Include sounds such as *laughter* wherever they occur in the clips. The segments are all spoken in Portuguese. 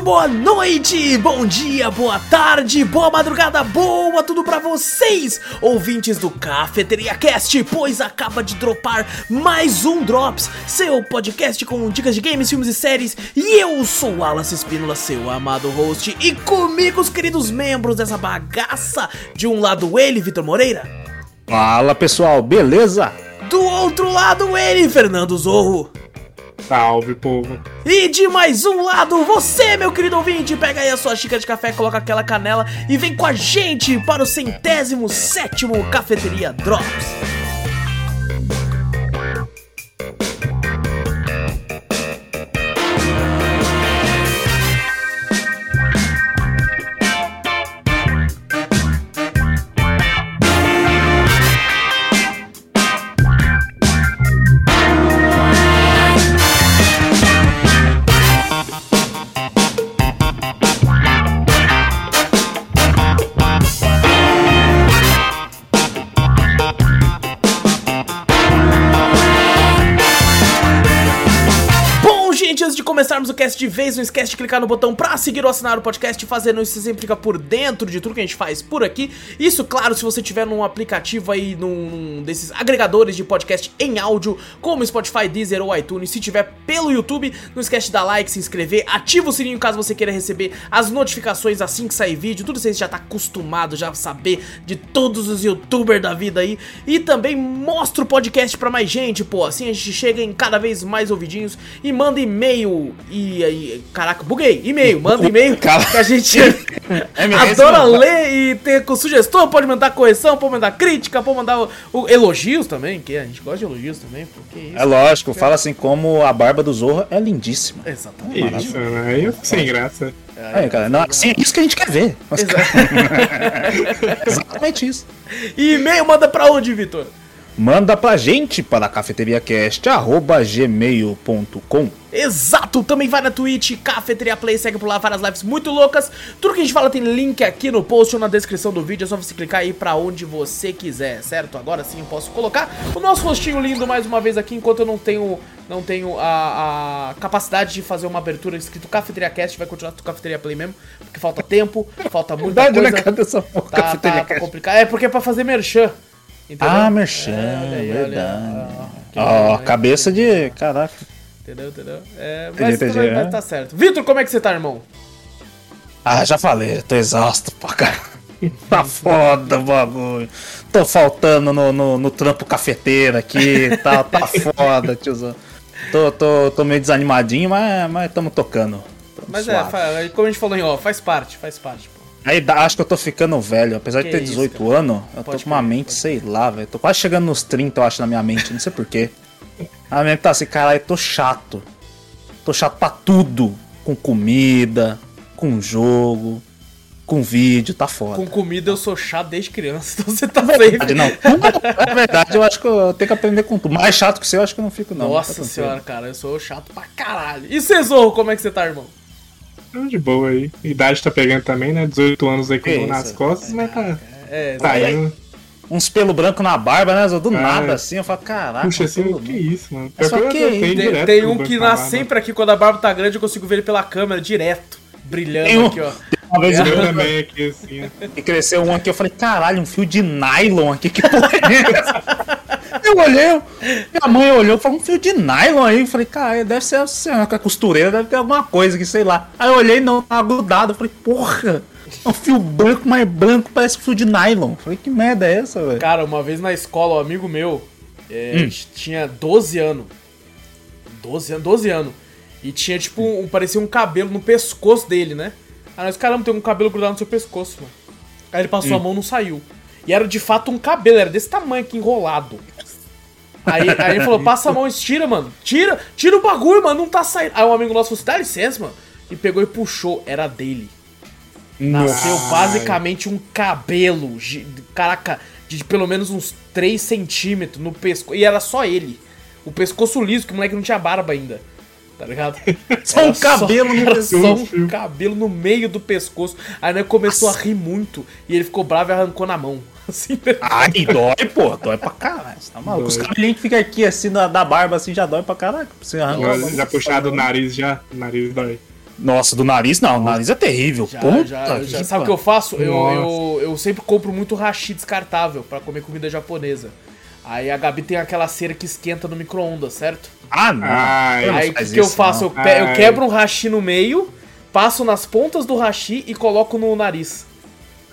Muito boa noite, bom dia, boa tarde, boa madrugada, boa tudo pra vocês, ouvintes do Cafeteria Cast, pois acaba de dropar mais um Drops, seu podcast com dicas de games, filmes e séries, e eu sou o Alas Espínola, seu amado host, e comigo os queridos membros dessa bagaça, de um lado ele, Vitor Moreira. Fala pessoal, beleza? Do outro lado ele, Fernando Zorro. Salve, povo. E de mais um lado, você, meu querido ouvinte, pega aí a sua xícara de café, coloca aquela canela e vem com a gente para o centésimo sétimo Cafeteria Drops. Começarmos o cast de vez, não esquece de clicar no botão pra seguir ou assinar o podcast, fazendo isso você sempre fica por dentro de tudo que a gente faz por aqui. Isso, claro, se você tiver num aplicativo aí, num, desses agregadores de podcast em áudio, como Spotify, Deezer ou iTunes. Se tiver pelo YouTube, não esquece de dar like, se inscrever, ativa o sininho caso você queira receber as notificações assim que sair vídeo, tudo isso aí você já tá acostumado já saber de todos os youtubers da vida aí. E também mostra o podcast pra mais gente, pô, assim a gente chega em cada vez mais ouvidinhos e manda e-mail e aí, caraca, buguei, e-mail, manda e-mail Cara. que a gente *laughs* É mesmo? adora ler e ter com sugestão, pode mandar correção, pode mandar crítica, pode mandar o- o- elogios também, que a gente gosta de elogios também, porque isso. É lógico, fala assim como a barba do Zorro é lindíssima. Exatamente. Isso, né? Aí eu fico sem graça. É, cara, não, assim, é isso que a gente quer ver. Mas, Exa- *laughs* exatamente isso. E e-mail manda pra onde, Vitor? Manda pra gente para cafeteriacast.gmail.com Exato, também vai na Twitch, Cafeteria Play, segue por lá várias lives muito loucas. Tudo que a gente fala tem link aqui no post ou na descrição do vídeo, é só você clicar aí pra onde você quiser, certo? Agora sim eu posso colocar o nosso rostinho lindo mais uma vez aqui, enquanto eu não tenho, não tenho a, a capacidade de fazer uma abertura escrito Cafeteria Cast, vai continuar tudo Cafeteria Play mesmo, porque falta tempo, falta muita Verdade, né? coisa. Essa porra? Tá, tá, tá complicado. É porque é pra fazer merchan. Entendeu? Ah, merchan, olha, verdade. ó, bom, cabeça de. Caraca. Entendeu, entendeu? É, Entendi, mas, entendi, mas, é. mas tá certo. Vitor, como é que você tá, irmão? Ah, já falei, tô exausto pra caralho. *laughs* Tá foda o bagulho. Tô faltando no, no, no trampo cafeteiro aqui, tá, tá *laughs* foda, tiozão. Tô, tô, tô meio desanimadinho, mas, mas tamo tocando. Tamo Mas é, suave. fa- como a gente falou em ó, faz parte, faz parte, pô. Aí acho que eu tô ficando velho, apesar Que de ter isso, 18 cara. anos, eu tô com uma mente, sei lá, velho. Tô quase chegando nos 30, eu acho, na minha mente, não sei porquê. A minha mente tá assim, caralho, tô chato. Tô chato pra tudo. Com comida, com jogo, com vídeo, tá foda. Com comida eu sou chato desde criança, *laughs* então você tá safe. Verdade, não. É verdade, eu acho que eu tenho que aprender com tudo. Mais chato que você, eu acho que eu não fico, não. Tá Nossa tranquilo. senhora, cara, eu sou chato pra caralho. E Zorro, como é que você tá, irmão? Tô de boa aí. Idade tá pegando também, né? 18 anos aí com Que dor nas costas, mas tá, É, tá indo. Uns pelo branco na barba, né? Do É. nada, assim, eu falo, caraca. Puxa assim, que branco. isso, mano. É só que eu tenho tem, direto tem um que na nasce sempre aqui quando a barba tá grande, eu consigo ver ele pela câmera direto, brilhando Tem um- aqui, ó. Uma vez eu também aqui, assim. ó. E cresceu um aqui, eu falei, caralho, um fio de nylon aqui, que porra é essa? *laughs* Eu olhei, minha mãe olhou, falou, um fio de nylon aí. Eu falei, cara, deve ser assim, a costureira, deve ter alguma coisa que sei lá. Aí eu olhei, não, tá grudado. Eu falei, porra, é um fio branco, mais branco, parece um fio de nylon. Eu falei, que merda é essa, velho? Cara, uma vez na escola, um amigo meu é, Hum. tinha 12 anos. 12 anos, 12 anos. E tinha, tipo, um, parecia um cabelo no pescoço dele, né? Aí nós, caramba, tem um cabelo grudado no seu pescoço, mano. Aí ele passou a Hum. mão não saiu. E era de fato um cabelo, era desse tamanho aqui, enrolado. Aí, aí ele falou, passa a mão, estira, mano. Tira, tira o bagulho, mano, não tá saindo. Aí um amigo nosso falou dá licença, mano. E pegou e puxou, era dele. Nasceu Ai. basicamente um cabelo, gi- caraca, de pelo menos uns 3 centímetros no pescoço. E era só ele. O pescoço liso, que o moleque não tinha barba ainda. Tá ligado? *laughs* Só um cabelo no era pescoço. Só um cabelo no meio do pescoço. Aí né, começou a rir muito. E ele ficou bravo e arrancou na mão. Assim, Ai, dói, pô, dói pra caralho. Você tá maluco? Os Dói. cabelinhos que ficam aqui assim da, da barba assim já dói pra caralho. Você arranca. Agora, já puxado o nariz já? O nariz dói. Nossa, do nariz não, o nariz é terrível. Já, Puta já, já- sabe o que eu faço? Eu, eu, eu sempre compro muito hashi descartável pra comer comida japonesa. Aí a Gabi tem aquela cera que esquenta no micro-ondas, certo? Ah, não. Ai, Aí o que, eu faço? Eu, pe- eu quebro um hashi no meio, passo nas pontas do hashi e coloco no nariz.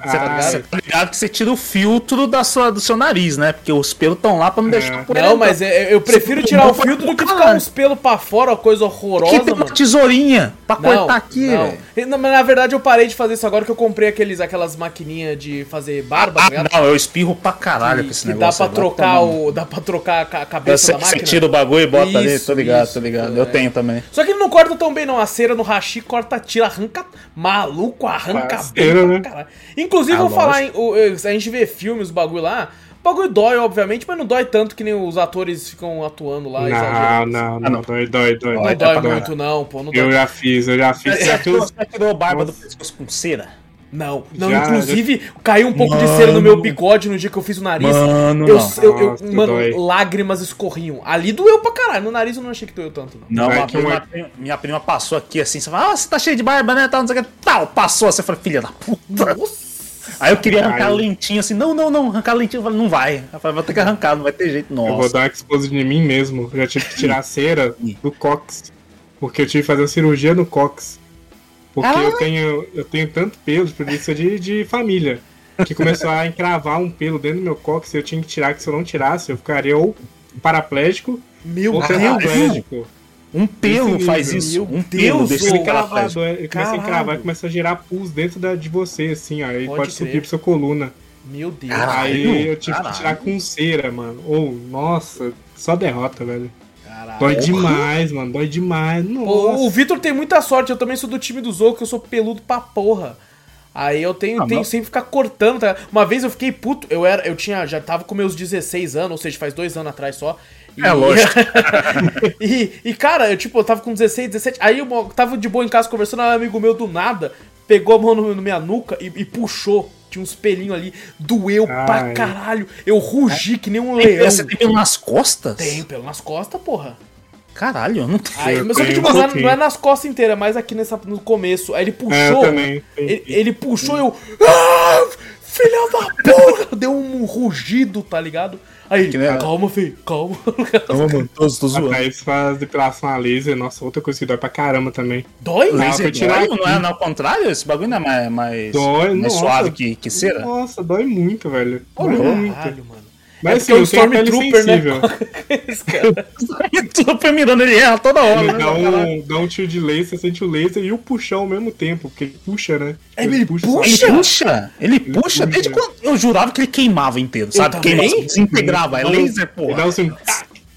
Você tá, Ah, você tá ligado que você tira o filtro da sua, do seu nariz, né? Porque os pelos estão lá pra não deixar a poeira Não, mas é- eu prefiro Você tirar o filtro do que ficar uns pelos pra fora, uma coisa horrorosa, Aqui tem uma mano. tesourinha pra Não, cortar aqui, não. mas na verdade eu parei de fazer isso agora que eu comprei aqueles, aquelas maquininhas de fazer barba, Ah, tá ligado? não, eu espirro pra caralho com Que, esse que dá negócio. pra vai trocar o. Dá pra trocar a ca- a cabeça Você, da você máquina. tira o bagulho e bota ali, Isso, tô ligado, isso, tô ligado. é. Eu tenho também. Só que ele não corta tão bem, não. A cera no hashi corta, tira, arranca. Maluco, arranca A bem cera, pra né? caralho. Inclusive, Ah, vou falar, em, o- a gente vê filmes, o bagulho lá. O bagulho dói, obviamente, mas não dói tanto que nem os atores ficam atuando lá. Não, não, Ah, não, não. dói, dói, dói. Não Dói, dói muito, não, pô. Não Eu dói. já fiz, eu já fiz. Você Aqueles- tirou, barba do pescoço com cera? Não, não, Já, inclusive caiu um pouco de cera no meu bigode no dia que eu fiz o nariz. Mano, eu, não. eu, eu- Nossa, mano, dói. lágrimas escorriam. Ali doeu pra caralho. No nariz eu não achei que doeu tanto, não. Não, uma- minha, prima, minha prima passou aqui assim, você fala, ah, você tá cheio de barba, né? Tal, não sei o que. Tal, passou, você fala, filha da puta. Nossa! Aí eu queria arrancar Ai. lentinho assim, não, não, não, arrancar lentinho. Eu falei, não vai. Eu falei, vou ter que arrancar, não vai ter jeito, Eu vou nossa. dar uma expose de mim mesmo. Eu já tive que tirar a *laughs* cera do cox. Porque eu tive que fazer uma cirurgia no cox. Porque Ah. eu tenho, eu tenho tanto pelo, por isso é de, de família. Que começou a encravar um pelo dentro do meu cox e eu tinha que tirar, que se eu não tirasse, eu ficaria ou paraplégico Meu ou Deus! tetraplégico. Um pelo Esse faz nível. isso. Um pelo Deus, ele Encravado, cravado. é, ele começa a encravar e começa a gerar pus dentro da, de você, assim, ó. Aí Pode pode, subir pra sua coluna. Meu Deus! Caralho. Aí eu tive caralho. que tirar com cera, mano. Ou, nossa, só derrota, velho. Caralho. Dói demais, mano. Dói demais. O, Nossa. o Vitor tem muita sorte, eu também sou do time do Zou, que eu sou peludo pra porra. Aí eu tenho, Ah, tenho mas- sempre que ficar cortando, tá? Uma vez eu fiquei puto, eu era, eu tinha, já tava com meus 16 anos, ou seja, faz dois anos atrás só. E- É, lógico. *laughs* e, e, cara, eu tipo, eu tava com 16, 17, aí eu tava de boa em casa conversando, aí um amigo meu do nada pegou a mão no, na minha nuca e, e puxou. Tinha uns pelinhos ali, doeu pra Ai. caralho. Eu rugi que nem um Tem- leão. Você tem pelo nas costas? Tenho pelo nas costas, porra. Caralho, eu não tenho. Aí, Eu mas só que tenho tipo, um não, é, é nas costas inteiras, é mais aqui nessa, no começo. Aí ele É, eu puxou. também. ele, ele puxou eu. Ah, filha da porra! *laughs* Deu um rugido, tá ligado? Aí Que nem- calma, filho, calma. Não, mano, tô, tô zoando. Thaís faz depilação a laser. Nossa, outra coisa que dói pra caramba também. Dói? Não, Laser tirar dói, não é não, ao contrário? Esse bagulho não é mais, mais, Dói, mais nossa. suave que, que cera? Nossa, dói muito, velho. Ô, Dói muito. Caralho, mano. Mas é assim, o Stormtrooper, né? Pra mirando, ele erra toda hora. Ele né? dá um, dá um tiro de laser, você sente o laser e o puxão ao mesmo tempo, porque ele puxa, né? É, ele puxa? sabe? Ele puxa, ele puxa, puxa. desde quando. Eu jurava que ele queimava inteiro, sabe? Queimava, desintegrava, é laser, Ele dá porra. assim,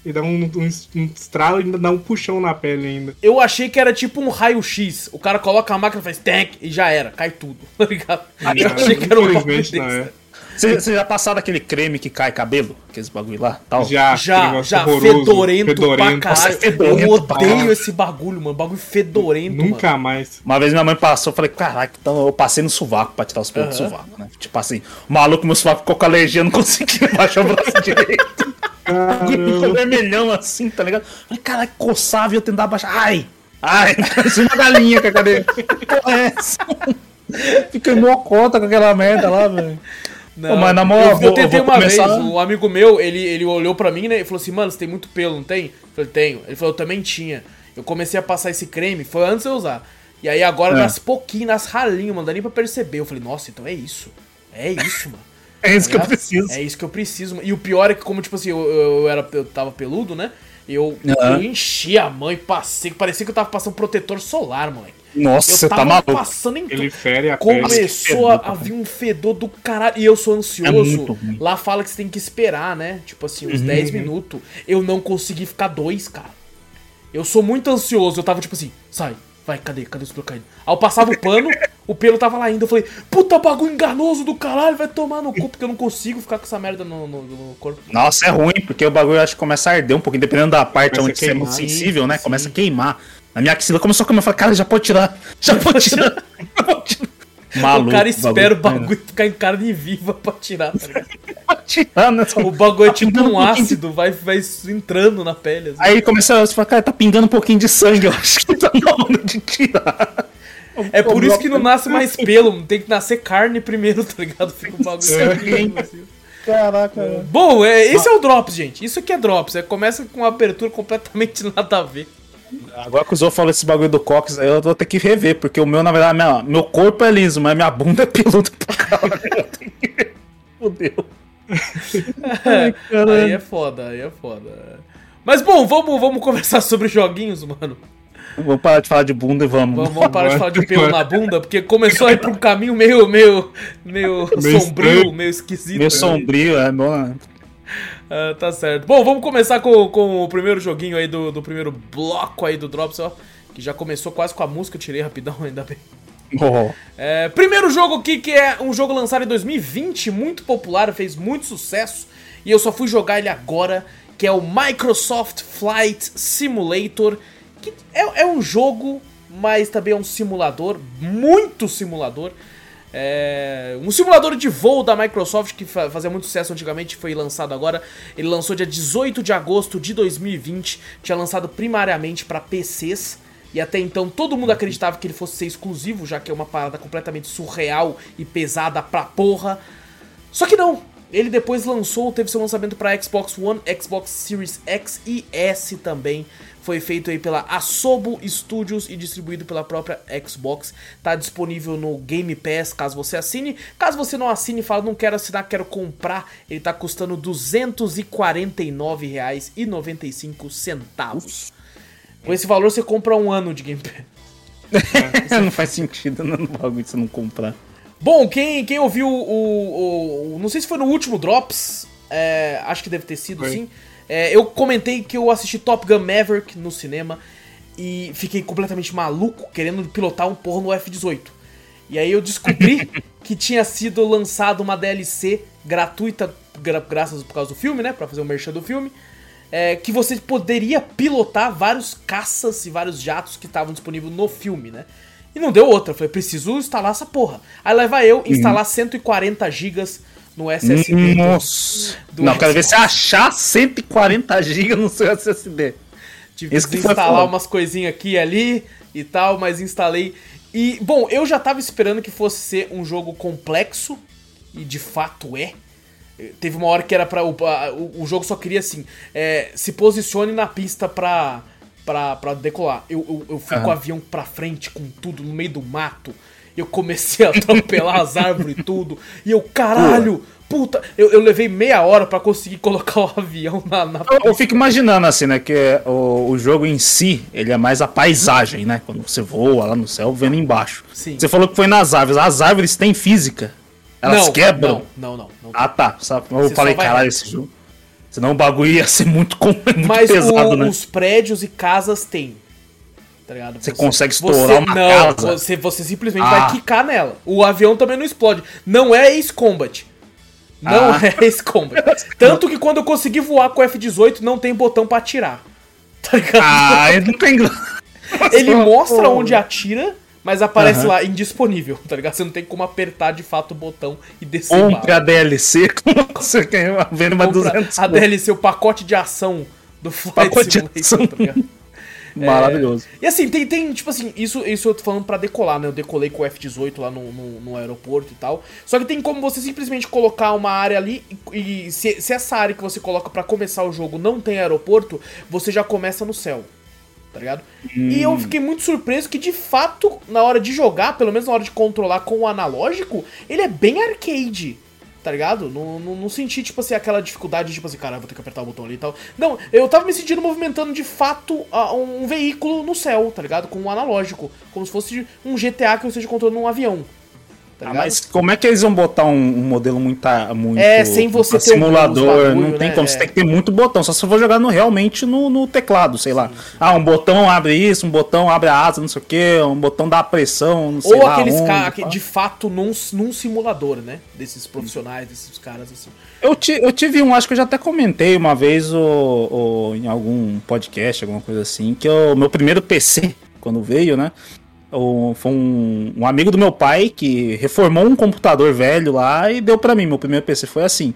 e dá um, um, um estralo e ainda dá um puxão na pele ainda. Eu achei que era tipo um raio-x. O cara coloca a máquina e faz tank e já era, cai tudo, *laughs* tá ligado? Eu achei que era um bagulho Infelizmente não desse. é. Você, você já passaram aquele creme que cai cabelo? Aqueles bagulho lá? Tal? Já, Já, já, horroroso, fedorento, pra caralho. É fedorento eu odeio esse bagulho, mano. Bagulho fedorento, Nunca mano. mais. Uma vez minha mãe passou, eu falei, caraca, então eu passei no sovaco pra tirar os pelos do Aham. sovaco, né? Tipo assim, o maluco, meu sovaco ficou com alergia, não *laughs* conseguia baixar o braço direito. Ficou Caramba. vermelhão assim, tá ligado? Falei, caralho, coçava e eu tentava baixar. Ai! Ai, parecia *laughs* uma galinha com a cadeira. Que *laughs* porra é essa? Fiquei mocota com aquela merda lá, velho. Não, Pô, mas na moral, eu, eu tentei eu uma começar- vez, um amigo meu, ele, ele olhou pra mim, né, e falou assim, mano, você tem muito pelo, não tem? Eu falei, tenho. Ele falou, eu também tinha. Eu comecei a passar esse creme, foi antes de eu usar. E aí agora É. nas pouquinho, nas ralinhas, mano, não dá nem pra perceber. Eu falei, nossa, então é isso. É isso, mano. *laughs* É isso que eu Tá preciso. É isso que eu preciso. E o pior é que, como, tipo assim, eu, eu, era, eu tava peludo, né? Eu, Aham. eu enchi a mãe, passei, parecia que eu tava passando protetor solar, moleque. Nossa, Eu você tá tava maluco. passando em Ele tudo. fere a pele. Começou a, a vir um fedor do caralho. E eu sou É ansioso. ruim. Lá fala que você tem que esperar, né? Tipo assim, uns Uhum. 10 minutos. Eu não consegui ficar dois, cara. Eu sou muito ansioso. Eu tava tipo assim, sai, vai, cadê? Cadê os caindo? Aí eu passava o pano, o pelo tava lá ainda. Eu falei, puta bagulho enganoso do caralho, vai tomar no cu, porque eu não consigo ficar com essa merda no, no- no corpo. Nossa, é ruim, porque o bagulho acho que começa a arder um pouquinho, dependendo da parte Começa onde a você é muito sensível, né? Sim, Começa a queimar. Na minha axila começou a queimar, eu falei, cara, já pode tirar. *laughs* Já pode tirar. *laughs* Já pode tirar. Maluco. o cara espera o bagulho. bagulho ficar em carne viva pra tirar, tá ligado? *laughs* Tirando essa- O bagulho é tipo pingando um ácido, vai, vai entrando na pele. assim. Aí começa a falar, cara, tá pingando um pouquinho de sangue, eu acho que tá na hora de tirar. É por isso que não nasce mais pelo, tem que nascer carne primeiro, tá ligado? Fica o bagulho sangrando, *laughs* assim. Caraca. Bom, é, esse é o Drops, gente. Isso aqui é Drops. É, começa com uma abertura completamente *laughs* nada a ver. Agora que o Zô falou esse bagulho do Cox, aí eu vou ter que rever, porque o meu, na verdade, minha- meu corpo é liso, mas minha bunda é peluda pra caralho. Fudeu. Ai, caralho. Aí é foda, aí é foda. Mas bom, vamos, vamos conversar sobre joguinhos, mano. Vamos parar de falar de bunda e vamos. Vamos, vamos parar de falar de pelo na bunda, porque começou a ir pra um caminho meio, meio, meio, Meio sombrio, estranho. meio esquisito. Meio né? sombrio, é bom. Ah, tá certo. Bom, vamos começar com, com o primeiro joguinho aí do, do primeiro bloco aí do Drops, ó. Que já começou quase com a música, eu tirei rapidão, *laughs* ainda bem. Oh. É, primeiro jogo aqui que é um jogo lançado em 2020, muito popular, fez muito sucesso. E eu só fui jogar ele agora, que é o Microsoft Flight Simulator. Que é, é um jogo, mas também é um simulador, muito simulador. É, um simulador de voo da Microsoft que fa- fazia muito sucesso antigamente, foi lançado agora. Ele lançou dia 18 de agosto de 2020, tinha lançado primariamente para PCs. E até então todo mundo acreditava que ele fosse ser exclusivo, já que é uma parada completamente surreal e pesada pra porra. Só que não. Ele depois lançou, teve seu lançamento para Xbox One, Xbox Series X e S também. Foi feito aí pela Asobo Studios e distribuído pela própria Xbox. Tá disponível no Game Pass, caso você assine. Caso você não assine e fala, não quero assinar, quero comprar, ele tá custando R$ 249,95. Com esse valor você compra um ano de Game Pass. *laughs* não faz sentido no bagulho você não comprar. Bom, quem, quem ouviu o, o- o- Não sei se foi no último Drops. é, acho que deve ter sido, Foi. sim. É, eu comentei que eu assisti Top Gun Maverick no cinema e fiquei completamente maluco querendo pilotar um porra no F-18. E aí eu descobri *laughs* que tinha sido lançado uma DLC gratuita, gra- graças por causa do filme, né? Pra fazer o merchan do filme. é, que você poderia pilotar vários caças e vários jatos que estavam disponíveis no filme, né? E não deu outra. Eu falei, preciso instalar essa porra. Aí lá vai eu instalar 140 gigas no SSD. Nossa. do não, quero ver se achar 140 GB no seu SSD. Tive Esse que instalar umas coisinhas aqui e ali e tal, mas instalei. E, bom, eu já tava esperando que fosse ser um jogo complexo, e de fato é. Eh, Teve uma hora que era pra. O, o, o jogo só queria assim: é, se posicione na pista pra, pra, pra decolar. Eu, eu, eu fui com o avião pra frente, com tudo, no meio do mato. Eu comecei a *laughs* atropelar as árvores e tudo. E eu, caralho, puta. Eu, eu levei meia hora pra conseguir colocar o avião na, na Eu, eu fico imaginando assim, né? Que o, o jogo em si, ele é mais a paisagem, né? Quando você voa lá no céu, vendo embaixo. Sim. Você falou que foi nas árvores. As árvores têm física. Elas não, quebram. Não, não, não. não Ah, tá. Sabe? Eu Você falei, caralho, esse jogo. Senão o bagulho ia ser muito, *laughs* muito Mas pesado, o- né? os prédios e casas têm. Tá ligado? Você consegue estourar uma não, casa. Você, você simplesmente Ah. vai quicar nela. O avião também não explode. Não é Ace Combat. Não Ah. *laughs* é Ace Combat. Tanto que quando eu consegui voar com o F-18, não tem botão pra atirar. *laughs* Tá ligado? Ah, ele não tem. *laughs* Ele mostra onde atira, mas aparece Aham. lá indisponível, tá ligado? Você não tem como apertar de fato o botão e descer Compre a DLC com você ganha vendo uma Compra 200 a DLC, o pacote de ação do Flight Pacote de Simulator, ação. tá ligado? Maravilhoso. E assim, tem, tem tipo assim, isso, isso eu tô falando pra decolar, né? Eu decolei com o F-18 lá no, no, no aeroporto e tal. Só que tem como você simplesmente colocar uma área ali e, e se, se essa área que você coloca pra começar o jogo não tem aeroporto, você já começa no céu. Tá ligado? E eu fiquei muito surpreso que, de fato, na hora de jogar, pelo menos na hora de controlar com o analógico, ele é bem arcade. Tá ligado? Não, não, não senti, tipo assim, aquela dificuldade, tipo assim, cara, vou ter que apertar o botão ali e tal. Não, eu tava me sentindo movimentando de fato a- um veículo no céu, tá ligado? Com um analógico. Como se fosse um GTA que eu esteja controlando um avião. Tá Ah, mas como é que eles vão botar um, um modelo muito, muito É, sem você ter um- simulador? os bagulho, não tem né? como, É. você tem que ter muito botão. Só se for jogar no, realmente no, no teclado, sei lá. Ah, um botão abre isso, um botão abre a asa, não sei o que, um botão dá pressão, não sei Ou lá aqueles caras que de fato num, num simulador, né? Desses profissionais, desses caras assim. Eu, ti- eu tive um, acho que eu já até comentei uma vez o, o- em algum podcast, alguma coisa assim, que o meu primeiro PC, quando veio, né? O- foi um, um amigo do meu pai que reformou um computador velho lá e deu pra mim. Meu primeiro PC foi assim.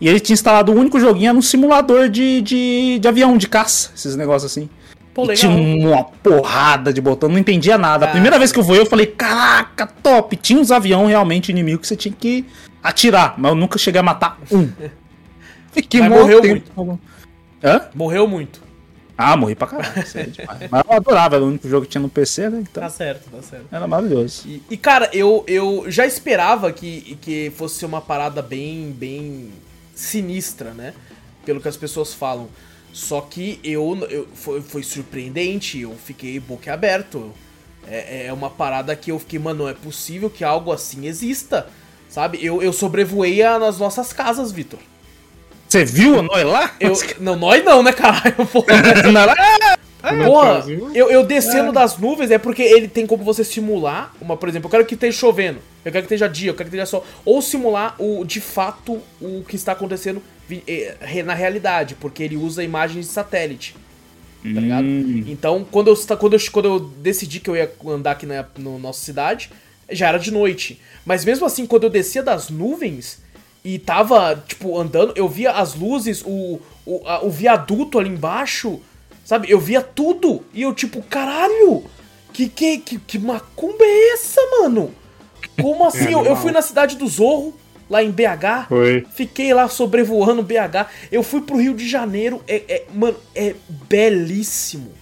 E ele tinha instalado o único joguinho era um simulador de, de, de avião, de caça, esses negócios assim. Pô, E tinha uma porrada de botão, não entendia nada. Ah. A primeira vez que eu fui, eu falei, caraca, top! Tinha uns aviões realmente inimigos que você tinha que atirar, mas eu nunca cheguei a matar um. *laughs* Fiquei morreu tempo. Hã? Morreu muito. Ah, morri pra caralho. isso é demais. Mas eu adorava, era o único jogo que tinha no PC, né? Então Tá certo, tá certo. era maravilhoso. E, e, cara, eu, eu já esperava que, que fosse ser uma parada bem, bem sinistra, né? Pelo que as pessoas falam. Só que eu, eu foi, foi surpreendente, eu fiquei boquiaberto. É, é uma parada que eu fiquei, mano, não é possível que algo assim exista. Sabe? Eu, eu sobrevoei a- nas nossas casas, Vitor. Você viu nós lá? Eu, não, nós não, né, caralho? Porra. Lá? Porra, eu, eu descendo das nuvens é porque ele tem como você simular uma, por exemplo, eu quero que esteja chovendo, eu quero que esteja dia, eu quero que esteja sol, ou simular o de fato o que está acontecendo eh, na realidade, porque ele usa imagens de satélite. Tá ligado? Hum. Então, quando eu, quando, eu, quando eu decidi que eu ia andar aqui na no nossa cidade, já era de noite. Mas mesmo assim, quando eu descia das nuvens e tava, tipo, andando, eu via as luzes, o, o, a- o viaduto ali embaixo, sabe? Eu via tudo. E eu, tipo, caralho! Que, que, que, que macumba é essa, mano? Como assim? eu, eu animal. fui na cidade do Zorro, lá em BH. Foi. Fiquei lá sobrevoando BH. Eu fui pro Rio de Janeiro. É, é- mano, é belíssimo.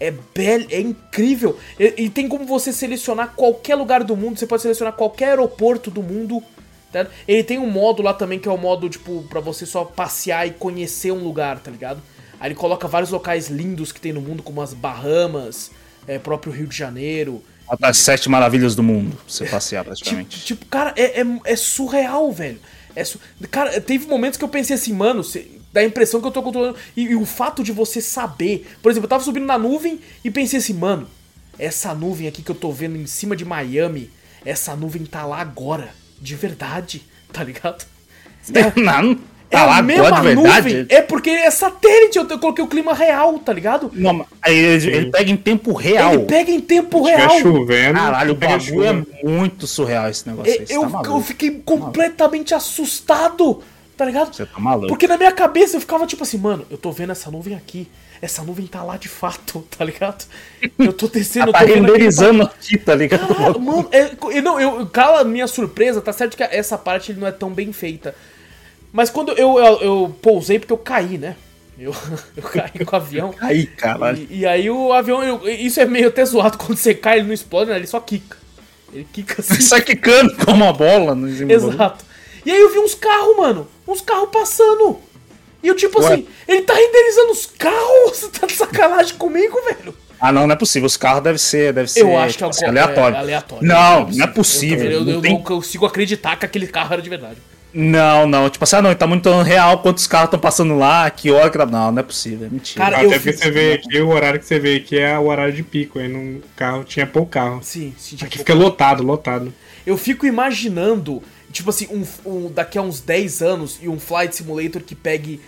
É bel, é incrível. E, e tem como você selecionar qualquer lugar do mundo. Você pode selecionar qualquer aeroporto do mundo. Tá? Ele tem um modo lá também que é o modo, tipo, pra você só passear e conhecer um lugar, tá ligado? Aí ele coloca vários locais lindos que tem no mundo, como as Bahamas, é, próprio Rio de Janeiro. As sete maravilhas do mundo, pra você passear Tipo, praticamente. tipo, cara, é, é, é surreal, velho. É su- Cara, teve momentos que eu pensei assim, mano, cê- dá a impressão que eu tô controlando. E, e o fato de você saber. Por exemplo, eu tava subindo na nuvem e pensei assim, mano, essa nuvem aqui que eu tô vendo em cima de Miami, essa nuvem tá lá agora. De verdade, tá ligado? *laughs* Não, É tá lá a mesma de verdade. nuvem. É porque é satélite, eu, eu coloquei o clima real, tá ligado? Não, ele, ele pega em tempo real. Ele pega em tempo Se real. chovendo. Caralho, o bagulho é muito surreal esse negócio. É, eu, tá eu fiquei completamente assustado, tá ligado? Você tá maluco. Porque na minha cabeça eu ficava tipo assim, mano, eu tô vendo essa nuvem aqui. Essa nuvem tá lá de fato, *laughs* tá ligado? Eu tô descendo, eu Tá tô renderizando aqui, tá ligado? Caralho, mano, é, eu- não, eu, cala a minha surpresa, tá certo que essa parte não é tão bem feita. Mas quando eu, eu, eu pousei, porque eu caí, né? Eu, *laughs* eu caí com o avião. *laughs* Aí, caralho. E, e aí o avião, eu- isso é meio até zoado, quando você cai, ele não explode, né? Ele só quica. Ele quica assim. Sai quicando com uma bola no bagulho. Exato. E aí eu vi uns carros, mano. Uns carros passando. E eu, tipo Ué? assim, ele tá renderizando os carros? *laughs* Você tá de sacanagem comigo, velho? Ah, não, não é possível. Os carros devem ser, deve ser Eu acho que é, tipo assim, algo- aleatório. é aleatório. Não, não é possível. Eu, eu, não eu tem- não consigo acreditar que aquele carro era de verdade. Não, não. Tipo assim, ah, não, ele tá muito real quantos carros estão passando lá, que hora que. Não, não é possível, é mentira. Cara, Até porque você vê aqui, o horário que você vê aqui é o horário de pico. Aí no carro tinha pouco carro. Sim, sim. Aqui fica lotado, lotado. eu fico imaginando, tipo assim, um, um- daqui a uns 10 anos e um Flight Simulator que pegue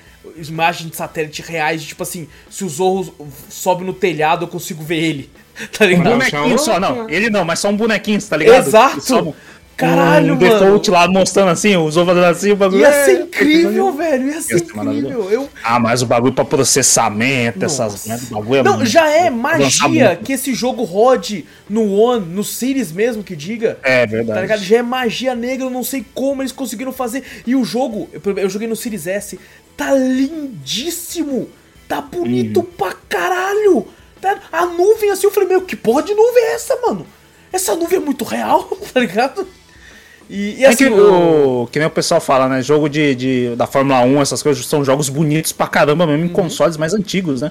imagens de satélite reais, de, tipo assim, se o Zorro sobe no telhado, eu consigo ver ele. *laughs* Tá Um ligado? bonequinho só, não. Ele não, mas só um bonequinho, tá ligado? Exato. Só um- Caralho, um mano. default lá mostrando assim, os ovos assim, o bagulho. Ia é- ser incrível, velho. Ia ser Ia ser incrível. Eu, Ah, mas o bagulho pra processamento, essas Nossa. o bagulho é Não, muito- já é magia que esse jogo rode no One, no Series mesmo que diga. É Tá ligado? verdade. Já é magia negra, eu não sei como eles conseguiram fazer. E o jogo, eu, eu joguei no Series S, tá lindíssimo. Tá bonito Uhum. pra caralho. Tá- A nuvem assim, eu falei, meu, que porra de nuvem é essa, mano? Essa nuvem é muito real, *laughs* tá ligado? E, e É assim, que, o- que nem o pessoal fala, né? Jogo de, de- da Fórmula 1, essas coisas são jogos bonitos pra caramba mesmo em Uhum. consoles mais antigos, né?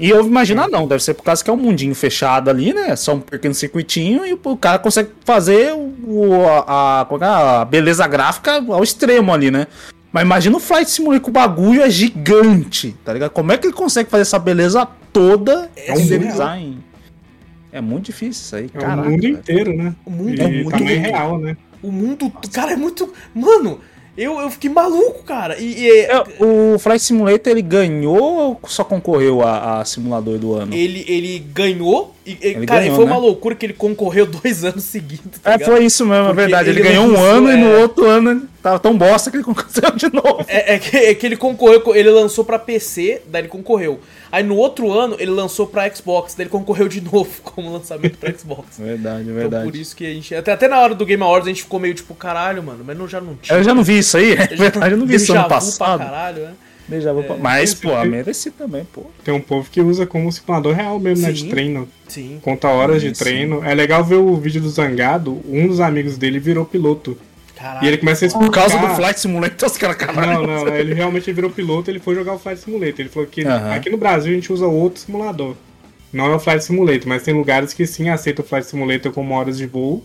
E eu imagino, ah, não, deve ser por causa que é um mundinho fechado ali, né? Só um pequeno circuitinho e o cara consegue fazer o, a, a- é é? a beleza gráfica ao extremo ali, né? Mas imagina o Flight Simulator que o bagulho é gigante, tá ligado? Como é que ele consegue fazer essa beleza toda É em surreal. design? É muito difícil isso aí, É caraca. o mundo inteiro, né? O mundo é muito tamanho grande. real, né? O mundo, cara, é muito. Mano, eu, eu fiquei maluco, cara. E, e- É, o Flight Simulator ele ganhou ou só concorreu a, a simulador do ano? ele, ele ganhou E, e, cara, ganhou, foi né? uma loucura que ele concorreu *laughs* dois anos seguidos. Tá É, foi isso mesmo, é Porque verdade. Ele, ele ganhou um lançou, ano e no é. outro ano ele tava tão bosta que ele *laughs* concorreu de novo. É, é que, é que ele concorreu, ele lançou pra PC, daí ele concorreu. Aí no outro ano ele lançou pra Xbox, daí ele concorreu de *laughs* novo como lançamento pra Xbox. Verdade, Então por isso que a gente. Até, até na hora do Game Awards a gente ficou meio tipo, caralho, mano, mas não, já não tinha. Eu já não vi isso aí, *laughs* é verdade, eu não vi isso ano passado. Pra caralho, né? Vu pra- Mas, pô, mereci também, pô. Tem um povo que usa como simulador real mesmo, né? De Sim. treino. Sim. Conta horas de Sim, sim. treino. É legal ver o vídeo do Zangado. Um dos amigos dele virou piloto. Caralho. E ele começa a explicar... Por causa do Flight Simulator, os caras caralho. Não, não, ele realmente virou piloto ele foi jogar o Flight Simulator. Ele falou que Aham. aqui no Brasil a gente usa outro simulador. Não é o Flight Simulator, mas tem lugares que sim aceitam o Flight Simulator como horas de voo.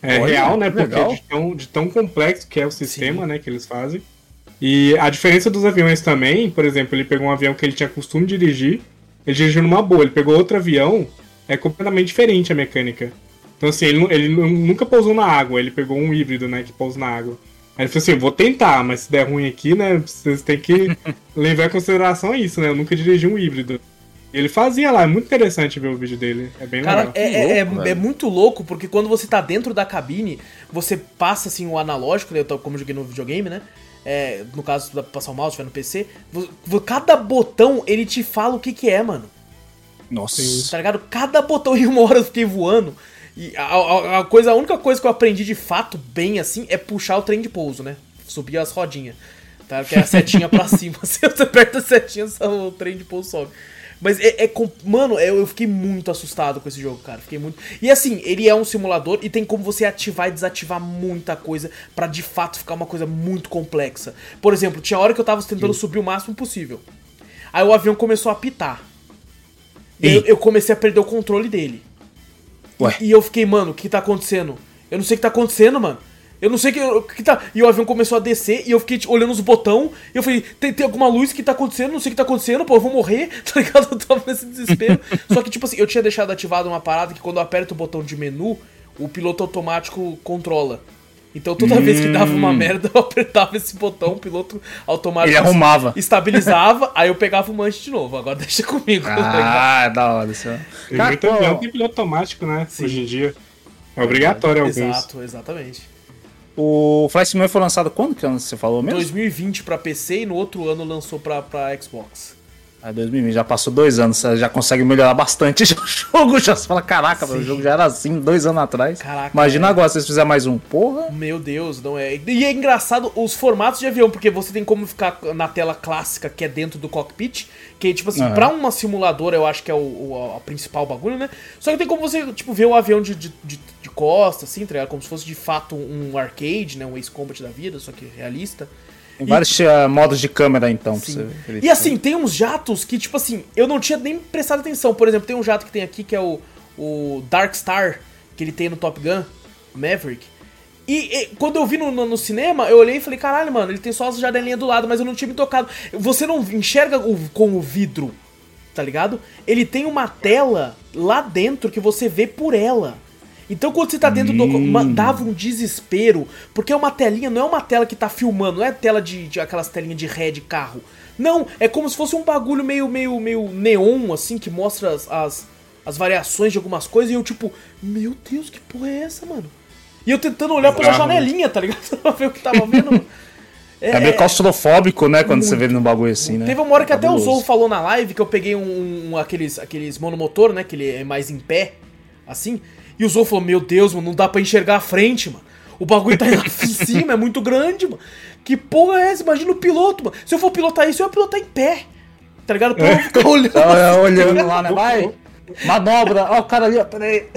É Olha, real, né? que Porque legal. de tão, de tão complexo que é o sistema, né, que eles fazem. E a diferença dos aviões também, por exemplo, ele pegou um avião que ele tinha costume de dirigir, ele dirigiu numa boa, ele pegou outro avião, é completamente diferente a mecânica. Então assim, ele, ele nu- nunca pousou na água, ele pegou um híbrido, né, que pousa na água. Aí ele falou assim, vou tentar, mas se der ruim aqui, né, vocês têm que *laughs* levar em consideração isso, né, eu nunca dirigi um híbrido. Ele fazia lá, é muito interessante ver o vídeo dele, é bem Cara, legal. é, é- é- louco, é velho. muito louco, porque quando você tá dentro da cabine, você passa assim o analógico, né, eu tô- como eu joguei no videogame, né? É, no caso, dá pra passar o mouse, se tiver no PC. Cada botão ele te fala o que que é, mano. Nossa. Tá ligado? Cada botão *laughs* e uma hora eu fiquei voando. E a, a- a coisa, a única coisa que eu aprendi de fato bem assim é puxar o trem de pouso, né? Subir as rodinhas. Tá? Que é a setinha pra *laughs* cima. Se você aperta a setinha, o trem de pouso sobe. Mas é, é Mano, eu, fiquei muito assustado com esse jogo, cara. Fiquei muito. E assim, ele é um simulador e tem como você ativar e desativar muita coisa pra de fato ficar uma coisa muito complexa. Por exemplo, tinha hora que eu tava tentando subir o máximo possível. Aí o avião começou a pitar. E eu, eu comecei a perder o controle dele. Ué. E eu fiquei, mano, o que tá acontecendo? Eu não sei o que tá acontecendo, mano. Eu não sei o que, que tá. E o avião começou a descer e eu fiquei tipo, olhando os botões. E eu falei, tem, tem alguma luz que tá acontecendo? Não sei o que tá acontecendo, pô, eu vou morrer, *laughs* tá ligado? Eu tava nesse desespero. Só que, tipo assim, eu tinha deixado ativado uma parada que quando eu aperto o botão de menu, o piloto automático controla. Então toda vez que dava uma merda, eu apertava esse botão, o piloto automático Ele arrumava. estabilizava, aí eu pegava o manche de novo. Agora deixa comigo. Ah, da hora Cara, pô, avião que tem piloto automático, né, hoje em dia. É obrigatório alguns. Exato, exatamente. o Flight Simulator foi lançado quando que você falou mesmo? 2020 pra PC e no outro ano lançou pra, pra Xbox. Ah, 2020, já passou dois anos, você já consegue melhorar bastante já *laughs* o jogo. Já você fala, caraca, Sim. o jogo já era assim dois anos atrás. Caraca, Imagina é. agora se eles fizerem mais um. Porra. Meu Deus, não é. E é engraçado os formatos de avião, porque você tem como ficar na tela clássica, que é dentro do cockpit, que, tipo assim, Aham. pra uma simuladora eu acho que é o, o- a principal bagulho, né? Só que tem como você, tipo, ver o avião de, de, de, de costa, assim, tá ligado? Como se fosse de fato um arcade, né? Um Ace Combat da vida, só que realista. Tem vários eh, modos de câmera então pra você. E assim, tem uns jatos que, tipo assim, eu não tinha nem prestado atenção. Por exemplo, tem um jato que tem aqui que é o, o Dark Star, que ele tem no Top Gun, Maverick. E, e quando eu vi no, no, no cinema, eu olhei e falei, caralho, mano, ele tem só as janelinhas do lado, mas eu não tinha me tocado. Você não enxerga o, com o vidro, tá ligado? Ele tem uma tela lá dentro que você vê por ela. Então quando você tá dentro do. ma- Dava um desespero. Porque é uma telinha, não é uma tela que tá filmando, não é tela de, de aquelas telinhas de ré de carro. Não, é como se fosse um bagulho meio, meio, meio neon, assim, que mostra as, as, as variações de algumas coisas. E eu, tipo, meu Deus, que porra é essa, mano? E eu tentando olhar pela Bizarro, né? janelinha, tá ligado? *laughs* pra ver o que tava vendo. É meio claustrofóbico, né? Quando você muito. vê ele num bagulho assim, né? Teve uma hora que até o. Zou falou na live que eu peguei um, um- aqueles, aqueles monomotor, né? Que ele é mais em pé, assim. E o Zou falou: Meu Deus, mano, não dá pra enxergar a frente, mano. O bagulho tá *laughs* em cima, é muito grande, mano. Que porra é essa? Imagina o piloto, mano. Se eu for pilotar isso, eu ia pilotar em pé. Tá ligado? Pra eu não ficar olhando. *laughs* Tava olhando lá, né? Vai! Manobra! Ó, o cara ali, ó, peraí. *laughs*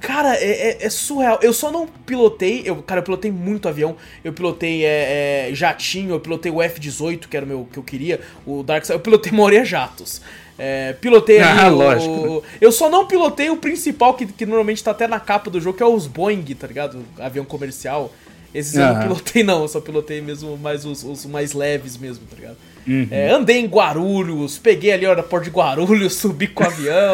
Cara, é, é- é surreal. Eu só não pilotei. Eu, cara, eu pilotei muito avião. Eu pilotei é, é, jatinho, eu pilotei o F-18, que era o meu que eu queria. O Dark Side. Eu pilotei maioria jatos. É, pilotei ali *laughs* Ah, o- lógico, o- Eu só não pilotei o principal, que, que normalmente tá até na capa do jogo, que é os Boeing, tá ligado? Avião comercial. Esses eu não pilotei, não, eu só pilotei mesmo mais os, os mais leves mesmo, tá ligado? Uhum. É, andei em Guarulhos, peguei ali o aeroporto de Guarulhos, *laughs* subi com o avião,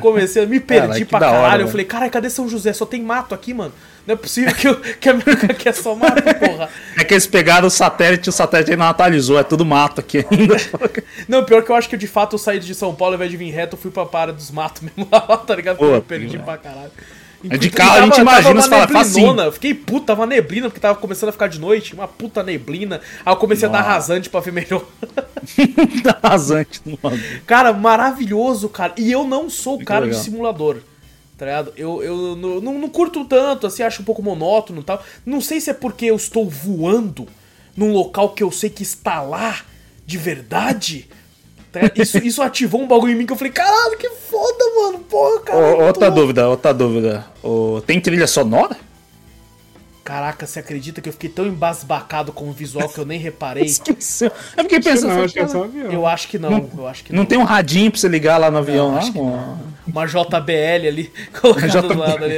comecei a me perdi Caralho, que pra da hora, caralho. eu velho. falei, caralho, cadê São José? Só tem mato aqui, mano. Não é possível que, eu, que a aqui é só mato, porra. É que eles pegaram o satélite e o satélite ainda não atualizou, é tudo mato aqui ainda. *laughs* Não, pior que eu acho que de fato eu saí de São Paulo, ao invés de vir reto, eu fui pra Para dos Matos *laughs* mesmo lá, tá ligado? Porque Pô, eu perdi pra caralho. É de E carro, a gente imagina, tava você uma fala, facinho. neblinona, eu Fiquei puta, tava neblina, porque tava começando a ficar de noite, uma puta neblina. Aí eu comecei a dar Nossa. rasante pra ver melhor. *laughs* Tá rasante no bagulho. Cara, maravilhoso, cara. E eu não sou o cara de simulador. Tá ligado? Eu, eu não, não, não curto tanto, assim, acho um pouco monótono e tal. Não sei se é porque eu estou voando num local que eu sei que está lá de verdade. tá? Isso, isso ativou um bagulho em mim que eu falei, caralho, que foda, mano. Porra, cara. Ô, outra dúvida, outra dúvida. Ô, tem trilha sonora? Caraca, você acredita que eu fiquei tão embasbacado com o visual que eu nem reparei? *laughs* Esqueceu. Eu fiquei pensando, não, acho que é só avião. Eu acho que não, eu acho que não tem um radinho pra você ligar lá no avião, lá? acho que Ô, Uma JBL ali, *laughs* colocada do JBL. lado ali.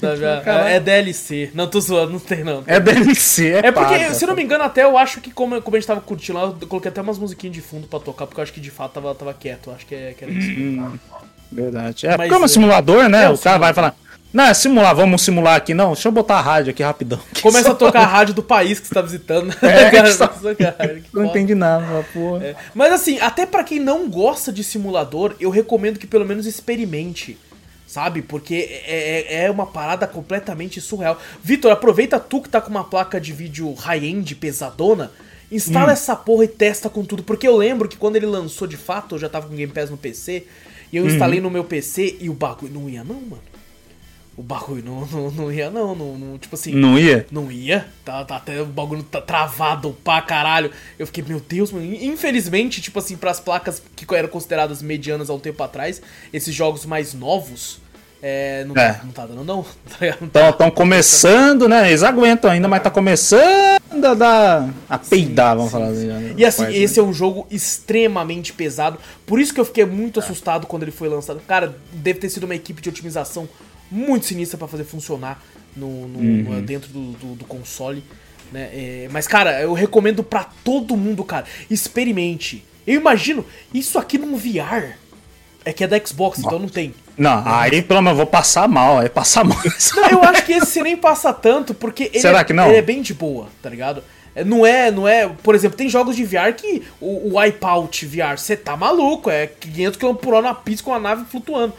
sabe? *laughs* É, é DLC. Não tô zoando, não tem não. É DLC, é É porque, paga. se não me engano, até eu acho que como, como a gente tava curtindo lá, eu coloquei até umas musiquinhas de fundo pra tocar, porque eu acho que de fato tava, tava quieto. Eu acho que, é, que era isso. Hum, Verdade. É, Mas, como é um é, simulador, né? é um o cara vai falar, não, é simular, vamos simular aqui. Não, deixa eu botar a rádio aqui rapidão. *laughs* Começa a tocar a rádio do país que você tá visitando. *laughs* É, Cara, só- cara, Não entendi nada, porra. É. Mas assim, até pra quem não gosta de simulador, eu recomendo que pelo menos experimente. Sabe? Porque é, é- é uma parada completamente surreal. Vitor, aproveita tu que tá com uma placa de vídeo high-end pesadona. Instala Hum. essa porra e testa com tudo. Porque eu lembro que quando ele lançou de fato, eu já tava com Game Pass no PC. E eu instalei Uhum. no meu PC e o bagulho não ia, não, mano. O bagulho não, *laughs* não, não ia, não, não, não. Tipo assim. Não ia? Não ia, tá, tá até o bagulho tá travado pra caralho. Eu fiquei, meu Deus, mano. Infelizmente, tipo assim, pras placas que eram consideradas medianas há um tempo atrás, esses jogos mais novos, é, não, É. Tá, não tá dando, não. *laughs* Tá? Não tá- Estão começando, né? Eles aguentam ainda, mas tá começando a dar. a peidar, vamos falar assim. né? E assim, esse é um jogo extremamente pesado. Por isso que eu fiquei muito assustado quando ele foi lançado. Cara, deve ter sido uma equipe de otimização muito sinistra pra fazer funcionar no, no- no- dentro do, do- do console. Né? É, mas, cara, eu recomendo pra todo mundo, cara. Experimente. Eu imagino isso aqui num VR. É que é da Xbox, então não tem. Não, aí pelo menos eu vou passar mal, aí passar mal. *laughs* Não, eu acho que esse você nem passa tanto, porque ele, Será é, que não? ele é bem de boa, tá ligado? É, Não é, não é. Por exemplo, tem jogos de VR que o, o Wipeout VR, você tá maluco, é 500 km por hora na pista com a nave flutuando.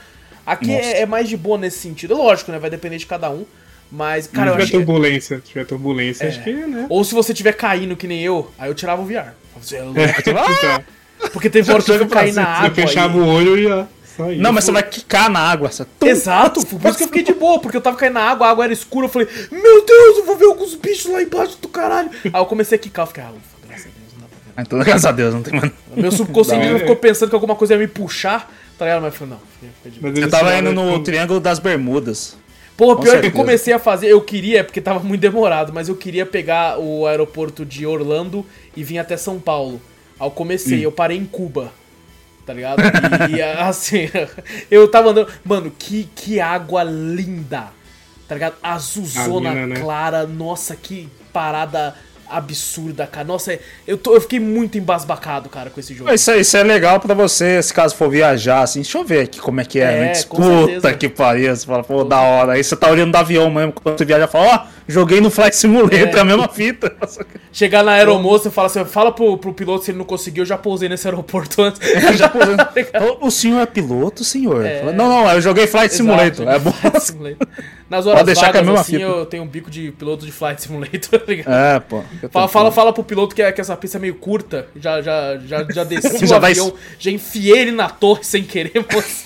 Aqui é, é mais de boa nesse sentido. Lógico, né? Vai depender de cada um. Mas, cara, eu Se tiver turbulência, se tiver turbulência, É. acho que, né? Ou se você tiver caindo que nem eu, aí eu tirava o VR. Você é louco. Então, Porque teve hora que eu cair na você água. fechava aí- o olho e ia sair. Não, mas você vai quicar na água. Você... Exato, por isso que eu fiquei de boa, porque eu tava caindo na água, a água era escura, eu falei, meu Deus, eu vou ver alguns bichos lá embaixo do caralho. Aí eu comecei a quicar, eu fiquei, ah, ufa, graças a Deus, não dá pra ver. Então, graças a Deus, não tem mais. Meu subconsciente ficou pensando que alguma coisa ia me puxar, tá ligado? Mas eu falei, não, fiquei- fiquei. Mas Eu tava indo no Triângulo das Bermudas. Com pior que eu comecei a fazer, eu queria, porque tava muito demorado, mas eu queria pegar o aeroporto de Orlando e vir até São Paulo. Aí eu comecei, eu parei em Cuba. Tá ligado? E *laughs* assim, *laughs* eu tava andando. Mano, que, que água linda! Tá ligado? Azulzona A mina, né? clara, nossa, que parada absurda, cara. Nossa, eu, tô, eu fiquei muito embasbacado, cara, com esse jogo. Isso, é- isso é legal pra você, se caso for viajar, assim. Deixa eu ver aqui como é que é. É. Puta que pariu. Você fala, pô, da hora. Aí você tá olhando do avião mesmo. Quando você viaja, fala, ó, joguei no Flight Simulator, É. é a mesma fita. *laughs* Chegar na aeromoça e falar assim, fala pro, pro piloto se ele não conseguiu, eu já pousei nesse aeroporto antes. *laughs* Já posando. o, o senhor é piloto, senhor? É. Fala, não, não, eu joguei Flight Simulator. Exato, É bom. Flight *laughs* Simulator. Nas horas Pode é a vagas, mesma assim, fita. eu tenho um bico de piloto de Flight Simulator, tá ligado? É, pô. Fala, fala, fala pro piloto que, é- que essa pista é meio curta. Já, já, já, já desci Já o vai- avião, já enfiei ele na torre sem querer, moço.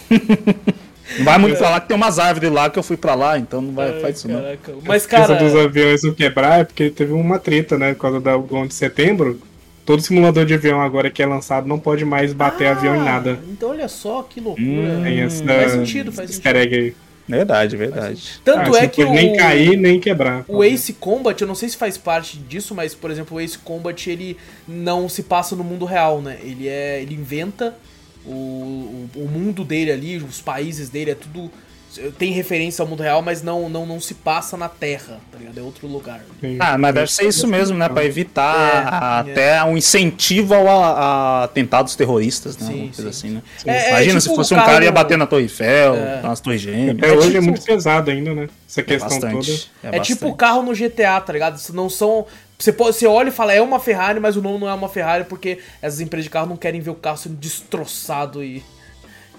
Não vai muito pra lá que tem umas árvores lá que eu fui pra lá, então não vai, faz isso não. Caraca. Mas, A questão cara. dos aviões não quebrar é porque teve uma treta, né? Por causa da- do 11 de setembro. Todo simulador de avião agora que é lançado não pode mais bater avião em nada. Então olha só que loucura. Tem essa faz sentido, faz sentido. egg aí. Verdade, verdade. Tanto Ah, é que não o. pode nem cair, nem quebrar. O Ace Combat, eu não sei se faz parte disso, mas, por exemplo, o Ace Combat, ele não se passa no mundo real, né? Ele é. ele inventa o, o, mundo dele ali, os países dele, é tudo tem referência ao mundo real, mas não, não, não se passa na Terra, tá ligado? É outro lugar. Ah, mas deve ser isso mesmo, né? Pra evitar é, até é. um incentivo ao, a, atentados terroristas, né? Sim, sim. assim, né? É, é Imagina tipo se fosse um cara ia bater na Torre Eiffel, é. nas Torres Gêmeas. É, hoje é tipo... muito pesado ainda, né? Essa questão toda. É, tipo o carro no GTA, tá ligado? Não são. Você, pode, você olha e fala, é uma Ferrari, mas o nome não é uma Ferrari porque essas empresas de carro não querem ver o carro sendo destroçado e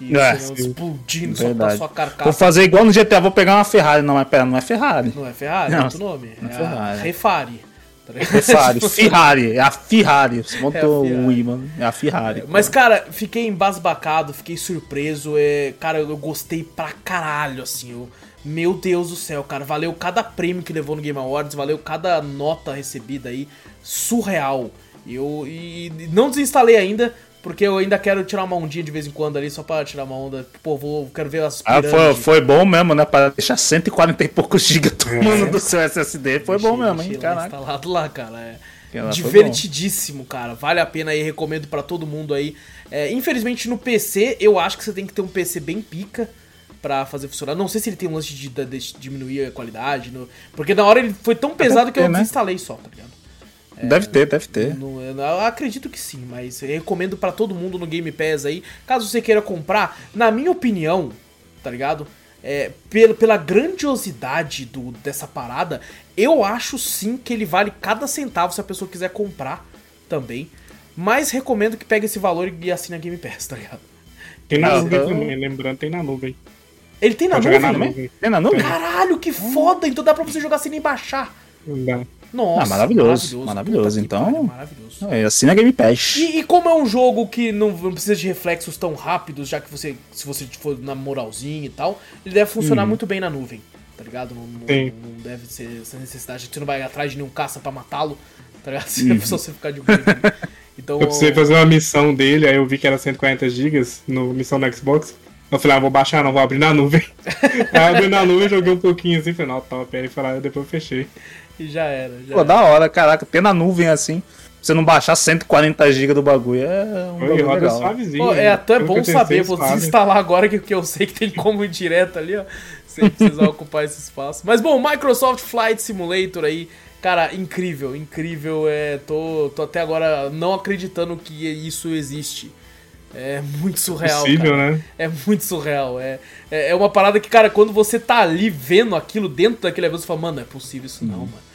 é, explodindo só sua carcaça. Vou fazer igual no GTA, vou pegar uma Ferrari. Não, mas pera, não é Ferrari. Não é Ferrari, não, é outro nome. Não é, é Ferrari. Refari. Tá Ferrari, *laughs* Ferrari, é a Ferrari. Você montou é o imã, é a Ferrari. É, mas, cara, fiquei embasbacado, fiquei surpreso. É, cara, eu gostei pra caralho, assim. Eu, meu Deus do céu, cara. Valeu cada prêmio que levou no Game Awards, valeu cada nota recebida aí. Surreal. Eu e não desinstalei ainda, porque eu ainda quero tirar uma ondinha de vez em quando ali, só pra tirar uma onda. Pô, vou, quero ver as pirâmides. Ah, foi, foi bom mesmo, né? Pra deixar 140 e poucos gigas tomando é. do seu SSD. Foi deixei, bom mesmo, hein? Caraca. instalado lá, cara. É. Divertidíssimo, cara. Vale a pena aí, recomendo para todo mundo aí. É, infelizmente no PC, eu acho que você tem que ter um PC bem pica para fazer funcionar. Não sei se ele tem um lance de, de, de diminuir a qualidade, no... porque na hora ele foi tão pesado que eu né? desinstalei só, tá ligado? É, deve ter, deve ter. No, eu acredito que sim, mas recomendo para todo mundo no Game Pass aí. Caso você queira comprar, na minha opinião, tá ligado? É, pela, pela grandiosidade do, dessa parada, eu acho sim que ele vale cada centavo se a pessoa quiser comprar também. Mas recomendo que pegue esse valor e assine a Game Pass, tá ligado? Tem na nuvem também, lembrando, tem na nuvem. Ele tem na nuvem? na nuvem? Tem na nuvem? Caralho, que foda! Então dá pra você jogar sem nem baixar. Não dá. Nossa, ah, maravilhoso, maravilhoso. maravilhoso. Então, maravilhoso. É, assina Game Pass. E, e, como é um jogo que não, não, precisa de reflexos tão rápidos, já que você, se você for na moralzinha e tal, ele deve funcionar hum. muito bem na nuvem, tá ligado? Não, não, não, deve ser essa necessidade, você não vai atrás de nenhum caça para matá-lo, tá ligado? *laughs* Se uhum. só você ficar de boa. Então, eu precisei fazer uma missão dele, aí eu vi que era 140 GB no missão do Xbox. Eu falei, ah, vou baixar não, vou abrir na nuvem. *laughs* aí abri na nuvem, joguei um pouquinho assim, falei, não, tá, pera aí, falei, depois eu fechei. E *laughs* já era. Já Pô, era. da hora, caraca, ter na nuvem assim. Você não baixar 140 GB do bagulho é um Oi, bagulho legal. Suavezinho, Pô, é até bom saber, vou desinstalar agora que, que eu sei que tem como ir direto ali, ó. Sem precisar *laughs* ocupar esse espaço. Mas bom, Microsoft Flight Simulator aí. Cara, incrível, incrível. É, tô, tô até agora não acreditando que isso existe. É muito surreal. É possível, cara. né? É muito surreal. É, é, é, uma parada que, cara, quando você tá ali vendo aquilo dentro daquele evento, você fala, mano, não é possível isso não, mano.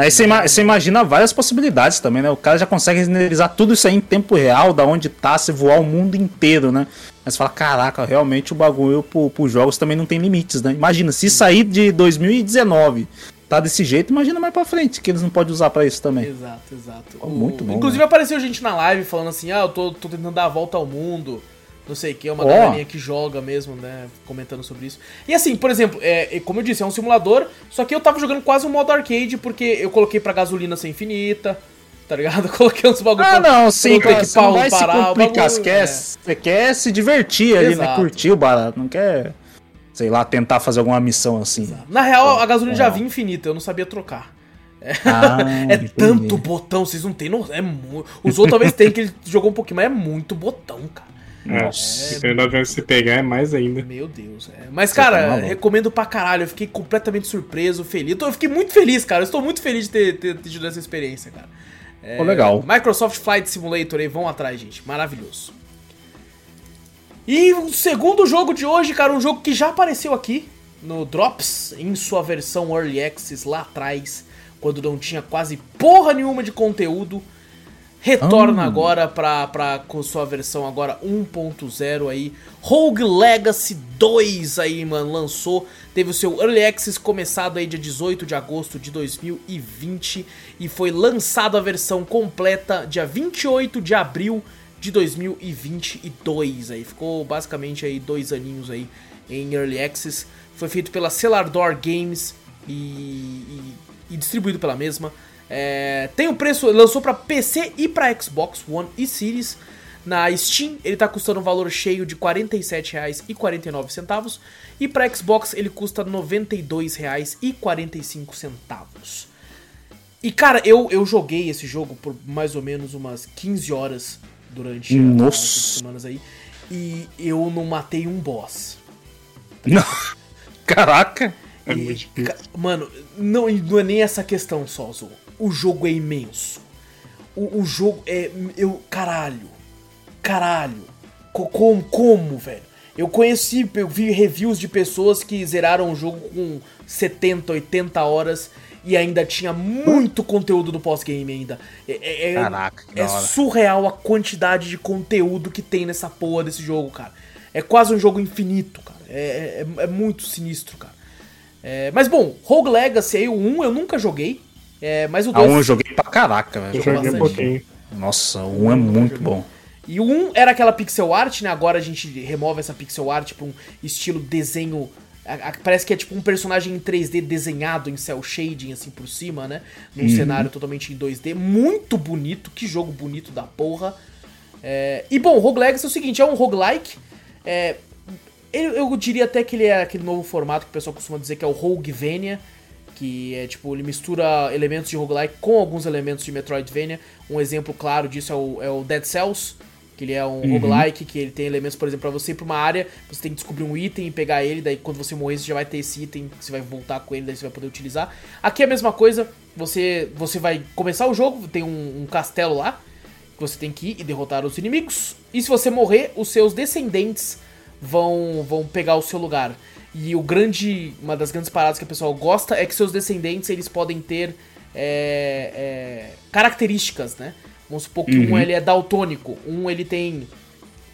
Aí você, ima você, imagina várias possibilidades também, né? O cara já consegue renderizar tudo isso aí em tempo real, da onde tá, se voar o mundo inteiro, né? Mas você fala, caraca, realmente o bagulho pro, pros jogos também não tem limites, né? Imagina, se sair de 2019 tá desse jeito, imagina mais pra frente, que eles não podem usar para isso também. Exato, exato. Oh, muito bom. Inclusive né? apareceu gente na live falando assim, ah, eu tô, tô tentando dar a volta ao mundo não sei o que, é uma oh. galerinha que joga mesmo, né? Comentando sobre isso. E assim, por exemplo, é, como eu disse, é um simulador, só que eu tava jogando quase um modo arcade, porque eu coloquei pra gasolina ser infinita, tá ligado? *laughs* coloquei uns bagulho Ah, pra, não, sim, cara, você não vai parar, se complicar, bagulho, você, quer, é. você quer se divertir ali, né? Curtir o barato, não quer, sei lá, tentar fazer alguma missão assim. Exato. Na real, a gasolina é. já vinha infinita, eu não sabia trocar. É, ah, *laughs* é tanto botão, vocês não tem noção. É Os outros talvez tem que ele jogou um pouquinho, mas é muito botão, cara. Nossa, é, avião se pegar é mais ainda. Meu Deus, é. Mas, cara, tá recomendo pra caralho. Eu fiquei completamente surpreso, feliz. Eu fiquei muito feliz, cara. Eu estou muito feliz de ter, ter, tido essa experiência, cara. É, Pô, legal. Microsoft Flight Simulator aí, vão atrás, gente. Maravilhoso. E o segundo jogo de hoje, cara, um jogo que já apareceu aqui no Drops, em sua versão Early Access lá atrás, quando não tinha quase porra nenhuma de conteúdo retorna ah. agora pra, pra, com sua versão agora 1.0 aí. Rogue Legacy 2 aí, mano, lançou. Teve o seu Early Access começado aí dia 18 de agosto de 2020 e foi lançada a versão completa dia 28 de abril de 2022 aí. Ficou basicamente aí dois aninhos aí em Early Access. Foi feito pela Celador Games e, e, e distribuído pela mesma. É, tem o preço, lançou para PC e para Xbox One e Series. Na Steam ele está custando um valor cheio de R$ 47,49 e para Xbox ele custa R$ 92,45. E cara, eu, eu joguei esse jogo por mais ou menos umas 15 horas durante Nossa. as semanas aí e eu não matei um boss. Não. *laughs* Caraca! É E, muito difícil. Mano, não, não é nem essa questão só, Zou. O jogo é imenso. O, o jogo é. Eu. Caralho. Caralho. Co- como, como, velho? Eu conheci, eu vi reviews de pessoas que zeraram o jogo com 70, 80 horas e ainda tinha muito conteúdo do pós-game ainda. É, é- é- Caraca, é surreal a quantidade de conteúdo que tem nessa porra desse jogo, cara. É quase um jogo infinito, cara. É, é- é muito sinistro, cara. É, mas bom, Rogue Legacy aí, o 1 eu nunca joguei. É, mas o A 2. 1 eu joguei pra caraca, Eu velho. joguei um bastante. pouquinho. Nossa, o 1 é muito bom. E o 1 era aquela pixel art, né? Agora a gente remove essa pixel art pra um estilo desenho. Parece que é tipo um personagem em 3D desenhado em cel shading, assim, por cima, né? Num cenário totalmente em 2D. Muito bonito, que jogo bonito da porra. É, E bom, Rogue Legacy é o seguinte, é um roguelike. É, eu, eu diria até que ele é aquele novo formato que o pessoal costuma dizer que é o Roguevania, que é tipo, ele mistura elementos de roguelike com alguns elementos de Metroidvania. Um exemplo claro disso é o, é o Dead Cells, que ele é um roguelike, que ele tem elementos, por exemplo, pra você ir pra uma área, você tem que descobrir um item e pegar ele, daí quando você morrer você já vai ter esse item, você vai voltar com ele, daí você vai poder utilizar. Aqui é a mesma coisa, você, você vai começar o jogo, tem um, um castelo lá, que você tem que ir e derrotar os inimigos. E se você morrer, os seus descendentes vão, vão pegar o seu lugar. E o grande, uma das grandes paradas que a pessoa gosta é que seus descendentes eles podem ter é, é, características, né? Vamos supor que um ele é daltônico, um ele tem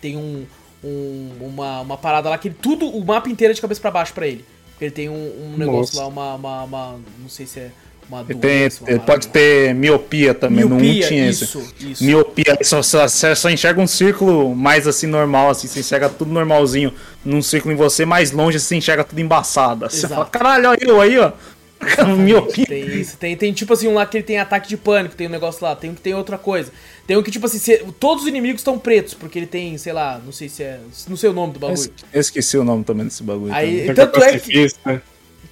tem um, um- uma, uma parada lá que ele, tudo o mapa inteiro é de cabeça pra baixo pra ele. Ele tem um, um negócio Nossa. lá, uma, uma, uma- não sei se é uma Ele, tem, doença, uma pode ter miopia também, no 1 Miopia, tinha isso, esse. isso. Miopia, só, só, só enxerga um círculo mais assim normal, assim, você enxerga tudo normalzinho num círculo em você, mais longe você enxerga tudo embaçado. Você Exato. fala, caralho, olha eu aí, ó. *laughs* miopia. Tem isso. Tem, tem tipo assim um lá que ele tem ataque de pânico, tem um negócio lá, tem um que tem outra coisa. Tem um que, tipo assim, se- todos os inimigos estão pretos, porque ele tem, sei lá, não sei se é. Não sei o nome do bagulho. eu esqueci o nome também desse bagulho. Aí- também. Tanto é que- pacifista.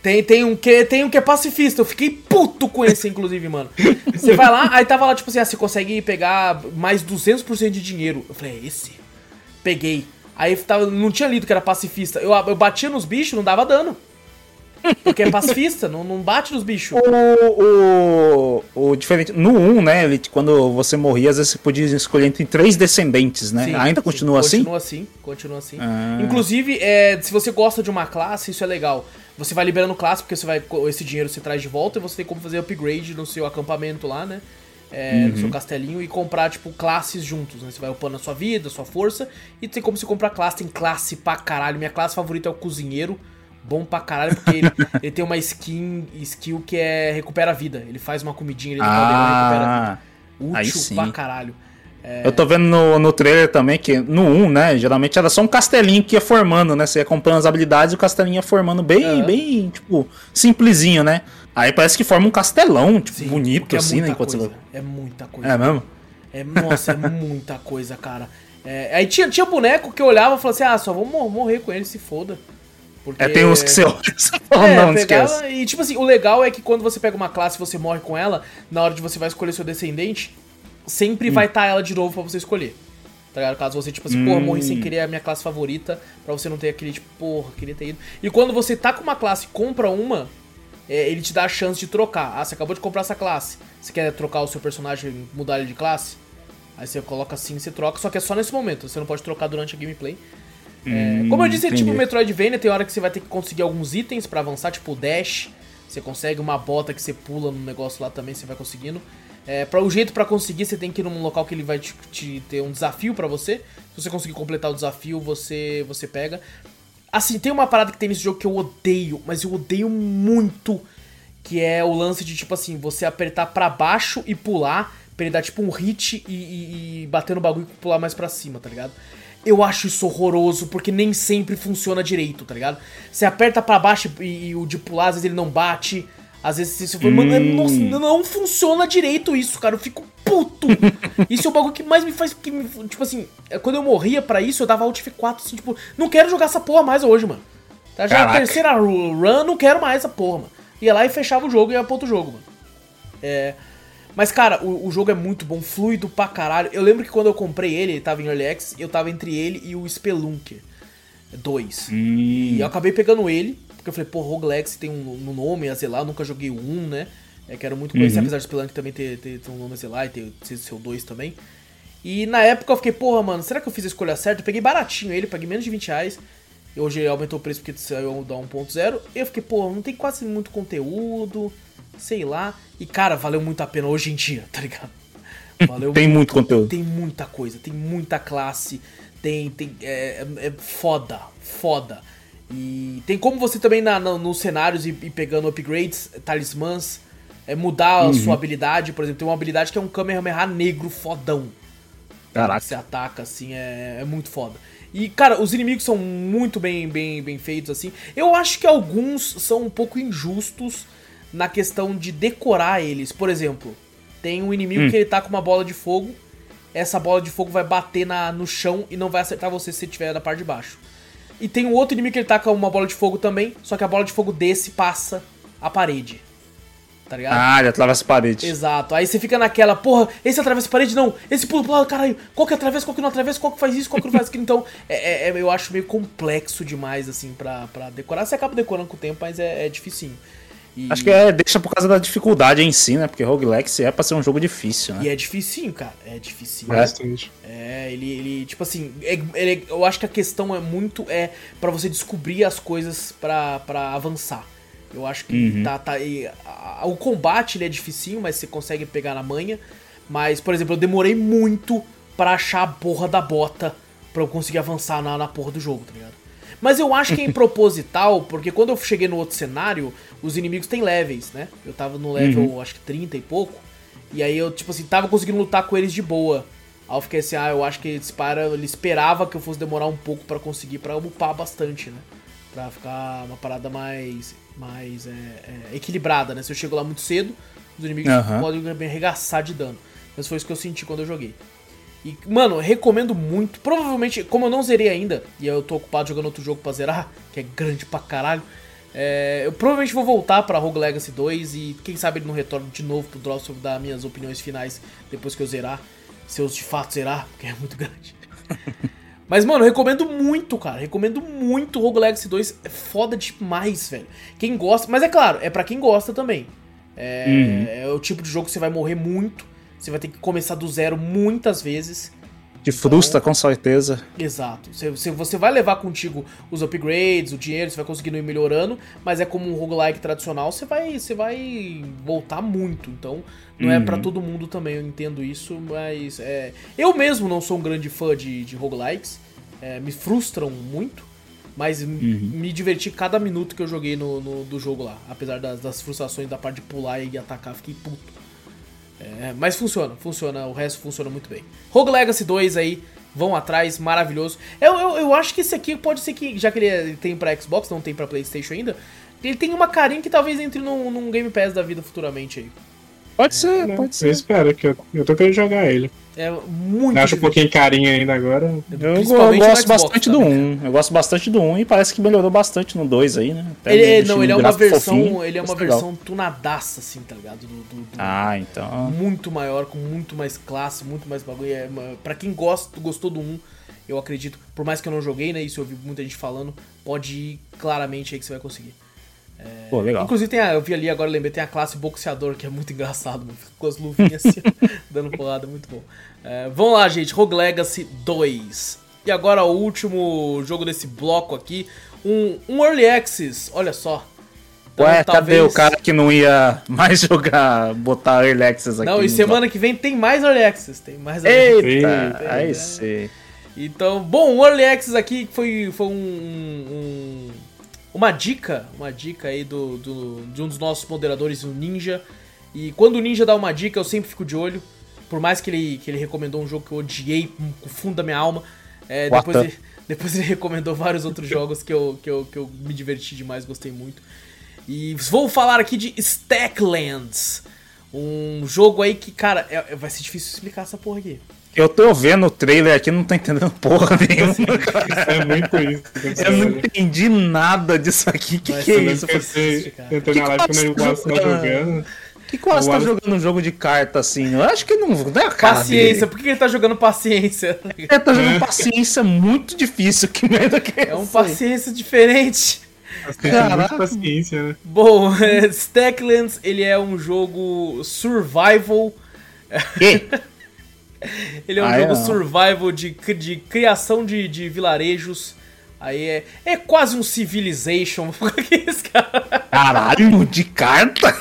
Tem, tem, um que, tem um que é pacifista. Eu fiquei puto com esse, inclusive, mano. Você vai lá, aí tava lá, tipo assim, ah, você consegue pegar mais 200% de dinheiro. Eu falei, é esse? Peguei. Aí tava, não tinha lido que era pacifista. Eu, eu batia nos bichos, não dava dano. Porque é pacifista, não, não bate nos bichos. O, o, o diferente. No 1, né? Ele, quando você morria, às vezes você podia escolher entre três descendentes, né? Sim, Ainda sim, continua assim? Continua assim, continua assim. Ah. Inclusive, é, se você gosta de uma classe, isso é legal. Você vai liberando classe, porque você vai, esse dinheiro você traz de volta e você tem como fazer upgrade no seu acampamento lá, né? É, No Uhum. seu castelinho e comprar, tipo, classes juntos, né? Você vai upando a sua vida, a sua força, e tem como você comprar classe. Tem classe pra caralho. Minha classe favorita é o cozinheiro. Bom pra caralho, porque ele, *laughs* ele tem uma skin, skill que é recupera a vida. Ele faz uma comidinha, ele e recupera a vida. Ah, Útil pra caralho. Eu tô vendo no, no trailer também que no 1, né? Geralmente era só um castelinho que ia formando, né? Você ia comprando as habilidades e o castelinho ia formando bem, Aham. bem, tipo, simplesinho, né? Aí parece que forma um castelão, tipo, Sim, bonito porque assim, né? coisa. você... É muita coisa. É mesmo? É, nossa, é muita coisa, cara. É, aí tinha, tinha boneco que eu olhava e falava assim, ah, só vou mor- morrer com ele, se foda. Porque... É, tem uns que você *laughs* olha É, não, não esquece. E tipo assim, o legal é que quando você pega uma classe e você morre com ela, na hora de você vai escolher seu descendente, sempre Hum. vai estar ela de novo pra você escolher. Tá ligado? Caso você, tipo assim, porra, morri Hum. sem querer a minha classe favorita, pra você não ter aquele, tipo, porra, queria ter ido. E quando você tá com uma classe e compra uma, é, ele te dá a chance de trocar. Ah, você acabou de comprar essa classe. Você quer trocar o seu personagem, mudar ele de classe? Aí você coloca assim, você troca, só que é só nesse momento, você não pode trocar durante a gameplay. É, como eu disse, é tipo entendi. Metroidvania, tem hora que você vai ter que conseguir alguns itens pra avançar, tipo o dash. Você consegue uma bota que você pula no negócio lá também, você vai conseguindo. É, para o jeito pra conseguir, você tem que ir num local que ele vai te, te ter um desafio pra você. Se você conseguir completar o desafio, você você pega. Assim, tem uma parada que tem nesse jogo que eu odeio, mas eu odeio muito, que é o lance de tipo assim, você apertar pra baixo e pular, pra ele dar tipo um hit e, e- e bater no bagulho e pular mais pra cima, tá ligado? Eu acho isso horroroso, porque nem sempre funciona direito, tá ligado? Você aperta pra baixo e, e o de pular, às vezes ele não bate. Às vezes você fala, mano, é- nossa, não funciona direito isso, cara. Eu fico puto. *laughs* Isso é o bagulho que mais me faz. Que me- tipo assim, é, quando eu morria pra isso, eu dava Alt F4, assim, tipo, não quero jogar essa porra mais hoje, mano. Tá, já é a terceira ru- run, não quero mais essa porra, mano. Ia lá e fechava o jogo e ia pra outro jogo, mano. É. Mas, cara, o, o jogo é muito bom, fluido pra caralho. Eu lembro que quando eu comprei ele, ele tava em Early Access, eu tava entre ele e o Spelunker 2. Hum. E eu acabei pegando ele, Porque eu falei, pô, roguelike tem um, um nome a zelar, eu nunca joguei o 1, né? É, quero muito conhecer, Uhum. apesar de Spelunk também ter, ter, ter um nome a zelar e ter, ter seu 2 também. E na época eu fiquei, porra, mano, será que eu fiz a escolha certa? Eu peguei baratinho ele, paguei menos de 20 reais. E hoje ele aumentou o preço porque saiu da 1.0. E eu fiquei, porra, não tem quase muito conteúdo, sei lá. E cara, valeu muito a pena hoje em dia, *laughs* tá ligado? Valeu Tem muito conteúdo. tem muita coisa, tem muita classe, tem. tem é, é- é foda, foda. E tem como você também na, na- nos cenários e, e pegando upgrades, talismãs, é, mudar a sua habilidade. Por exemplo, tem uma habilidade que é um Kamehameha negro fodão. Caraca. Que você ataca, assim, é, é muito foda. E, cara, os inimigos são muito bem, bem, bem feitos, assim. Eu acho que alguns são um pouco injustos na questão de decorar eles. Por exemplo, tem um inimigo que ele tá com uma bola de fogo. Essa bola de fogo vai bater na, no chão e não vai acertar você se você estiver da parte de baixo. E tem um outro inimigo que ele com uma bola de fogo também, só que a bola de fogo desse passa a parede. Tá ligado? Ah, ele atravessa a parede. Exato. Aí você fica naquela, porra, esse atravessa a parede, não. Esse pula pro lado, caralho. Qual que atravessa, qual que não atravessa, qual que faz isso, qual que não faz aquilo. Então, é, é- eu acho meio complexo demais, assim, pra, pra decorar. Você acaba decorando com o tempo, mas é, é dificinho. E, Acho que é, deixa por causa da dificuldade em si, né? Porque roguelike é pra ser um jogo difícil, E né? é dificinho, cara. É dificinho. Bastante. É, ele, ele tipo assim, é- ele- eu acho que a questão é muito é para você descobrir as coisas pra pra avançar. Eu acho que tá, tá e a- a- o combate ele é dificinho, mas você consegue pegar na manha. Mas, por exemplo, eu demorei muito pra achar a porra da bota pra eu conseguir avançar na, na porra do jogo, tá ligado? Mas eu acho que é improposital, porque quando eu cheguei no outro cenário, os inimigos têm levels, né? Eu tava no level, acho que 30 e pouco. E aí eu, tipo assim, tava conseguindo lutar com eles de boa. Aí eu fiquei assim, ah, eu acho que ele, espera, ele esperava que eu fosse demorar um pouco pra conseguir, pra upar bastante, né? Pra ficar uma parada mais, mais é, é, equilibrada, né? Se eu chego lá muito cedo, os inimigos Aham. podem me arregaçar de dano. Mas foi isso que eu senti quando eu joguei. E, mano, recomendo muito. Provavelmente, como eu não zerei ainda, e eu tô ocupado jogando outro jogo pra zerar, que é grande pra caralho, é, eu provavelmente vou voltar pra Rogue Legacy 2 e quem sabe ele não retorna de novo pro Drops dar minhas opiniões finais depois que eu zerar. Se eu de fato zerar, porque é muito grande. *laughs* Mas, mano, recomendo muito, cara. Recomendo muito Rogue Legacy 2. É foda demais, velho. Quem gosta. Mas é claro, é pra quem gosta também. É, é o tipo de jogo que você vai morrer muito. Você vai ter que começar do zero muitas vezes. Te frustra com certeza. Exato. Você, você, vai levar contigo os upgrades, o dinheiro, você vai conseguindo ir melhorando, mas é como um roguelike tradicional, você vai, você vai voltar muito. Então, não é pra todo mundo também, eu entendo isso, mas é, eu mesmo não sou um grande fã de, de roguelikes, é, me frustram muito, mas m- me diverti cada minuto que eu joguei no, no- do jogo lá, apesar das, das frustrações da parte de pular e atacar, fiquei puto. É, mas funciona, funciona, o resto funciona muito bem. Rogue Legacy 2 aí, vão atrás, maravilhoso. Eu, eu, eu acho que esse aqui pode ser que, já que ele é- tem pra Xbox, não tem pra Playstation ainda, ele tem uma carinha que talvez entre num, num Game Pass da vida futuramente aí. Pode ser, Né? pode Eu ser. espero, que eu, eu tô querendo jogar ele. É muito Eu acho um pouquinho carinho ainda agora. Eu, go- eu gosto Xbox bastante também, do 1. Eu gosto bastante do 1 e parece que melhorou bastante no 2 aí, né? Até Ele, no não, ele é uma versão, fofinho, ele é uma legal. versão tunadaça, assim, tá ligado? Do, do- do- Ah, então. muito maior, com muito mais classe, muito mais bagulho. É, pra quem gosta, gostou do 1, eu acredito, por mais que eu não joguei, né? Isso eu ouvi muita gente falando, pode ir claramente aí que você vai conseguir. Pô, legal. Inclusive tem a, eu vi ali agora, lembrei, tem a classe boxeador, que é muito engraçado, mano. Com as luvinhas assim, *laughs* dando porrada, muito bom. É, vamos lá, gente, Rogue Legacy 2. E agora o último jogo desse bloco aqui, um, um Early Access, olha só. Então, Ué, cadê talvez- o cara que não ia mais *laughs* jogar, botar Early Access aqui? Não, e semana que vem tem mais Early Access, tem mais Early Access. Eita, Eita, aí né? sim. Então, bom, o Early Access aqui foi, foi um, um- uma dica, uma dica aí do, do- de um dos nossos moderadores, o Ninja. E quando o Ninja dá uma dica, eu sempre fico de olho. Por mais que ele, que ele recomendou um jogo que eu odiei com o fundo da minha alma. é, depois, ele, *laughs* depois ele recomendou vários outros jogos que eu, que, eu, que eu me diverti demais, gostei muito. E vou falar aqui de Stacklands. Um jogo aí que, cara, é- é- vai ser difícil explicar essa porra aqui. Eu tô vendo o trailer aqui, não tô entendendo porra *laughs* nenhuma, cara. É muito isso. *laughs* Eu não entendi nada disso aqui. Que Vai que é isso? muito Eu pensei, cara. entrou na live quando eu gosto jogando. Que quase O tá Wallace- jogando um jogo de carta assim? Eu acho que não, não é a cara Paciência, dele. por que ele tá jogando paciência? Ele tá jogando paciência muito difícil. Que merda que é É um paciência diferente. muita paciência, né? Bom, é, *laughs* Stacklands, ele é um jogo survival. Que? *laughs* ele é um Ah, é jogo não. survival de, de criação de, de vilarejos. Aí é, é quase um Civilization. *laughs* é cara? *laughs* Caralho, de carta?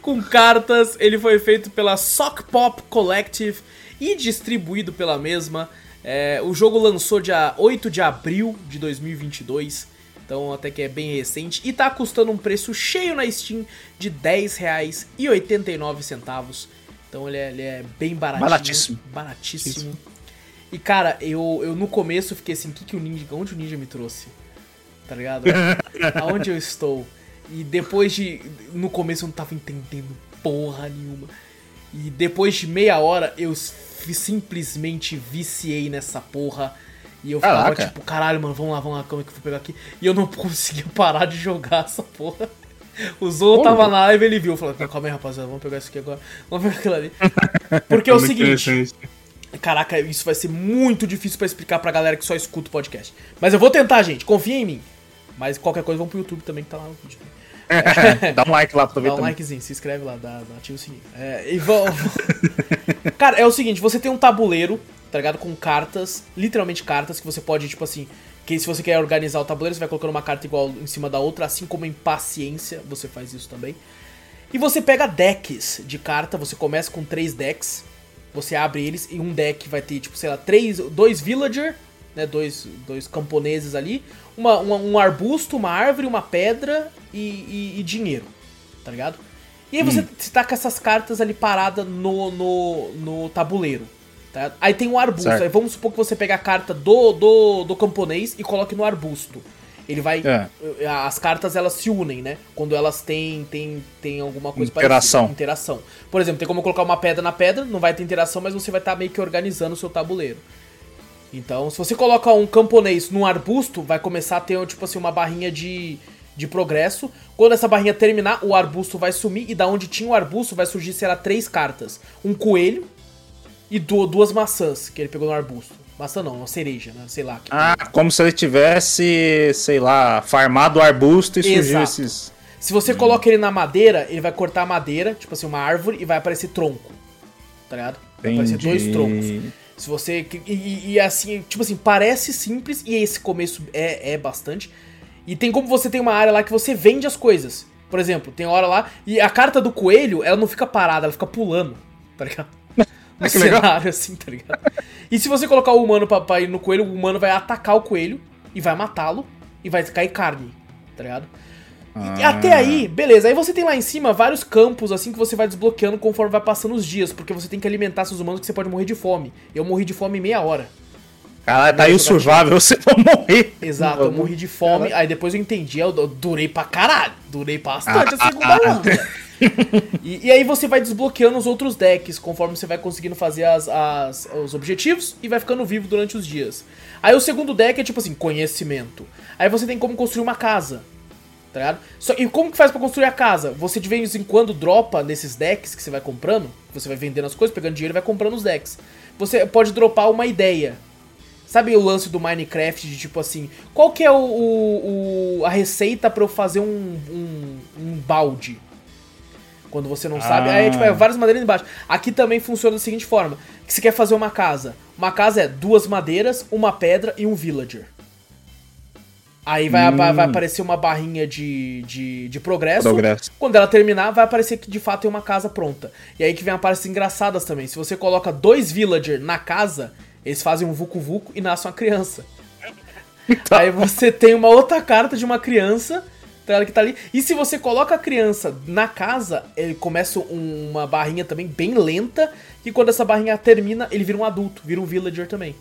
com cartas. Ele foi feito pela Sock Pop Collective e distribuído pela mesma. É, o jogo lançou dia 8 de abril de 2022, então até que é bem recente. E tá custando um preço cheio na Steam de R$10,89. Então ele é, ele é bem baratinho. Baratíssimo. Baratíssimo. E cara, eu, eu no começo fiquei assim, que que o ninja, onde o ninja me trouxe? Tá ligado? *laughs* Aonde eu estou? E depois de. No começo eu não tava entendendo porra nenhuma. E depois de meia hora eu simplesmente viciei nessa porra. E eu ficava Caraca. tipo, caralho, mano, vamos lá, vamos lá, como é que eu vou pegar aqui? E eu não *laughs* conseguia parar de jogar essa porra. O Zou tava na live, ele viu, falou, calma aí, rapaziada, vamos pegar isso aqui agora. Vamos pegar aquilo ali. *laughs* Porque é o seguinte. Caraca, isso vai ser muito difícil pra explicar pra galera que só escuta o podcast. Mas eu vou tentar, gente. Confia em mim. Mas qualquer coisa, vamos pro YouTube também, que tá lá no vídeo. *laughs* Dá um like lá pra ver Dá um também. likezinho, se inscreve lá, dá, dá, ativa o sininho. É, e vamos... *laughs* Cara, é o seguinte, você tem um tabuleiro, tá ligado? Com cartas, literalmente cartas, que você pode, tipo assim... Que se você quer organizar o tabuleiro, você vai colocando uma carta igual em cima da outra, assim como em paciência, você faz isso também. E você pega decks de carta, você começa com três decks, você abre eles e um deck vai ter, tipo, sei lá, três, dois villager, né, dois, dois camponeses ali, uma, uma- um arbusto, uma árvore, uma pedra e, e- e dinheiro, tá ligado? E aí você está com essas cartas ali paradas no, no, no tabuleiro. Tá? Aí tem um arbusto. Certo. Aí vamos supor que você pega a carta do, do, do camponês e coloque no arbusto. Ele vai. É. As cartas elas se unem, né? Quando elas têm, têm, têm alguma coisa Interação. parecida. Interação. Por exemplo, tem como colocar uma pedra na pedra, não vai ter interação, mas você vai estar meio que organizando o seu tabuleiro. Então, se você coloca um camponês num arbusto, vai começar a ter, tipo assim, uma barrinha de, de progresso. Quando essa barrinha terminar, o arbusto vai sumir e da onde tinha o arbusto vai surgir, sei lá, três cartas. Um coelho e du- duas maçãs que ele pegou no arbusto. Maçã não, uma cereja, né? Sei lá. Ah, como se ele tivesse, sei lá, farmado o arbusto e surgiu esses. Se você coloca ele na madeira, ele vai cortar a madeira, tipo assim, uma árvore, e vai aparecer tronco. Tá ligado? Vai aparecer dois troncos. Se você. E, e- e assim, tipo assim, parece simples, e esse começo é, é bastante. E tem como você tem uma área lá que você vende as coisas. Por exemplo, tem hora lá, e a carta do coelho, ela não fica parada, ela fica pulando, tá ligado? No que legal. cenário, assim, tá ligado? E se você colocar o humano pra, pra ir no coelho, o humano vai atacar o coelho e vai matá-lo e vai cair carne, tá ligado? E Ah. até aí, beleza. Aí você tem lá em cima vários campos, assim, que você vai desbloqueando conforme vai passando os dias, porque você tem que alimentar seus humanos que você pode morrer de fome. Eu morri de fome em meia hora. Caralho, tá aí o survival, você vai morrer. Exato, eu morri de fome, aí depois eu entendi, eu durei pra caralho, durei bastante a segunda onda. *laughs* E, e aí você vai desbloqueando os outros decks conforme você vai conseguindo fazer as, as- os objetivos e vai ficando vivo durante os dias. Aí o segundo deck é tipo assim, conhecimento. Aí você tem como construir uma casa. Tá ligado? Só, e como que faz pra construir a casa? Você de vez em quando dropa nesses decks que você vai comprando, você vai vendendo as coisas, pegando dinheiro e vai comprando os decks. Você pode dropar uma ideia. Sabe o lance do Minecraft de tipo assim, qual que é o, o- o- a receita pra eu fazer um, um, um balde? Quando você não sabe, aí é, tipo, é várias madeiras embaixo. Aqui também funciona da seguinte forma: que você quer fazer uma casa. Uma casa é duas madeiras, uma pedra e um villager. Aí vai, vai, vai aparecer uma barrinha de, de, de progresso. Progresso. Quando ela terminar, vai aparecer que de fato tem uma casa pronta. E aí que vem aparecer engraçadas também. Se você coloca dois villager na casa, eles fazem um vucu vucu e nasce uma criança. Aí você tem uma outra carta de uma criança tá que tá ali. E se você coloca a criança na casa, ele começa um- uma barrinha também bem lenta. E quando essa barrinha termina, ele vira um adulto, vira um villager também.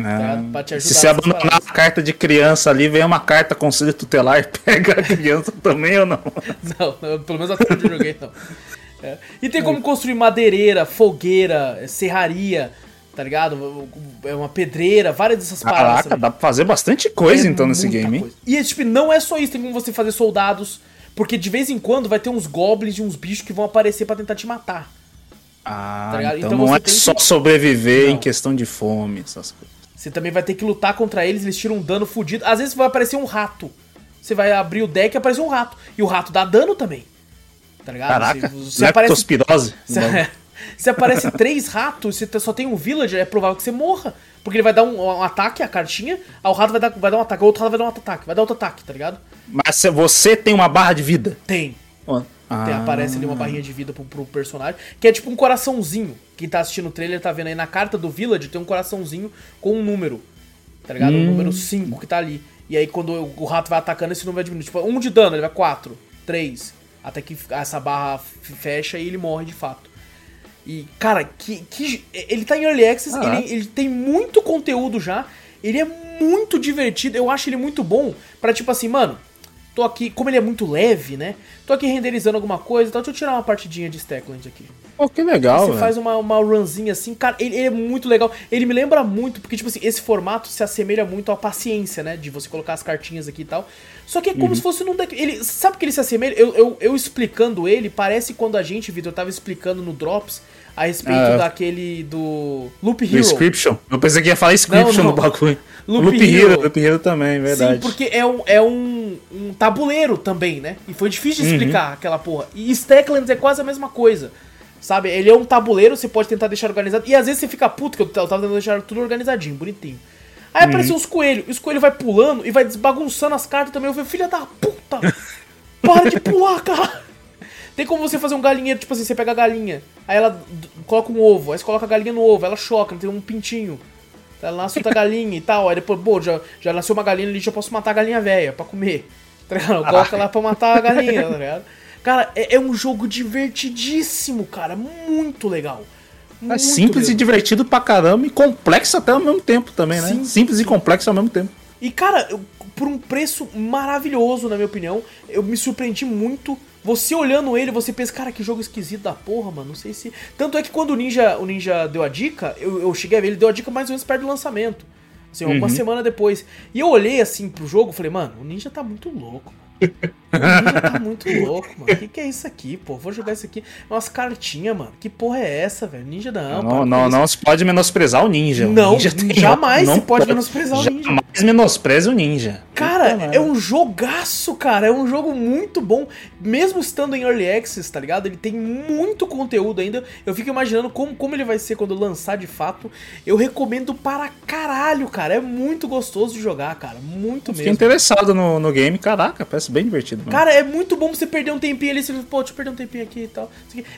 Ah, pra te se você abandonar paradas. a carta de criança ali, vem uma carta conselho tutelar e *laughs* pega a criança também ou não? *laughs* Não, não, pelo menos até onde eu joguei, não. É. E tem como construir madeireira, fogueira, serraria, tá ligado? É uma pedreira, várias dessas paradas. Caraca, dá pra fazer bastante coisa É então nesse game, hein? E tipo, não é só isso, tem como você fazer soldados. Porque de vez em quando vai ter uns goblins e uns bichos que vão aparecer pra tentar te matar. Ah, Tá então, Então não você é só que- sobreviver Não. em questão de fome, essas coisas. Você também vai ter que lutar contra eles, eles tiram um dano fudido. Às vezes vai aparecer um rato você vai abrir o deck e aparece um rato. E o rato dá dano também. Tá ligado? Caraca, Se, se aparece, leptospirose. *laughs* se, aparece *laughs* três ratos, se só tem um villager, é provável que você morra. Porque ele vai dar um, um ataque, a cartinha, aí o rato vai dar, vai dar um ataque, o outro rato vai dar um ataque, vai dar outro ataque, tá ligado? Mas você tem uma barra de vida. Tem. Ah. Tem, aparece ali uma barrinha de vida pro, pro personagem, que é tipo um coraçãozinho. Quem tá assistindo o trailer tá vendo aí na carta do Village, tem um coraçãozinho com um número. Tá ligado? O número 5 que tá ali. E aí quando o, rato vai atacando, esse número vai diminuindo. Tipo, um de dano, ele vai 4, 3. Até que essa barra fecha e ele morre de fato. E, cara, que, que ele tá em Early Access, Ah, ele, ele tem muito conteúdo já. Ele é muito divertido, eu acho ele muito bom pra tipo assim, mano, tô aqui, como ele é muito leve, né? Tô aqui renderizando alguma coisa, então deixa eu tirar uma partidinha de Stackland aqui. Pô, que legal, Você velho. faz uma, uma runzinha assim, cara, ele, ele é muito legal. Ele me lembra muito, porque, tipo assim, esse formato se assemelha muito à paciência, né? De você colocar as cartinhas aqui e tal. Só que é como se fosse num deck. Ele, sabe que ele se assemelha? Eu, eu, eu explicando ele, parece quando a gente, Vitor, tava explicando no Drops a respeito Ah. daquele do Loop Do Hero. Inscription. Eu pensei que ia falar Inscription Não, não. no bagulho. Loop Loop, Hero. Hero. Loop Hero também, verdade. Sim, porque é um, é um, um tabuleiro também, né? E foi difícil Uhum. de explicar aquela porra. E Stacklands é quase a mesma coisa. Sabe? Ele é um tabuleiro, você pode tentar deixar organizado. E às vezes você fica puto, que eu tava tentando deixar tudo organizadinho, bonitinho. Aí Uhum. apareceu os coelhos, e os coelhos vai pulando e vai desbagunçando as cartas também. Eu falei, filha da puta! *laughs* Para de pular, cara! Tem como você fazer um galinheiro, tipo assim, você pega a galinha, aí ela coloca um ovo, aí você coloca a galinha no ovo, ela choca, tem um pintinho. Ela nasce outra galinha e tal, aí depois, pô, já, já nasceu uma galinha ali, já posso matar a galinha velha pra comer. Tá ligado? Coloca lá pra matar a galinha, tá ligado? Cara, é, é um jogo divertidíssimo, cara, muito legal. É Muito simples e divertido pra caramba e complexo até ao mesmo tempo também, né? Sim, simples e complexo ao mesmo tempo. E, cara, eu- por um preço maravilhoso, na minha opinião, eu me surpreendi muito. Você olhando ele, você pensa, cara, que jogo esquisito da porra, mano. Não sei se. Tanto é que quando o Ninja, o Ninja deu a dica, eu, eu cheguei a ver, ele deu a dica mais ou menos perto do lançamento. Assim, uma semana depois. E eu olhei assim pro jogo e falei, mano, o Ninja tá muito louco. mano. O Ninja tá muito louco, mano. O que, que é isso aqui, pô? Vou jogar isso aqui. Umas cartinhas, mano. Que porra é essa, velho? Ninja não. Não, não, não se pode menosprezar o ninja. O Não, ninja tem- jamais não se pode menosprezar o ninja. Jamais menospreze o ninja. Cara, Puta é um jogaço, cara. É um jogo muito bom. Mesmo estando em Early Access, tá ligado? Ele tem muito conteúdo ainda. Eu fico imaginando como, como ele vai ser quando lançar de fato. Eu recomendo para caralho, cara. É muito gostoso de jogar, cara. Muito Fiquei mesmo. interessado no, no game. Caraca, bem divertido. Mano. Cara, é muito bom você perder um tempinho ali. Você pô, deixa eu perder um tempinho aqui e tal.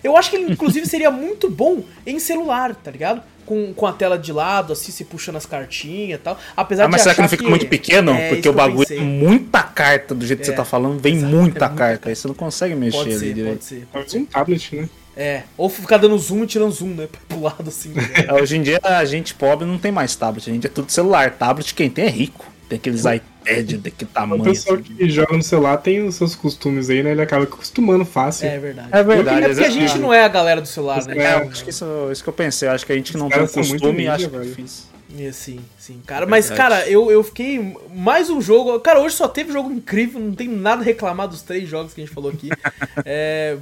Eu acho que ele, inclusive, *laughs* seria muito bom em celular, tá ligado? Com, com a tela de lado, assim, se puxando as cartinhas e tal. Apesar Ah, mas de será que não fica muito pequeno? É, Porque o que eu bagulho é muita carta do jeito que É, você tá falando, vem exato, muita é muita carta. Aí você não consegue mexer Pode ali ser, direito. pode ser. Talvez um tablet, né? É, ou ficar dando zoom e tirando zoom, né? Pro lado assim. né? É, Hoje em dia a gente pobre não tem mais tablet, a gente é tudo celular. Tablet quem tem é rico. Tem aqueles iPad daquele O tamanho. pessoal assim. que joga no celular tem os seus costumes aí, né? Ele acaba acostumando fácil. É verdade. É verdade, É porque a gente não é a galera do celular, né? É, acho que isso, isso que eu pensei. Acho que a gente que não tem o costume, acho que é velho. difícil. É, sim, sim, cara. Mas, cara, eu, eu fiquei. Mais um jogo. Cara, hoje só teve jogo incrível, não tem nada a reclamar dos três jogos que a gente falou aqui. *laughs* É,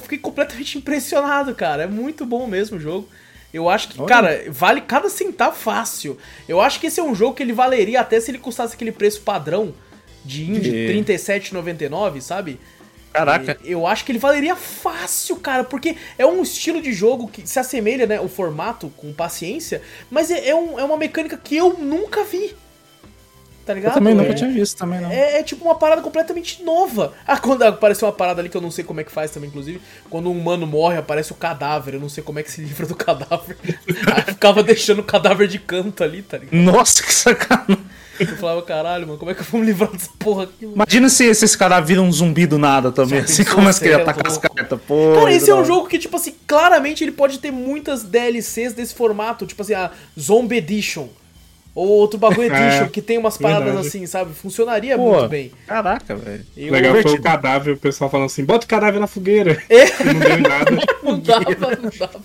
fiquei completamente impressionado, cara. É muito bom mesmo o jogo. Eu acho que, Olha. cara, vale cada centavo fácil. Eu acho que esse é um jogo que ele valeria até se ele custasse aquele preço padrão de indie, De- R$ 37,99, sabe? Caraca. E Eu acho que ele valeria fácil, cara, porque é um estilo de jogo que se assemelha, né, o formato com paciência, mas é, é um- é uma mecânica que eu nunca vi. Tá ligado? Eu também nunca é, tinha visto também, não. é, é tipo uma parada completamente nova. *laughs* Ah, quando apareceu uma parada ali que eu não sei como é que faz também, inclusive. Quando um humano morre, aparece o cadáver. Eu não sei como é que se livra do cadáver. *laughs* Aí ficava deixando o cadáver de canto ali, tá ligado? Nossa, que sacanagem. Eu falava, caralho, mano, como é que eu vou me livrar dessa porra aqui, mano? Imagina se, se esse cara vira um zumbi do nada também, assim pensou? como as que ele Cê é ataca as cartas, pô. Cara, esse é um jogo que, tipo assim, claramente ele pode ter muitas DLCs desse formato, tipo assim, a Zombie Edition. Ou outro bagulho *laughs* É, Edition, que tem umas paradas verdade. assim, sabe? Funcionaria Pô, muito bem. Caraca, velho. Eu- Legal foi o cadáver, o pessoal falando assim, bota o cadáver na fogueira. *laughs* É. Não deu nada, *laughs* Não dava, não dava.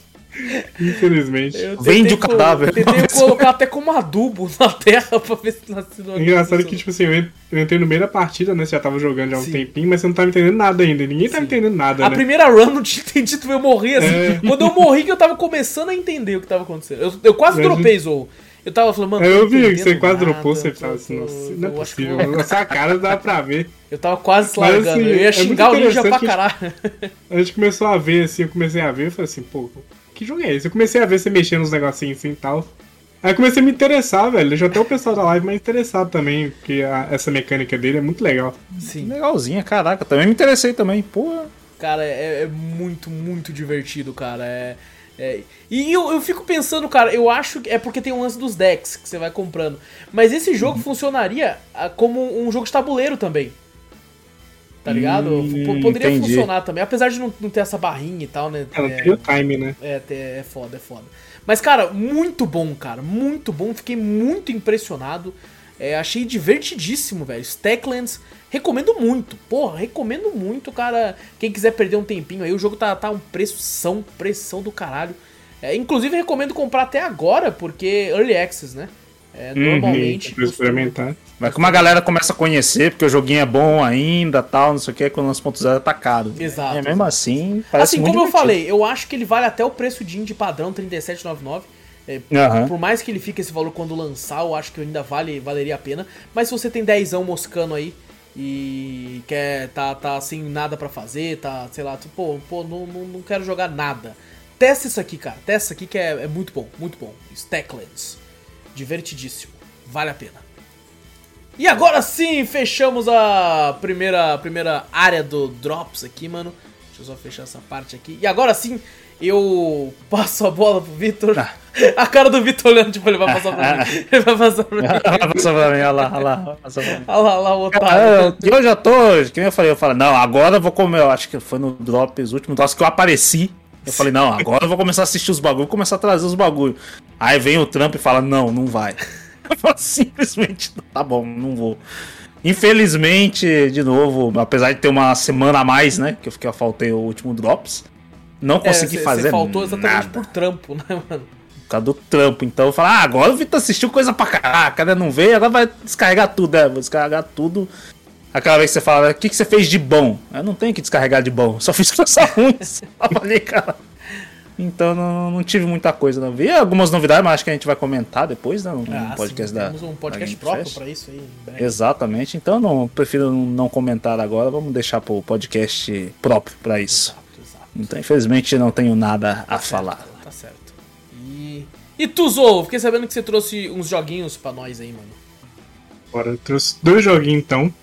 infelizmente. Eu Vende o cadáver. co- Tentei colocar até como adubo na terra pra ver se nasceu Engraçado que, tipo assim, eu en- eu entrei no meio da partida, né? Você já tava jogando já há um Sim. tempinho, mas você não tava entendendo nada ainda. Ninguém tava Sim. entendendo nada, A né? primeira run não tinha entendido, eu morri assim. É. Quando eu morri que eu tava começando a entender o que tava acontecendo. Eu, eu quase Mas- dropei Zou. Eu tava falando, mano. Eu vi que você quase nada, dropou, você tava assim, nossa, não é que possível. eu vou- Essa cara dá pra ver. Eu tava quase Mas, largando. assim, eu é ia muito xingar o ninja pra caralho. A gente começou a ver, assim, eu comecei a ver, eu falei assim, pô, que jogo é esse? Eu comecei a ver você mexendo nos negocinhos assim e tal. Aí eu comecei a me interessar, velho. Deixou até o pessoal da live mais interessado também, porque a- essa mecânica dele é muito legal. Sim. Legalzinha, caraca. Também me interessei também. Porra. Cara, é, é muito, muito divertido, cara. É, é- E eu, eu fico pensando, cara, eu acho que é porque tem um lance dos decks que você vai comprando. Mas esse jogo Uhum. funcionaria ah, como um jogo de tabuleiro também. Tá ligado? Hum, Poderia entendi. funcionar também. Apesar de não, não ter essa barrinha e tal, né? Ela É- tem o time, né? É, te- é foda, é foda. Mas, cara, muito bom, cara. Muito bom. Fiquei muito impressionado. É, achei divertidíssimo, velho. Stacklands, recomendo muito. Porra, recomendo muito, cara. Quem quiser perder um tempinho aí, o jogo tá, tá um preço, pressão do caralho. É, inclusive, recomendo comprar até agora, porque Early Access, né? É, normalmente. Uhum, pra experimentar. Vai que uma galera começa a conhecer, porque o joguinho é bom ainda tal, não sei o que, quando o 1.0 tá caro. Exato, É mesmo assim, parece Assim, muito como eu divertido. falei, eu acho que ele vale até o preço de indie padrão, R$ 37,99. É, Aham. Por mais que ele fique esse valor quando lançar, eu acho que ainda vale, valeria a pena. Mas se você tem dezão moscando aí e quer tá, tá sem nada pra fazer, tá, sei lá, tipo, pô, pô não, não, não quero jogar nada. Testa isso aqui, cara. Testa isso aqui que é, é muito bom, muito bom. Stacklands. Divertidíssimo. Vale a pena. E agora sim, fechamos a primeira, primeira área do Drops aqui, mano. Deixa eu só fechar essa parte aqui. E agora sim, eu passo a bola pro Vitor. Ah. A cara do Vitor olhando, tipo, ele vai passar pra mim. Ele vai passar pra mim. *laughs* Passa pra mim, olha lá, olha lá. Olha lá, olha lá o Ah, otário. eu, eu já tô, que nem eu falei, eu falei, não, agora eu vou comer, eu acho que foi no Drops, último Drops que eu apareci. Eu falei, não, agora eu vou começar a assistir os bagulhos, começar a trazer os bagulhos. Aí vem o Trump e fala, não, não vai. *laughs* Eu falo, simplesmente, tá bom, não vou. Infelizmente, de novo, apesar de ter uma semana a mais, né, que eu fiquei, eu faltei o último Drops, não É, consegui cê- fazer cê faltou exatamente nada por trampo, né, mano? por causa do trampo. Então eu falo, ah, agora o Vitor assistiu coisa pra caraca, né? Não veio, agora vai descarregar tudo, né? Vou descarregar tudo. Aquela vez que você fala, o que, que você fez de bom? Eu não tenho que descarregar de bom, só fiz coisa *laughs* ruim. eu falei, cara. Então não, não tive muita coisa, não. Vi algumas novidades, mas acho que a gente vai comentar depois, né? No Ah, podcast sim, da. temos um podcast próprio pra isso aí. Exatamente, então não prefiro não comentar agora, vamos deixar pro podcast próprio pra isso. Então, infelizmente, não tenho nada a Tá falar. certo, Tá certo. E. E tu, Zou, fiquei sabendo que você trouxe uns joguinhos pra nós aí, mano. Bora, eu trouxe dois joguinhos então.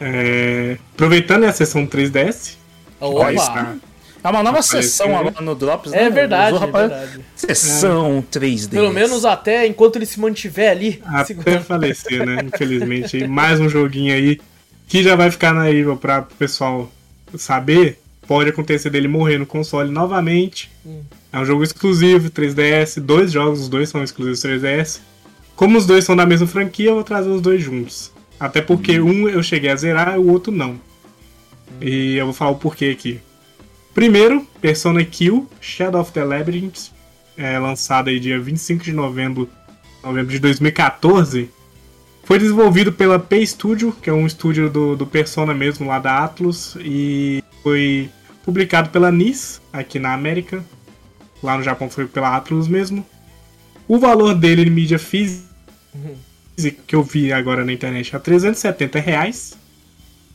É, Aproveitando a sessão 3DS. Opa! Opa! É uma nova Apareceu, sessão agora no Drops, né? É verdade, Usou, é rapaz, verdade. Sessão 3D. Pelo menos até enquanto ele se mantiver ali. Até segurando. falecer, né? Infelizmente. Mais um joguinho aí que já vai ficar na Evil pra o pessoal saber. Pode acontecer dele morrer no console novamente. Hum. É um jogo exclusivo, 3DS. Dois jogos, os dois são exclusivos 3DS. Como os dois são da mesma franquia, eu vou trazer os dois juntos. Até porque um eu cheguei a zerar e o outro não. E eu vou falar o porquê aqui. Primeiro, Persona Q, Shadow of the Labyrinth, é, lançado aí dia 25 de novembro, novembro de 2014. Foi desenvolvido pela P Studio, que é um estúdio do, do Persona mesmo, lá da Atlus, e foi publicado pela NIS, aqui na América. Lá no Japão foi pela Atlus mesmo. O valor dele em mídia física, que eu vi agora na internet, é 370 reais.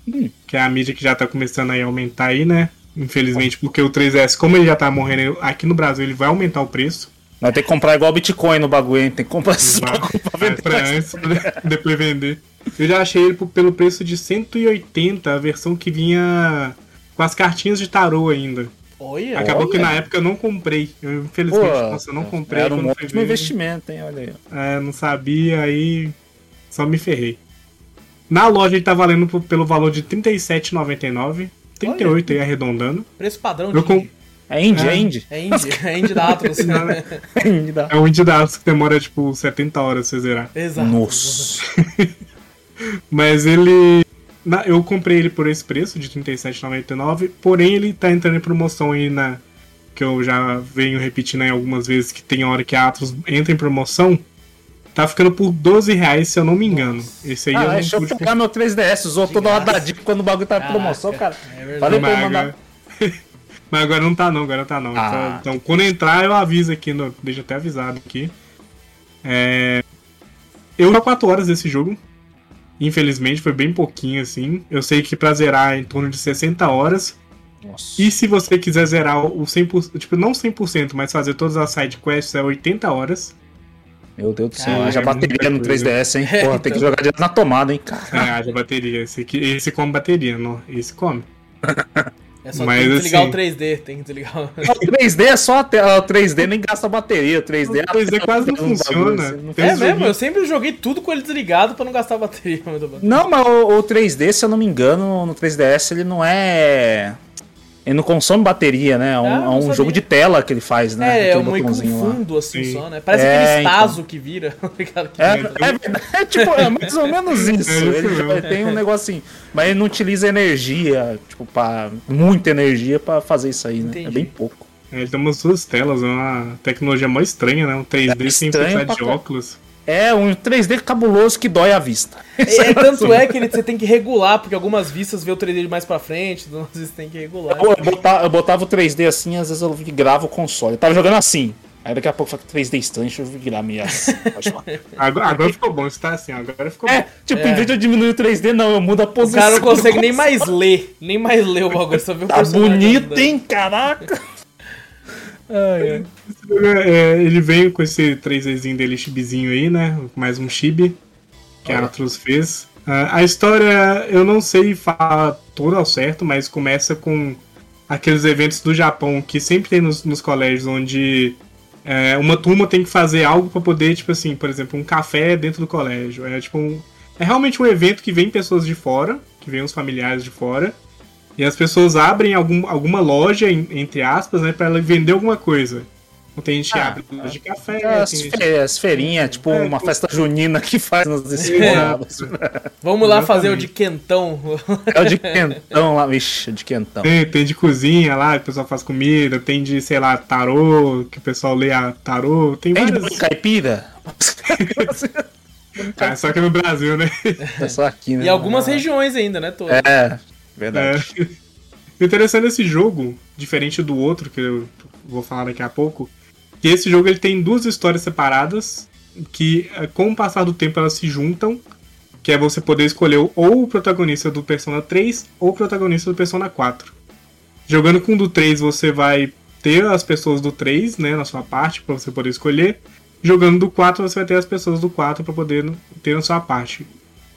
Hum. Que é a mídia que já tá começando aí a aumentar aí, né? Infelizmente, porque o 3S, como ele já tá morrendo aqui no Brasil, ele vai aumentar o preço. Vai ter que comprar igual Bitcoin no bagulho, hein? Tem que comprar esses bagulho pra vender. pra antes, pra *laughs* depois vender. Eu já achei ele pelo preço de 180, a versão que vinha com as cartinhas de tarô ainda. Olha, Acabou que olha. na época eu não comprei. Eu, infelizmente, Pô, nossa, eu não comprei. Era um ótimo investimento, hein? Olha aí. É, não sabia, aí só me ferrei. Na loja ele tá valendo por- pelo valor de R$ 37,99. 38 aí arredondando. preço padrão Eu de com-. É indie, é É. indie. É indie, é indie da Atlas. né? É *laughs* indie da... É um indie da Asus que demora tipo 70 horas pra você zerar. Exato. Nossa. *laughs* Mas ele. Na- eu comprei ele por esse preço de R$ 37,99. Porém, ele tá entrando em promoção aí na. Que eu já venho repetindo aí algumas vezes que tem hora que a Atos entra em promoção. Tá ficando por 12 reais, se eu não me engano. Esse aí Ah, eu não deixa eu pegar meu 3DS. Usou toda hora da dica quando o bagulho tá em promoção, cara. é verdade. Falei pra ele mandar. agora... *laughs* Mas agora não tá não, agora tá não. Ah. Então, então, quando entrar eu aviso aqui, no... deixa eu até avisado aqui. É... Eu jogo 4 horas desse jogo. Infelizmente, foi bem pouquinho assim. Eu sei que pra zerar é em torno de 60 horas. Nossa. E se você quiser zerar o 100%, tipo, não 100%, mas fazer todas as side quests é 80 horas. Meu Deus do céu, Caralho, haja é bateria no muita coisa. 3DS, hein? *laughs* É, Porra, tem que então. jogar direto na tomada, hein, cara. É, haja bateria. Esse, aqui, esse come bateria, não. Esse come. *laughs* É só Mas, tem que desligar assim- o 3D, tem que desligar o... *laughs* O 3D é só a tela, o 3D nem gasta bateria, o 3D é O 3D quase não bagulho funciona. assim, não É mesmo, eu sempre joguei tudo com ele desligado pra não gastar bateria. Não, mas o, o 3D, se eu não me engano, no 3DS ele não é. Ele não consome bateria, né? É um, Ah, é um jogo de tela que ele faz, né? É, é um botãozinho lá. fundo assim Sim. só, né? Parece É, aquele então. Staso que vira, *laughs* tá? Que É, vira. é verdade, é tipo, é mais ou menos isso. *laughs* É isso ele tem um negócio assim, mas ele não utiliza energia, tipo, pra, muita energia pra fazer isso aí, né? Entendi. É bem pouco. É, ele tem umas duas telas, é uma tecnologia mó estranha, né? Um 3D É sem precisar de óculos. É um 3D cabuloso que dói a vista. *laughs* É, é, tanto é que ele, você tem que regular, porque algumas vistas vê o 3D mais pra frente, então *laughs* às vezes tem que regular. Eu, eu botava, eu botava o 3D assim, às vezes eu gravo o console. Eu tava jogando assim. Aí daqui a pouco eu falei 3D estranho, deixa eu virar. *laughs* Pode falar. Agora, agora ficou bom, está assim, agora ficou É, bom. tipo, É. em vez de eu diminuir o 3D, não, eu mudo a O posição. cara não consegue nem mais ler, nem mais ler o bagulho, só vê o Tá bonito, hein? Caraca! Ai. É, ele veio com esse 3Dzinho dele, chibizinho aí, né? Mais um chibi que a. Atlus fez. Ah, a história, eu não sei falar tudo ao certo, mas começa com aqueles eventos do Japão que sempre tem nos, nos colégios, onde é, uma turma tem que fazer algo pra poder, tipo assim, por exemplo, um café dentro do colégio. É tipo um, é realmente um evento que vem pessoas de fora, que vem os familiares de fora, e as pessoas abrem algum, alguma loja, em- entre aspas, né, pra ela vender alguma coisa. Então tem gente que Ah, abre loja de café, As, tem gente fe as feirinhas, tipo É, uma pô. festa junina que faz nas escolas. *laughs* Vamos lá fazer o Exatamente. de quentão. É o de quentão lá, vixe, o de quentão. Tem, tem de cozinha lá, que o pessoal faz comida, tem de, sei lá, tarô, que o pessoal lê a tarô, tem Tem de várias. bolo caipira? Ah, *laughs* só que é no Brasil, né? É só aqui, né? E algumas regiões ainda, né? Todas. É, verdade. É. *laughs* Interessante desse jogo, diferente do outro, que eu vou falar daqui a pouco, que esse jogo ele tem duas histórias separadas, que eh, com o passar do tempo elas se juntam, que é você poder escolher ou o protagonista do Persona 3 ou o protagonista do Persona 4. Jogando com o do 3, você vai ter as pessoas do 3, né, na sua parte, para você poder escolher. Jogando do 4, você vai ter as pessoas do 4 para poder ter na sua parte.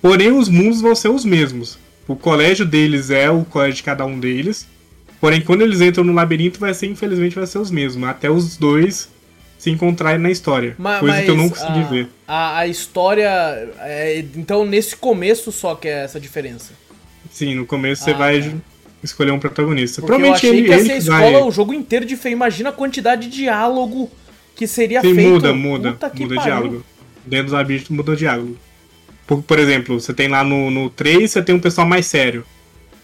Porém, os mundos vão ser os mesmos. O colégio deles é o colégio de cada um deles. Porém, quando eles entram no labirinto, vai ser, infelizmente, vai ser os mesmos. Até os dois se encontrarem na história. Ma- coisa que eu não mas consegui a, ver. A, a história. é, então, nesse começo só que é essa diferença. Sim, no começo você Ah, vai tá. escolher um protagonista. Porque eu Provavelmente achei ele, que ele ser a que escola vai. o jogo inteiro de feio. Imagina a quantidade de diálogo que seria Sim, feito. muda, muda. Puta muda diálogo. Dentro do labirinto muda diálogo. Por, por exemplo, você tem lá no, no 3, você tem um pessoal mais sério.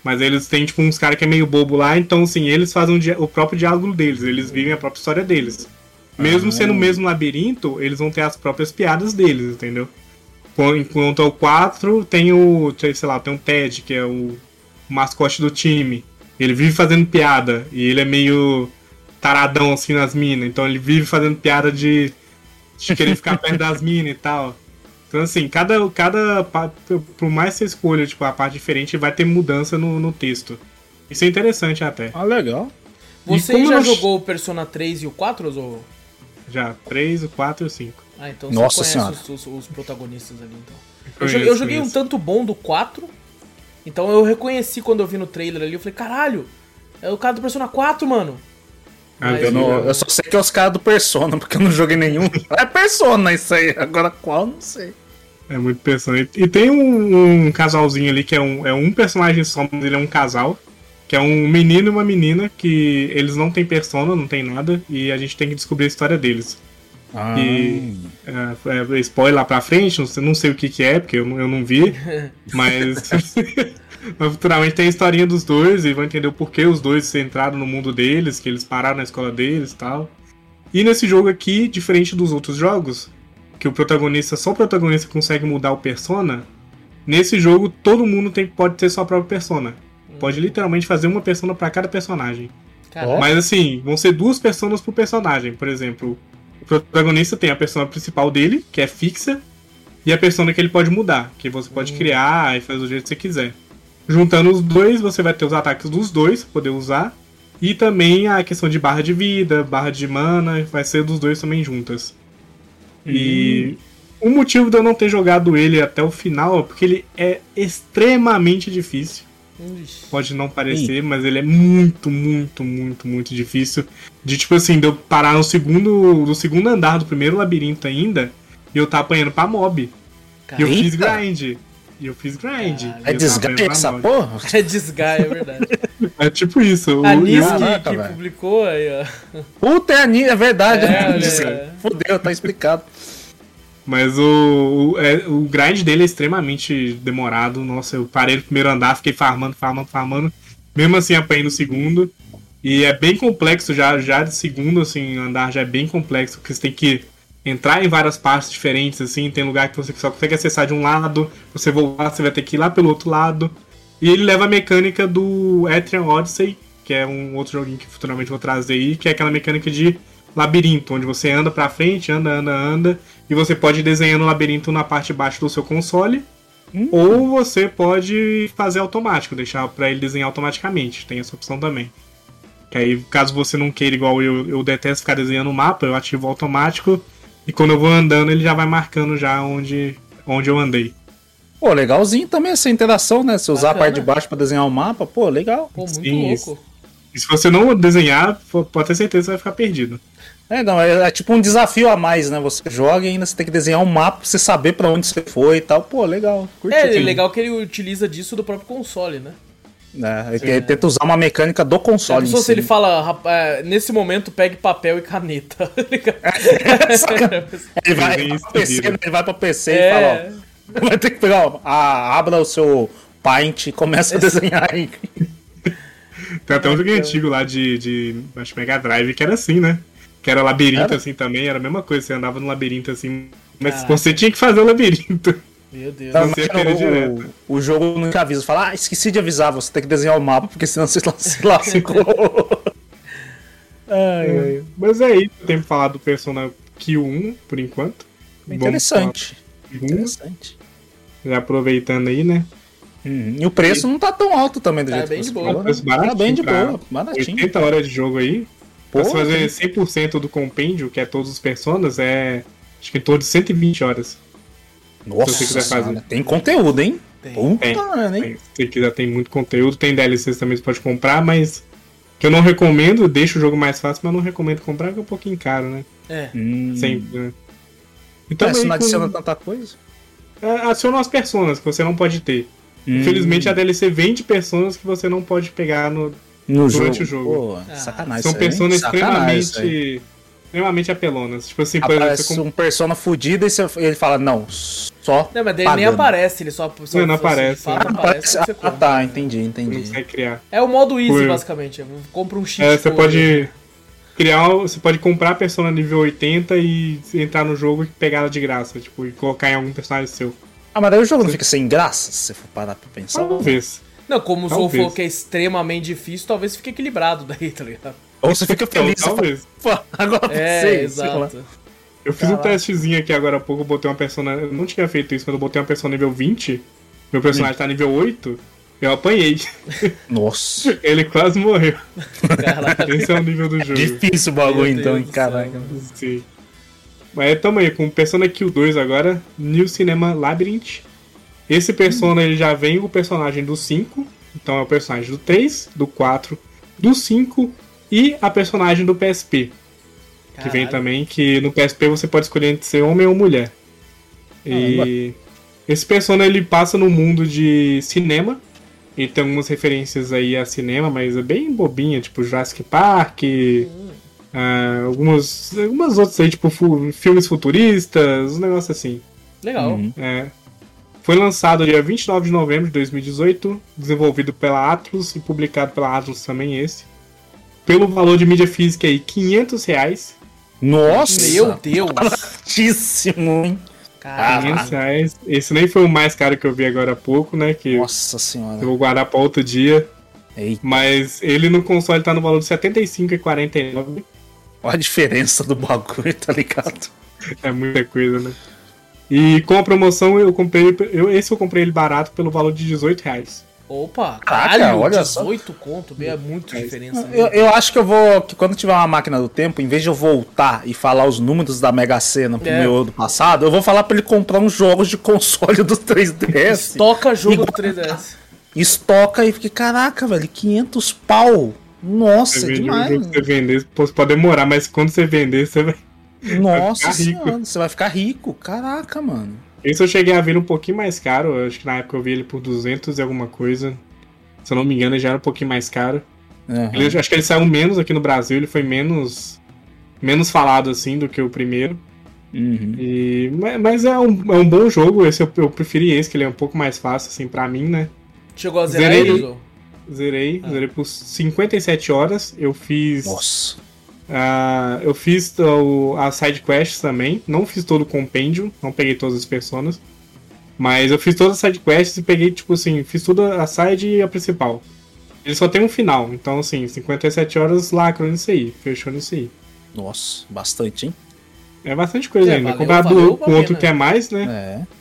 Mas eles têm, tipo, uns caras que é meio bobo lá, então, assim, eles fazem o o próprio diálogo deles, eles vivem a própria história deles. Mesmo Ah. sendo o mesmo labirinto, eles vão ter as próprias piadas deles, entendeu? Qu- Enquanto ao 4, tem o, sei lá, tem o Ted, que é o mascote do time. Ele vive fazendo piada, e ele é meio taradão, assim, nas minas, então ele vive fazendo piada de, de querer ficar perto das minas e tal. Então, assim, cada, cada por mais que você escolha tipo, a parte diferente, vai ter mudança no, no texto. Isso é interessante até. Ah, legal. Você já nós- jogou o Persona 3 e o 4, ou... Já, 3, o 4 e o 5. Ah, então Nossa você Senhora. conhece os, os- os protagonistas ali, então. Eu Conheço, joguei, eu joguei um conheço. tanto bom do 4, então eu reconheci quando eu vi no trailer ali, eu falei, caralho, é o cara do Persona 4, mano. Ah, Eu, não- eu só sei que é os caras do Persona, porque eu não joguei nenhum. *laughs* É Persona isso aí, agora qual, não sei. É muito personagem. E tem um, um casalzinho ali que é um, é um personagem só, mas ele é um casal. Que é um menino e uma menina que eles não têm persona, não tem nada, e a gente tem que descobrir a história deles. Ah, E- É, é, spoiler lá pra frente, não sei, não sei o que, que é, porque eu, eu não vi, *laughs* mas. Mas futuramente tem a historinha dos dois e vão entender o porquê os dois entraram no mundo deles, que eles pararam na escola deles e tal. E nesse jogo aqui, diferente dos outros jogos, que o protagonista, só o protagonista consegue mudar o persona, nesse jogo todo mundo tem, pode ter sua própria persona. Pode literalmente fazer uma persona pra cada personagem. Caralho. Mas assim, vão ser duas personas por personagem. Por exemplo, O protagonista tem a persona principal dele, que é fixa, e a persona que ele pode mudar, que você pode criar e fazer do jeito que você quiser. Juntando os dois, você vai ter os ataques dos dois pra poder usar. E também a questão de barra de vida, barra de mana, vai ser dos dois também juntas. E o motivo de eu não ter jogado ele até o final é porque ele é extremamente difícil. Pode não parecer, mas ele é muito, muito, muito, muito difícil. De tipo assim, de eu parar no segundo, no segundo andar do primeiro labirinto ainda e eu tá apanhando pra mob. E eu fiz grind. E eu fiz grind. E *laughs* É desgaste pra essa porra? É desgaia, é verdade. É tipo isso. o- A Nis que, que publicou aí, ó. Puta, é, a Ni- é verdade. É, Desga- é. Fudeu, tá explicado. Mas o, o, é- o grind dele é extremamente demorado. Nossa, eu parei no primeiro andar, fiquei farmando, farmando, farmando. Mesmo assim, apanhei no segundo. E é bem complexo já, já de segundo, assim, andar já é bem complexo, porque você tem que entrar em várias partes diferentes, assim, tem lugar que você só consegue acessar de um lado, você voltar, você vai ter que ir lá pelo outro lado. E ele leva a mecânica do Etrian Odyssey, que é um outro joguinho que futuramente vou trazer aí, que é aquela mecânica de labirinto, onde você anda pra frente, anda, anda, anda, e você pode ir desenhando o labirinto na parte de baixo do seu console, ou você pode fazer automático, deixar pra ele desenhar automaticamente, tem essa opção também. Que aí, caso você não queira, igual eu, eu detesto ficar desenhando o mapa, eu ativo automático, e quando eu vou andando, ele já vai marcando já onde, onde eu andei. Pô, legalzinho também essa interação, né? Se usar a Bacana. parte de baixo pra desenhar o mapa, pô, legal. Pô, muito Sim, isso. louco. E se você não desenhar, pode ter certeza que você vai ficar perdido. É, não, é, é tipo um desafio a mais, né? Você joga e ainda você tem que desenhar um mapa pra você saber pra onde você foi e tal. Pô, legal. Curti. É, é legal que ele utiliza disso do próprio console, né? É, ele ele tenta usar uma mecânica do console. Só em se si. ele fala, "Rapaz, nesse momento pegue papel e caneta. *laughs* tá ligado? Ele vai pra isso PC, né? ele vai pra PC e É. fala, ó. Vai ter que pegar, ó, a, abra o seu Paint e começa a desenhar aí. *laughs* Tem até um joguinho antigo lá de, de acho Mega Drive que era assim, né? Que era labirinto Era? assim também, era a mesma coisa, você andava no labirinto assim, mas Caraca. você tinha que fazer o labirinto. Meu Deus. Você o, o jogo te avisa, fala, ah, esqueci de avisar, você tem que desenhar o mapa, porque senão você *laughs* se lascou. *laughs* ai, ai. Mas é isso, que falar do Persona Q1 por enquanto. Interessante. falar do Q1, Interessante. Já aproveitando aí, né? Uhum. E o preço não tá tão alto também do Tá jeito bem que de você boa. falou, né? Tá baratinho bem de boa, baratinho. 80 horas de jogo aí. Pra Pô, você fazer 100% do compêndio, que é todos os personas, é acho que em torno de 120 horas. Nossa, se você quiser senhora, fazer. tem conteúdo, hein? Tem. Puta, Tem, merda, hein? Tem, Se você quiser, tem muito conteúdo. Tem DLCs também que você pode comprar, mas que eu não recomendo, deixa o jogo mais fácil, mas não recomendo comprar porque é um pouquinho caro, né? É. Hum. Sempre, né? Então, É, se não adiciona um- tanta coisa. é, adiciona umas personas que você não pode ter. Hum. Infelizmente, a DLC vende personas que você não pode pegar no. no durante jogo. o jogo. Pô, Ah, sacanagem. São personas extremamente. Extremamente apelonas. Tipo assim, por exemplo, Aparece você comp- um persona fudido e você- ele fala, não, só. Não, mas ele nem aparece, ele só. só Não, não só- aparece, de fato, né? aparece você Ah, compra. tá, entendi, não entendi. consegue criar. É o modo easy, Por- basicamente. Compra um cheat É, você pode criar. Você pode comprar a persona nível 80 e entrar no jogo e pegar ela de graça, tipo, e colocar em algum personagem seu. Ah, mas daí o jogo não fica sem graça, se você for parar pra pensar. Talvez. Não, como se Talvez. for que é extremamente difícil, talvez fique equilibrado *laughs* daí, tá ligado? Ou você fica *laughs* feliz, você fala, Talvez. "Pô, agora É, sei, sei lá." exato. Eu fiz um Caraca. testezinho aqui agora há pouco, eu botei uma persona. Eu não tinha feito isso, mas eu botei uma persona nível 20. Meu personagem tá nível 8. Eu apanhei. *laughs* Nossa, Ele quase morreu. Caraca. *laughs* Esse é o nível do jogo. difícil o bagulho Meu então, Deus hein, caraca. Sim. Mas tamo aí, com Persona Kill 2 agora, New Cinema Labyrinth. Esse Persona ele já vem o personagem do 5, então é o personagem do 3, do 4, do 5 e a personagem do PSP. Que vem Caralho. também, que no PSP você pode escolher entre ser homem ou mulher. E esse Persona ele passa no mundo de cinema. E tem algumas referências aí a cinema, mas é bem bobinha, tipo Jurassic Park, ah, algumas, algumas outras aí, tipo fu- filmes futuristas, um negócio assim. Legal. Uhum. É. Foi lançado dia 29 de novembro de 2018, desenvolvido pela Atlus e publicado pela Atlus também esse. Pelo valor de mídia física aí, 500 reais. Nossa, Meu Deus. baratíssimo, hein? Caralho. 500 reais. Esse nem foi o mais caro que eu vi agora há pouco, né? Que Nossa eu senhora. vou guardar pra outro dia. Eita. Mas ele no console tá no valor de R$ 75,49. Olha a diferença do bagulho, tá ligado? É muita coisa, né? E com a promoção eu comprei. Eu, esse eu comprei ele barato pelo valor de 18 reais. Opa, Caraca, caralho, olha 18 conto, bem, é muito diferença. Eu, né? eu acho que eu vou. Que quando tiver uma máquina do tempo, em vez de eu voltar e falar os números da Mega Sena pro É. meu do passado, eu vou falar pra ele comprar uns jogos de *laughs* console do 3DS. Estoca jogo do 3DS. Estoca e fique, caraca, velho, 500 pau. Nossa, Você é um demais. você vender, pô, pode demorar, mas quando você vender, você *laughs* vai. Nossa ficar rico. senhora, você vai ficar rico. Caraca, mano. Esse eu cheguei a ver um pouquinho mais caro. eu Acho que na época eu vi ele por 200 e alguma coisa. Se eu não me engano, ele já era um pouquinho mais caro. Aham. Ele- acho que ele saiu menos aqui no Brasil, ele foi menos menos falado assim do que o primeiro. Uhum. E, ma- mas é um, é um bom jogo, esse eu, eu preferi esse, que ele é um pouco mais fácil assim pra mim, né? Chegou a zerar Zerei. ele? Zerei, zerei por 57 horas. Eu fiz. Nossa. Ah, eu fiz o, as side quests também. Não fiz todo o compêndio, não peguei todas as personas. Mas eu fiz todas as side quests e peguei, tipo assim, fiz tudo a side e a principal. Ele só tem um final, então assim, 57 horas lacro nisso aí, fechou nisso aí. Nossa, bastante, hein? É bastante coisa É, ainda. valeu- Comparado valeu com o outro pena. que é mais, né? É.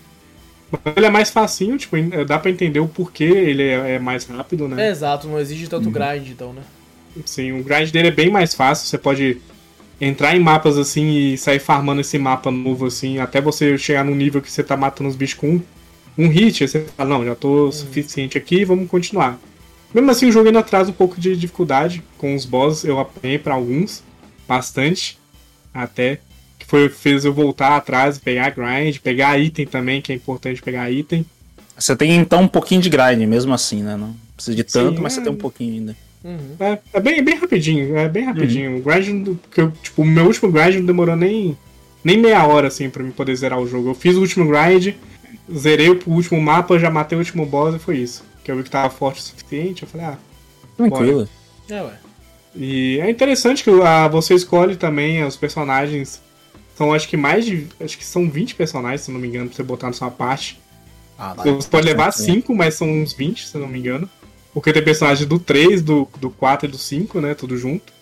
Ele é mais facinho, tipo, dá pra entender o porquê ele é, é mais rápido, né? É, exato, não exige tanto grind, então, né? Sim, o grind dele é bem mais fácil. Você pode entrar em mapas assim e sair farmando esse mapa novo assim, até você chegar num nível que você tá matando os bichos com um, um hit. Aí você fala, não, já tô suficiente aqui, vamos continuar. Mesmo assim, o jogo ainda traz um pouco de dificuldade com os bosses. Eu apanhei pra alguns, bastante, até. Que foi, fez eu voltar atrás, pegar grind, pegar item também, que é importante pegar item. Você tem então um pouquinho de grind, mesmo assim, né? Não precisa de tanto, Sim, mas você é. tem um pouquinho ainda. Uhum. É, é bem, bem rapidinho, é bem rapidinho. Uhum. O grind, que eu, tipo, o meu último grind não demorou nem, nem meia hora, assim, pra mim poder zerar o jogo. Eu fiz o último grind, zerei o último mapa, já matei o último boss e foi isso. Que eu vi que tava forte o suficiente, eu falei, ah. Tranquilo. É, ué. E é interessante que ah, você escolhe também os personagens. São acho que mais de. Acho que são 20 personagens, se eu não me engano, pra você botar na sua parte. Ah, Você pode levar 5, mas são uns 20, se eu não me engano. Porque tem personagem do 3, do, do 4 e do 5, né? Tudo junto.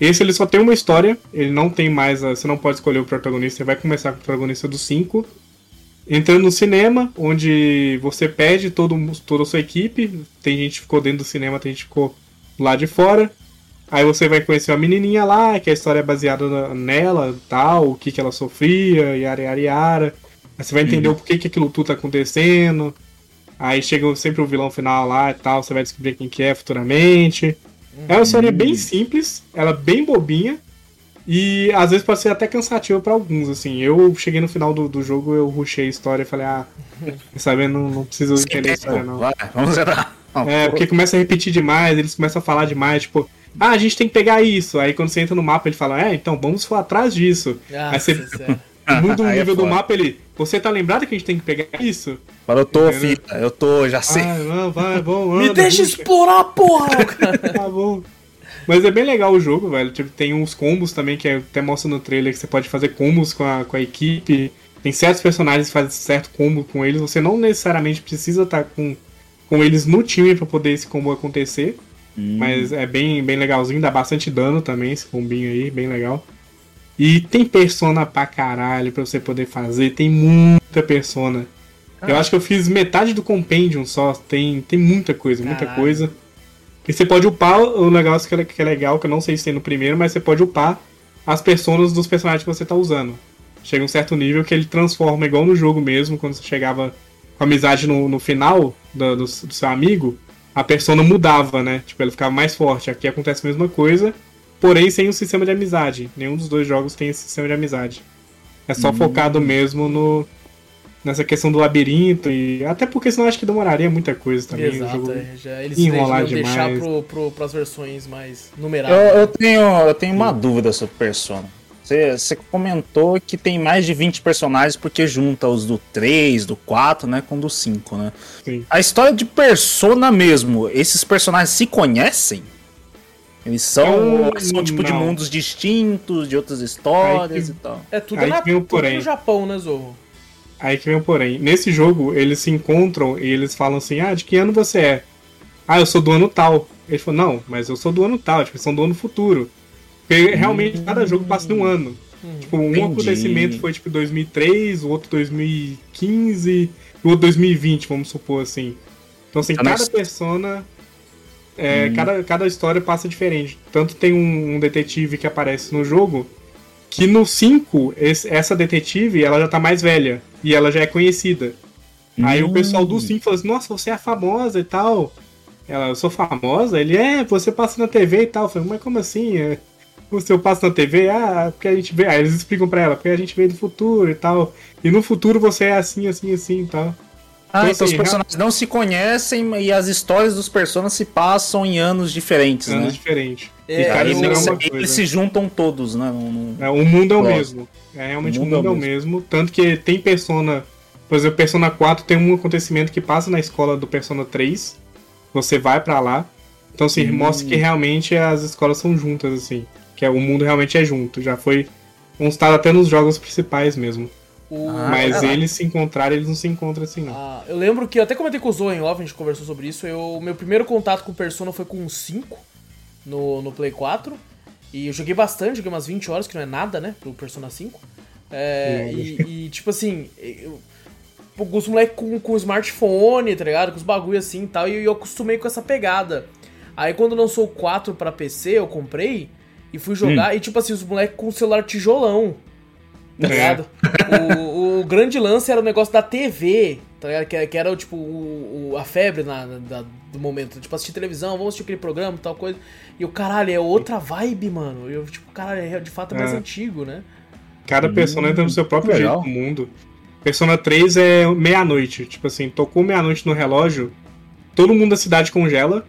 Esse ele só tem uma história, ele não tem mais. a- Você não pode escolher o protagonista, você vai começar com o protagonista do 5. Entrando no cinema, onde você perde todo, toda a sua equipe. Tem gente que ficou dentro do cinema, tem gente que ficou lá de fora. Aí você vai conhecer uma menininha lá, que a história é baseada na- nela, tal, o que, que ela sofria, yara, yara, yara. Aí você vai entender o porquê que aquilo tudo tá acontecendo. Aí chega sempre o vilão final lá e tal, você vai descobrir quem que é futuramente. É uma história bem simples, ela é bem bobinha. E às vezes pode ser até cansativa pra alguns, assim. Eu cheguei no final do, do jogo, eu rushei a história e falei, ah, quer saber, não, não preciso entender a história não. Vai, vamos zerar. É, porque começa a repetir demais, eles começam a falar demais, tipo, ah, a gente tem que pegar isso. Aí quando você entra no mapa, ele fala, é, então vamos for atrás disso. Ah, Aí você sério. Muda o Aí é nível do foda. mapa, ele, você tá lembrado que a gente tem que pegar isso? Agora eu tô, Entendeu? fita, eu tô, já sei. Ah, não, vai, vamos, *laughs* Me anda, deixa busca. explorar, porra! cara. *laughs* Tá bom. Mas é bem legal o jogo, velho. Tipo, tem uns combos também que até mostra no trailer que você pode fazer combos com a, com a equipe. Tem certos personagens que fazem certo combo com eles. Você não necessariamente precisa estar com, com eles no time pra poder esse combo acontecer. Mas é bem, bem legalzinho, dá bastante dano também esse combinho aí, bem legal. E tem persona pra caralho pra você poder fazer, tem muita persona. Eu acho que eu fiz metade do Compendium só, tem, tem muita coisa, muita Caralho. coisa. E você pode upar o negócio que é, que é legal, que eu não sei se tem no primeiro, mas você pode upar as personas dos personagens que você tá usando. Chega um certo nível que ele transforma, igual no jogo mesmo, quando você chegava com amizade no, no final do, do, do seu amigo, a persona mudava, né? Tipo, ela ficava mais forte. Aqui acontece a mesma coisa, porém sem o sistema de amizade. Nenhum dos dois jogos tem esse sistema de amizade. É só focado mesmo no nessa questão do labirinto e até porque senão acho que demoraria muita coisa também. o Exato, jogo... é, já, eles enrolar deveriam deixar demais. pro, pro, pras versões mais Eu, numeradas. eu tenho, eu tenho uma dúvida sobre Persona. Você, você comentou que tem mais de 20 personagens porque junta os do 3, do 4, né, com o do 5, né? Sim. A história de Persona mesmo, esses personagens se conhecem? Eles são, Eu- são tipo de não. mundos distintos, de outras histórias Aí e tal. É tudo, Aí na, vem o tudo porém. no Japão, né, Zorro? Aí que vem o porém. Nesse jogo, eles se encontram e eles falam assim: Ah, de que ano você é? Ah, eu sou do ano tal. Ele falou: Não, mas eu sou do ano tal, tipo, eles são do ano futuro. Porque realmente cada jogo passa em um ano. Hum. Tipo, um Entendi. acontecimento foi tipo 2003, o outro 2015 e o outro 2020, vamos supor assim. Então, assim, Tá cada his- persona. É, Hum. cada, cada história passa diferente. Tanto tem um, um detetive que aparece no jogo que no 5, esse- essa detetive ela já tá mais velha e ela já é conhecida. Aí o Hum. pessoal do 5 fala assim: Nossa, você é famosa e tal. Ela, eu sou famosa? Ele é, você passa na TV e tal. Eu falei, mas como assim? É, Você eu passo na TV? Ah, porque a gente vê. Aí eles explicam pra ela, porque a gente veio do futuro e tal. E no futuro você é assim, assim, assim e tal. Ah, Então, os personagens não se conhecem e as histórias dos personagens se passam em anos diferentes, Anos né? diferentes. É, e Eles, história é uma coisa. eles se juntam todos, né? Não- não- É, o mundo é o Próximo. mesmo. É, realmente O o mundo mundo, é o mesmo. Tanto que tem Persona. Por exemplo, Persona 4 tem um acontecimento que passa na escola do Persona 3. Você vai pra lá. Então, assim, Hum. mostra que realmente as escolas são juntas, assim. Que é, o mundo realmente é junto. Já foi constado até nos jogos principais mesmo. O- Ah, Mas caraca. eles se encontrarem, eles não se encontram assim, não. Ah, eu lembro que eu até comentei com o Zoe em off, a gente conversou sobre isso. Eu, meu primeiro contato com Persona foi com um 5 no, no Play 4. E eu joguei bastante, joguei umas 20 horas, que não é nada, né, pro Persona 5. É, e, e, tipo assim, eu, os moleques com, com smartphone, tá ligado? Com os bagulho assim e tal, e eu acostumei com essa pegada. Aí quando lançou o 4 pra PC, eu comprei e fui jogar, e tipo assim, os moleques com o celular tijolão. Tá É. ligado? O, o grande lance era o negócio da TV, tá ligado? Que, que era, tipo, o, o- a febre na, do momento. Tipo, assistir televisão, vamos assistir aquele programa e tal coisa. E o caralho, é outra vibe, mano. Eu, tipo, caralho, é, de fato é mais É. antigo, né? Cada Persona entra no seu próprio legal. jeito no mundo. Persona 3 é meia-noite. Tipo assim, tocou meia-noite no relógio, todo mundo da cidade congela.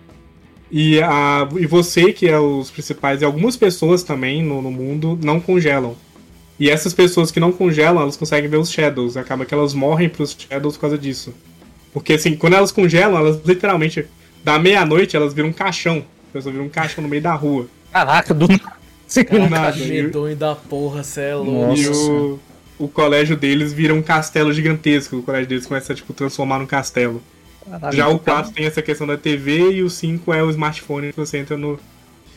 E, a, e você, que é os principais, e algumas pessoas também no, no mundo, não congelam. E essas pessoas que não congelam, elas conseguem ver os Shadows. Acaba que elas morrem pros Shadows por causa disso. Porque assim, quando elas congelam, elas literalmente, da meia-noite, elas viram um caixão. A pessoa vira um caixão no meio da rua. Caraca, do nada. *laughs* Medonho da porra, cê é louco. E o, o colégio deles vira um castelo gigantesco. O colégio deles começa a tipo, transformar num castelo. Caraca, Já o então, 4 tem essa questão da TV e o 5 é o smartphone que você entra no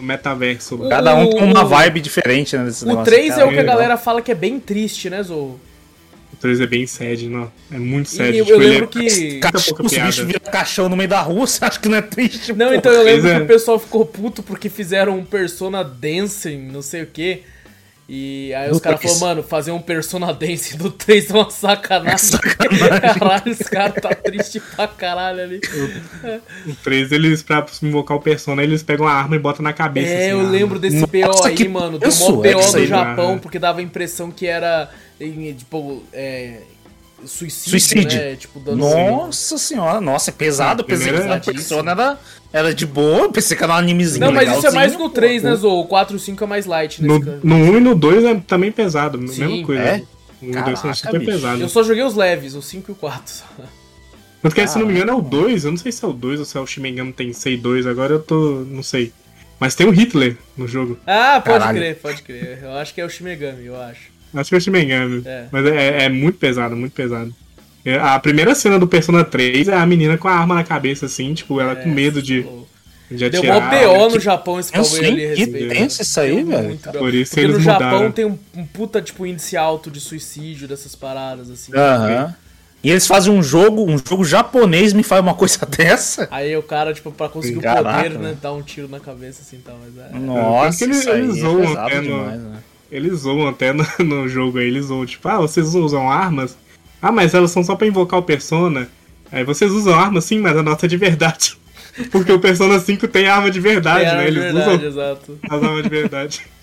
metaverso. lá. Cada um O- uma vibe diferente, né? O negócio. 3 é Cara, o que a galera fala que é bem triste, né, Zou? O 3 é bem sad, não. É muito E sad. eu, tipo, eu lembro é- que. Pouca os bichos viram caixão no meio da rua, *laughs* você acha que não é triste? Não, pô? então eu lembro Pois que é. o pessoal ficou puto porque fizeram um Persona Dancing, não sei o que. E aí os Do caras três. falaram, mano, fazer um Persona *laughs* Dance do 3 é uma sacanagem. sacanagem. *laughs* caralho, os caras tá triste pra caralho ali. O 3, eles, pra invocar o Persona, eles pegam a arma e botam na cabeça. É, assim, eu lembro desse Nossa, BO aí, mano. Deu mó é BO isso no aí, Japão, porque dava a impressão que era, tipo, é, suicídio, Suicídio. né? Tipo, dando Nossa senhora, nossa, é pesado. Eu pensei que a persona era, era de boa, eu pensei que era um animezinho Não, mas isso é mais no 3, pô. né, Zou? O 4 e o 5 é mais light nesse No, no 1 e no 2 é também pesado, Sim, mesma coisa. é? O 1 e o 2 são Caraca, super pesados. Eu só joguei os leves, o 5 e o 4. só. Tanto que, se não me engano, é o 2. Eu não sei se é o 2 ou se é o Shimengami Tensei 2. Agora eu tô. não sei. Mas tem o Hitler no jogo. Ah, pode Caralho. crer, pode crer. Eu acho que é o Shimegami, eu acho. Acho que é o Shimengami. É. Mas é, é muito pesado, muito pesado. É, A primeira cena do Persona 3 é a menina com a arma na cabeça, assim, tipo, ela com medo de, Pô, de Deu atirar. mó BO no que- Japão esse Eu bagulho ali, a que respeito. tenso isso aí, Deu velho. Por isso Porque no eles Japão mudaram. tem um, um puta, tipo, índice alto de suicídio, dessas paradas, assim. Aham. E eles fazem um jogo, um jogo japonês me faz uma coisa *laughs* dessa? Aí o cara, tipo, pra conseguir Caraca, o poder, né, dar um tiro na cabeça, assim, tal, mas é... Nossa, eles- isso aí eles é zoam pesado até no- demais, né? Eles zoam até no, *laughs* no jogo aí, eles zoam, tipo, ah, vocês usam armas? Ah, mas elas são só pra invocar o Persona. Aí vocês usam armas sim, mas a nossa é de verdade. *laughs* Porque o Persona 5 tem arma de verdade, É, né? é Eles verdade, usam exato. as armas de verdade. *laughs*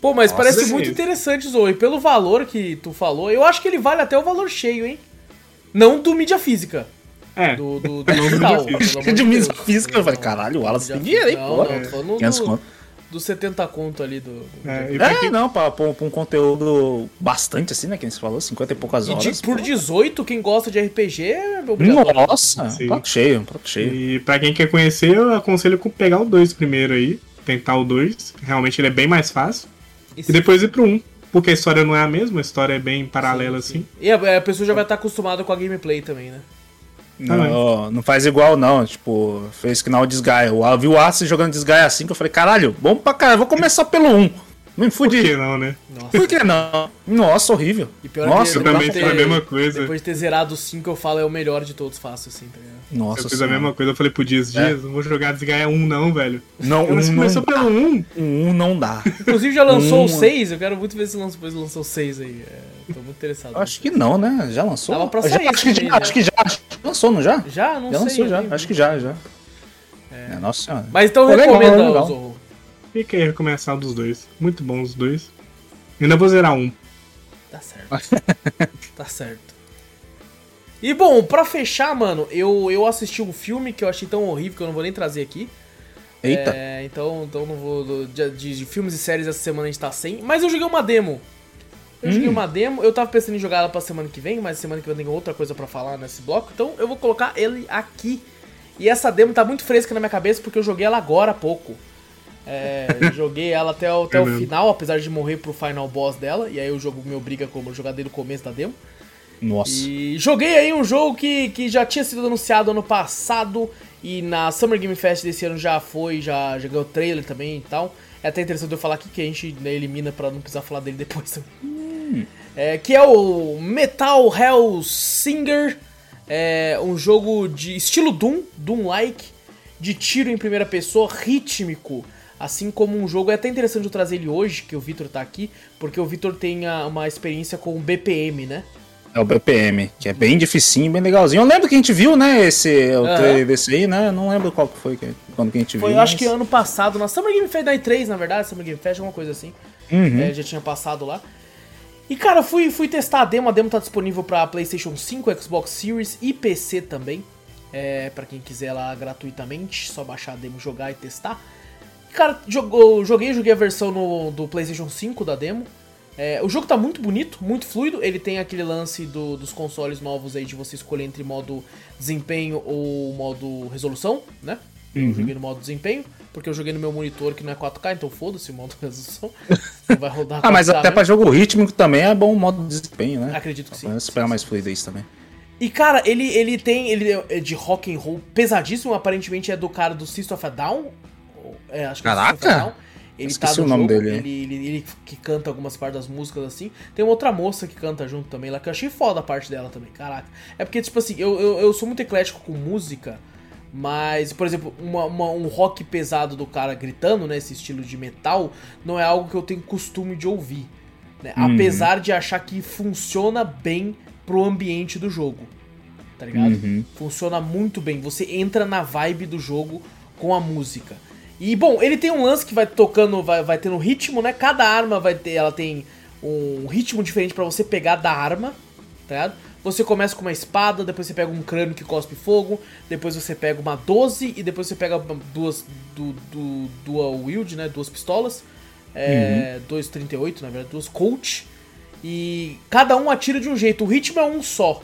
Pô, mas Nossa, parece é muito isso. interessante, Zoe. Pelo valor que tu falou, eu acho que ele vale até o valor cheio, hein? Não do mídia física. É, Do, do, do digital. De mídia física, eu falei, caralho, o Wallace tem dinheiro, hein, Não, pô. não, tô falando 500 do, conto. Do 70 conto ali do. do- é, e pra É, quem- não, pra, pra, um- pra um conteúdo bastante assim, né? Que você falou, 50 e poucas E horas. de- por pô. 18, quem gosta de RPG é obrigatório. Nossa, Sim. prato cheio, prato cheio. E pra quem quer conhecer, eu aconselho pegar o 2 primeiro aí. Tentar o 2. Realmente ele é bem mais fácil. E E depois ir pro 1. Porque a história não é a mesma, a história é bem paralela assim. E a, a pessoa já vai estar acostumada com a gameplay também, né? Não, não faz igual, não. Tipo, fez que não o Desgaia. Eu vi o Ace jogando Desgaia assim, que eu falei, caralho, bom pra caralho, vou começar pelo 1. Me fudi. Por que não, né? Nossa. Por que não? Nossa, horrível. E pior Nossa, eu também fiz a mesma coisa. Depois de ter zerado o 5, eu falo é o melhor de todos, fácil assim, tá ligado? Nossa, eu fiz a mesma coisa, eu falei pro Dias, Dias, não vou jogar Desgaia 1 não, velho. Não, Mas um começou não pelo 1. Um não dá. Inclusive já lançou Um- o 6, eu quero muito ver se lançou, depois lançou o 6 aí. É, tô muito interessado. Acho que não, né? Já lançou? Tava pra já, sair acho, que esse já, acho que já. Acho que lançou, não já? Já? Não já sei. lançou, já. Acho que já, já. É, nossa senhora. Mas então Pô, recomenda, legal. Zorro. Fica aí recomeçar dos dois. Muito bom os dois. Ainda vou zerar um. Tá certo. *laughs* tá certo. E bom, pra fechar, mano, eu, eu assisti um filme que eu achei tão horrível que eu não vou nem trazer aqui. Eita. É, então, então não vou. De, de- de filmes e séries essa semana a gente tá sem. Mas eu joguei uma demo. Eu Hum. joguei uma demo, eu tava pensando em jogar ela pra semana que vem, mas semana que vem tem outra coisa pra falar nesse bloco, então eu vou colocar ele aqui. E essa demo tá muito fresca na minha cabeça porque eu joguei ela agora há pouco. É, *laughs* eu joguei ela até, o- até É o mesmo. final, apesar de morrer pro final boss dela, e aí o jogo me obriga como jogar desde o começo da demo. Nossa. E joguei aí um jogo que, que já tinha sido anunciado ano passado e na Summer Game Fest desse ano já foi, já, já ganhou trailer também e tal. É até interessante eu falar aqui que a gente né, elimina pra não precisar falar dele depois É, que é o Metal Hell Singer, é um jogo de estilo Doom, Doom-like, de tiro em primeira pessoa, rítmico. Assim como um jogo, é até interessante eu trazer ele hoje, que o Vitor tá aqui, porque o Vitor tem a- uma experiência com o BPM, né? É o BPM, que é bem dificinho, bem legalzinho. Eu lembro que a gente viu, né, esse, o Aham. trailer desse aí, né? Não lembro qual que foi quando que a gente Foi, viu. eu acho mas- que ano passado, na Summer Game Fest, na E3, na verdade, Summer Game Fest, alguma coisa assim. Uhum. É, já tinha passado lá. E cara, fui, fui testar a demo, a demo tá disponível pra PlayStation 5, Xbox Series e PC também. É, para quem quiser lá gratuitamente, só baixar a demo, jogar e testar. E, cara, jogou, joguei, joguei a versão no, do PlayStation 5 da demo. É, o jogo tá muito bonito, muito fluido. Ele tem aquele lance do- dos consoles novos aí de você escolher entre modo desempenho ou modo resolução, né? Eu joguei no modo desempenho, porque eu joguei no meu monitor que não é 4K, então foda-se o modo *laughs* resolução. Não vai rodar Ah, mas 4K até mesmo. pra jogo rítmico também é bom o modo de desempenho, né? Acredito que sim. Esperar mais fluidez também. E cara, ele, ele tem. Ele é de rock and roll pesadíssimo, aparentemente é do cara do System of a Down. É, acho que é Caraca! Down. Ele Esqueci tá no o nome jogo, dele, ele, ele, ele que canta algumas partes das músicas assim. Tem uma outra moça que canta junto também lá, que eu achei foda a parte dela também, caraca. É porque, tipo assim, eu, eu, eu sou muito eclético com música, mas, por exemplo, uma- uma- um rock pesado do cara gritando, né? Esse estilo de metal, não é algo que eu tenho costume de ouvir. né? Uhum. Apesar de achar que funciona bem pro ambiente do jogo. Tá ligado? Uhum. Funciona muito bem. Você entra na vibe do jogo com a música. E bom, ele tem um lance que vai tocando, vai, vai tendo ritmo, né? Cada arma vai ter, ela tem um ritmo diferente pra você pegar da arma, tá ligado? Você começa com uma espada, depois você pega um crânio que cospe fogo, depois você pega uma 12 e depois você pega duas do, do dual wield, né? Duas pistolas. É, 2,38 na verdade, duas Colt. E cada um atira de um jeito. O ritmo é um só.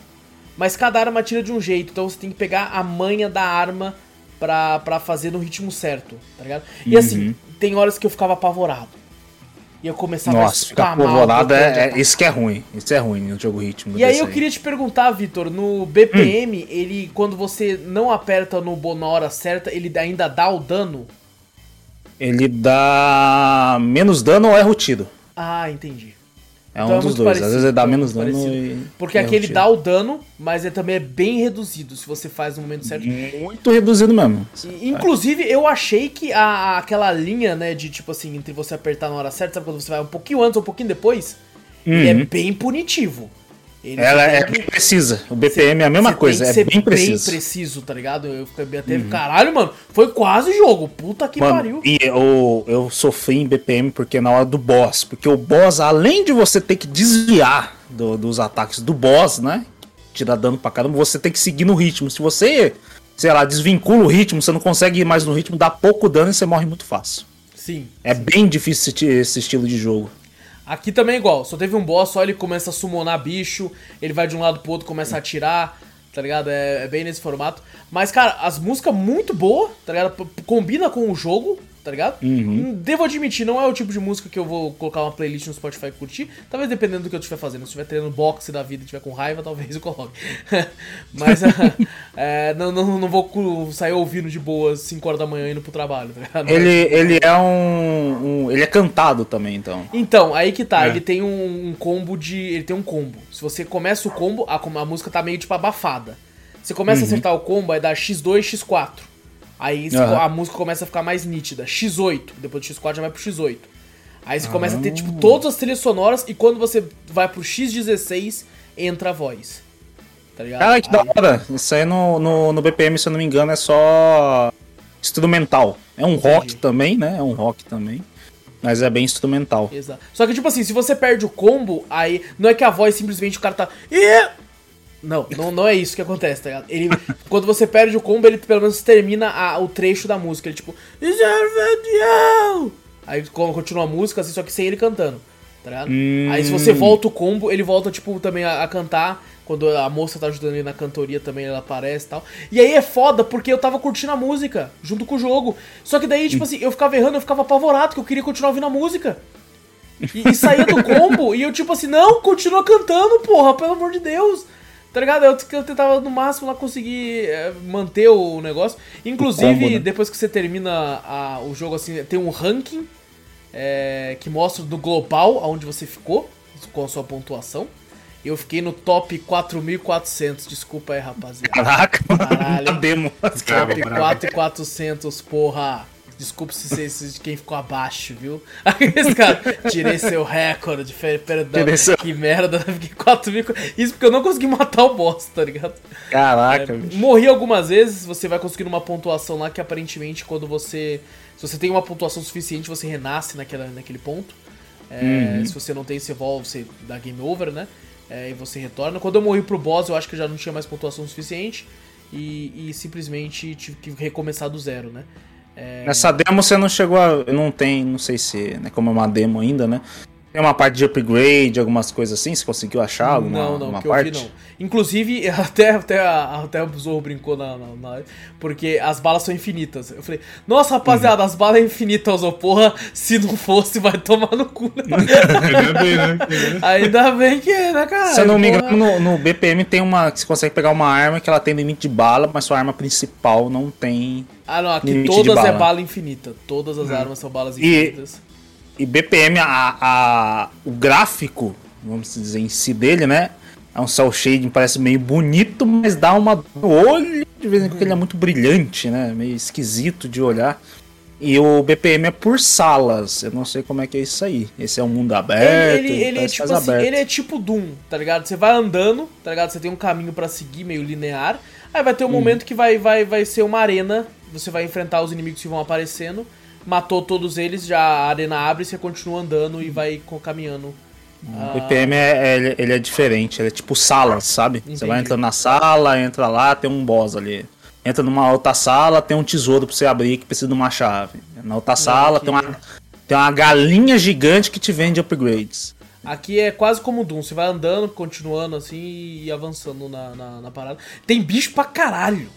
Mas cada arma atira de um jeito. Então você tem que pegar a manha da arma pra, pra fazer no ritmo certo, tá ligado? E assim, tem horas que eu ficava apavorado. E eu começava Nossa, a ficar spamar o apavorado botão de é, é-. Isso que é ruim. Isso é ruim no jogo ritmo. E aí eu queria te perguntar, Vitor, no BPM, ele quando você não aperta no bo- na hora certa, ele ainda dá o dano? Ele dá menos dano ou erra o tiro. Ah, entendi. É Então um é dos dois. parecido, Às vezes ele dá então é menos dano parecido. e. Porque aquele tiro. dá o dano, mas ele também é bem reduzido se você faz no momento certo. Muito reduzido mesmo. E, inclusive, eu achei que a, aquela linha, né, de tipo assim, entre você apertar na hora certa, sabe quando você vai um pouquinho antes ou um pouquinho depois? Ele é bem punitivo. Ele Uhum. Ela é bem precisa. O BPM é a mesma coisa, é ser bem preciso. Uhum. preciso, tá ligado? Eu fiquei até, caralho, mano, foi quase jogo. Puta que Mano, pariu. e eu, eu sofri em BPM porque na hora do boss, porque o boss, além de você ter que desviar do- dos ataques do boss, né? Tirar dano pra caramba, você tem que seguir no ritmo. Se você, sei lá, desvincula o ritmo, você não consegue ir mais no ritmo, dá pouco dano e você morre muito fácil. Sim. É bem difícil esse, esse estilo de jogo. Aqui também é igual, só teve um boss, só ele começa a summonar bicho, ele vai de um lado pro outro, começa a atirar, tá ligado? É, é bem nesse formato. Mas, cara, as músicas muito boas, tá ligado? P- Combina com o jogo, tá ligado? Uhum. Devo admitir, não é o tipo de música que eu vou colocar uma playlist no Spotify e curtir. Talvez dependendo do que eu estiver fazendo. Se estiver treinando boxe da vida e estiver com raiva, talvez eu coloque. *laughs* Mas *laughs* é, não, não, não vou sair ouvindo de boas 5 horas da manhã indo pro trabalho, tá ligado? Ele, ele é um, um- Ele é cantado também, então. Então, aí que tá, É. ele tem um, um combo de. Ele tem um combo. Se você começa o combo, a, a música tá meio tipo abafada. Você começa a acertar o combo, aí dá X2, X4. Aí Aham. a música começa a ficar mais nítida. X8, depois do X4 já vai pro X8. Aí você começa a ter, tipo, todas as trilhas sonoras e quando você vai pro X16, entra a voz. Tá ligado? Cara, que da Aí- hora. Isso aí no, no, no BPM, se eu não me engano, é só instrumental. É um rock Entendi. também, né? É um rock também. Mas é bem instrumental. Exato. Só que, tipo assim, se você perde o combo, aí não é que a voz simplesmente o cara tá. "Ih!" Não, não, não é isso que acontece, tá ligado? Ele, quando você perde o combo, ele pelo menos termina a- o trecho da música. Ele tipo. Aí co- continua a música, assim, só que sem ele cantando. Tá ligado? Hum. Aí se você volta o combo, ele volta, tipo, também a, a cantar. Quando a moça tá ajudando ele na cantoria também, ela aparece e tal. E aí é foda, porque eu tava curtindo a música, junto com o jogo. Só que daí, tipo assim, eu ficava errando, eu ficava apavorado, que eu queria continuar ouvindo a música. E, e saía do combo, e eu tipo assim, não, continua cantando, porra, pelo amor de Deus. Tá ligado? Eu, eu tentava no máximo lá conseguir é, manter o negócio. Inclusive, O combo, né? depois que você termina a- o jogo, assim, tem um ranking é, que mostra do global aonde você ficou, com a sua pontuação. Eu fiquei no top 4.400, desculpa aí, rapaziada. Caraca, Caralho, demo. Top bravo. 4,400, porra. Desculpe se vocês de quem ficou abaixo, viu? *laughs* Esse cara, tirei seu recorde, perdão. Tirei seu- Que merda, *laughs* fiquei 4 mil. Isso porque eu não consegui matar o boss, tá ligado? Caraca, É, bicho. morri algumas vezes, você vai conseguindo uma pontuação lá que aparentemente quando você. Se você tem uma pontuação suficiente, você renasce naquela, naquele ponto. É, Se você não tem, você volta, você dá game over, né? É, e você retorna. Quando eu morri pro boss, eu acho que eu já não tinha mais pontuação suficiente. E, e simplesmente tive que recomeçar do zero, né? É, Nessa demo você não chegou a. Não tem, não sei se. Né, como é uma demo ainda, né? Tem uma parte de upgrade, algumas coisas assim? Você conseguiu achar alguma, não, não, alguma que eu parte? vi não. Inclusive, *laughs* até, até, até o Zorro brincou na, na, na porque as balas são infinitas. Eu falei, nossa rapaziada, as balas é infinitas, Zorro, porra, se não fosse, vai tomar no cu. né? Ainda bem, né? *laughs* Ainda bem que é, né, cara? Se eu não me engano, no, no BPM tem uma. que Você consegue pegar uma arma que ela tem limite de bala, mas sua arma principal não tem. Ah, não, aqui todas é bala. bala infinita. Todas as armas são balas infinitas. E BPM, a, a- o gráfico, vamos dizer, em si dele, né? É um cel shading, parece meio bonito, mas dá uma olho de vez em quando ele é muito brilhante, né? Meio esquisito de olhar. E o BPM é por salas. Eu não sei como é que é isso aí. Esse é um mundo aberto. Ele, ele, ele é tipo assim, aberto. ele é tipo Doom, tá ligado? Você vai andando, tá ligado? Você tem um caminho pra seguir meio linear. Aí vai ter um Hum. momento que vai, vai, vai ser uma arena. Você vai enfrentar os inimigos que vão aparecendo. Matou todos eles, já a arena abre, você continua andando e vai caminhando. O BPM é, é- ele, é diferente, ele é tipo salas, sabe? Você vai Entendi. entrando na sala, entra lá, tem um boss ali. Entra numa outra sala, tem um tesouro pra você abrir que precisa de uma chave. Na outra sala aqui- tem, uma, tem uma galinha gigante que te vende upgrades. Aqui é quase como Doom, você vai andando, continuando assim e avançando na, na, na parada. Tem bicho pra caralho.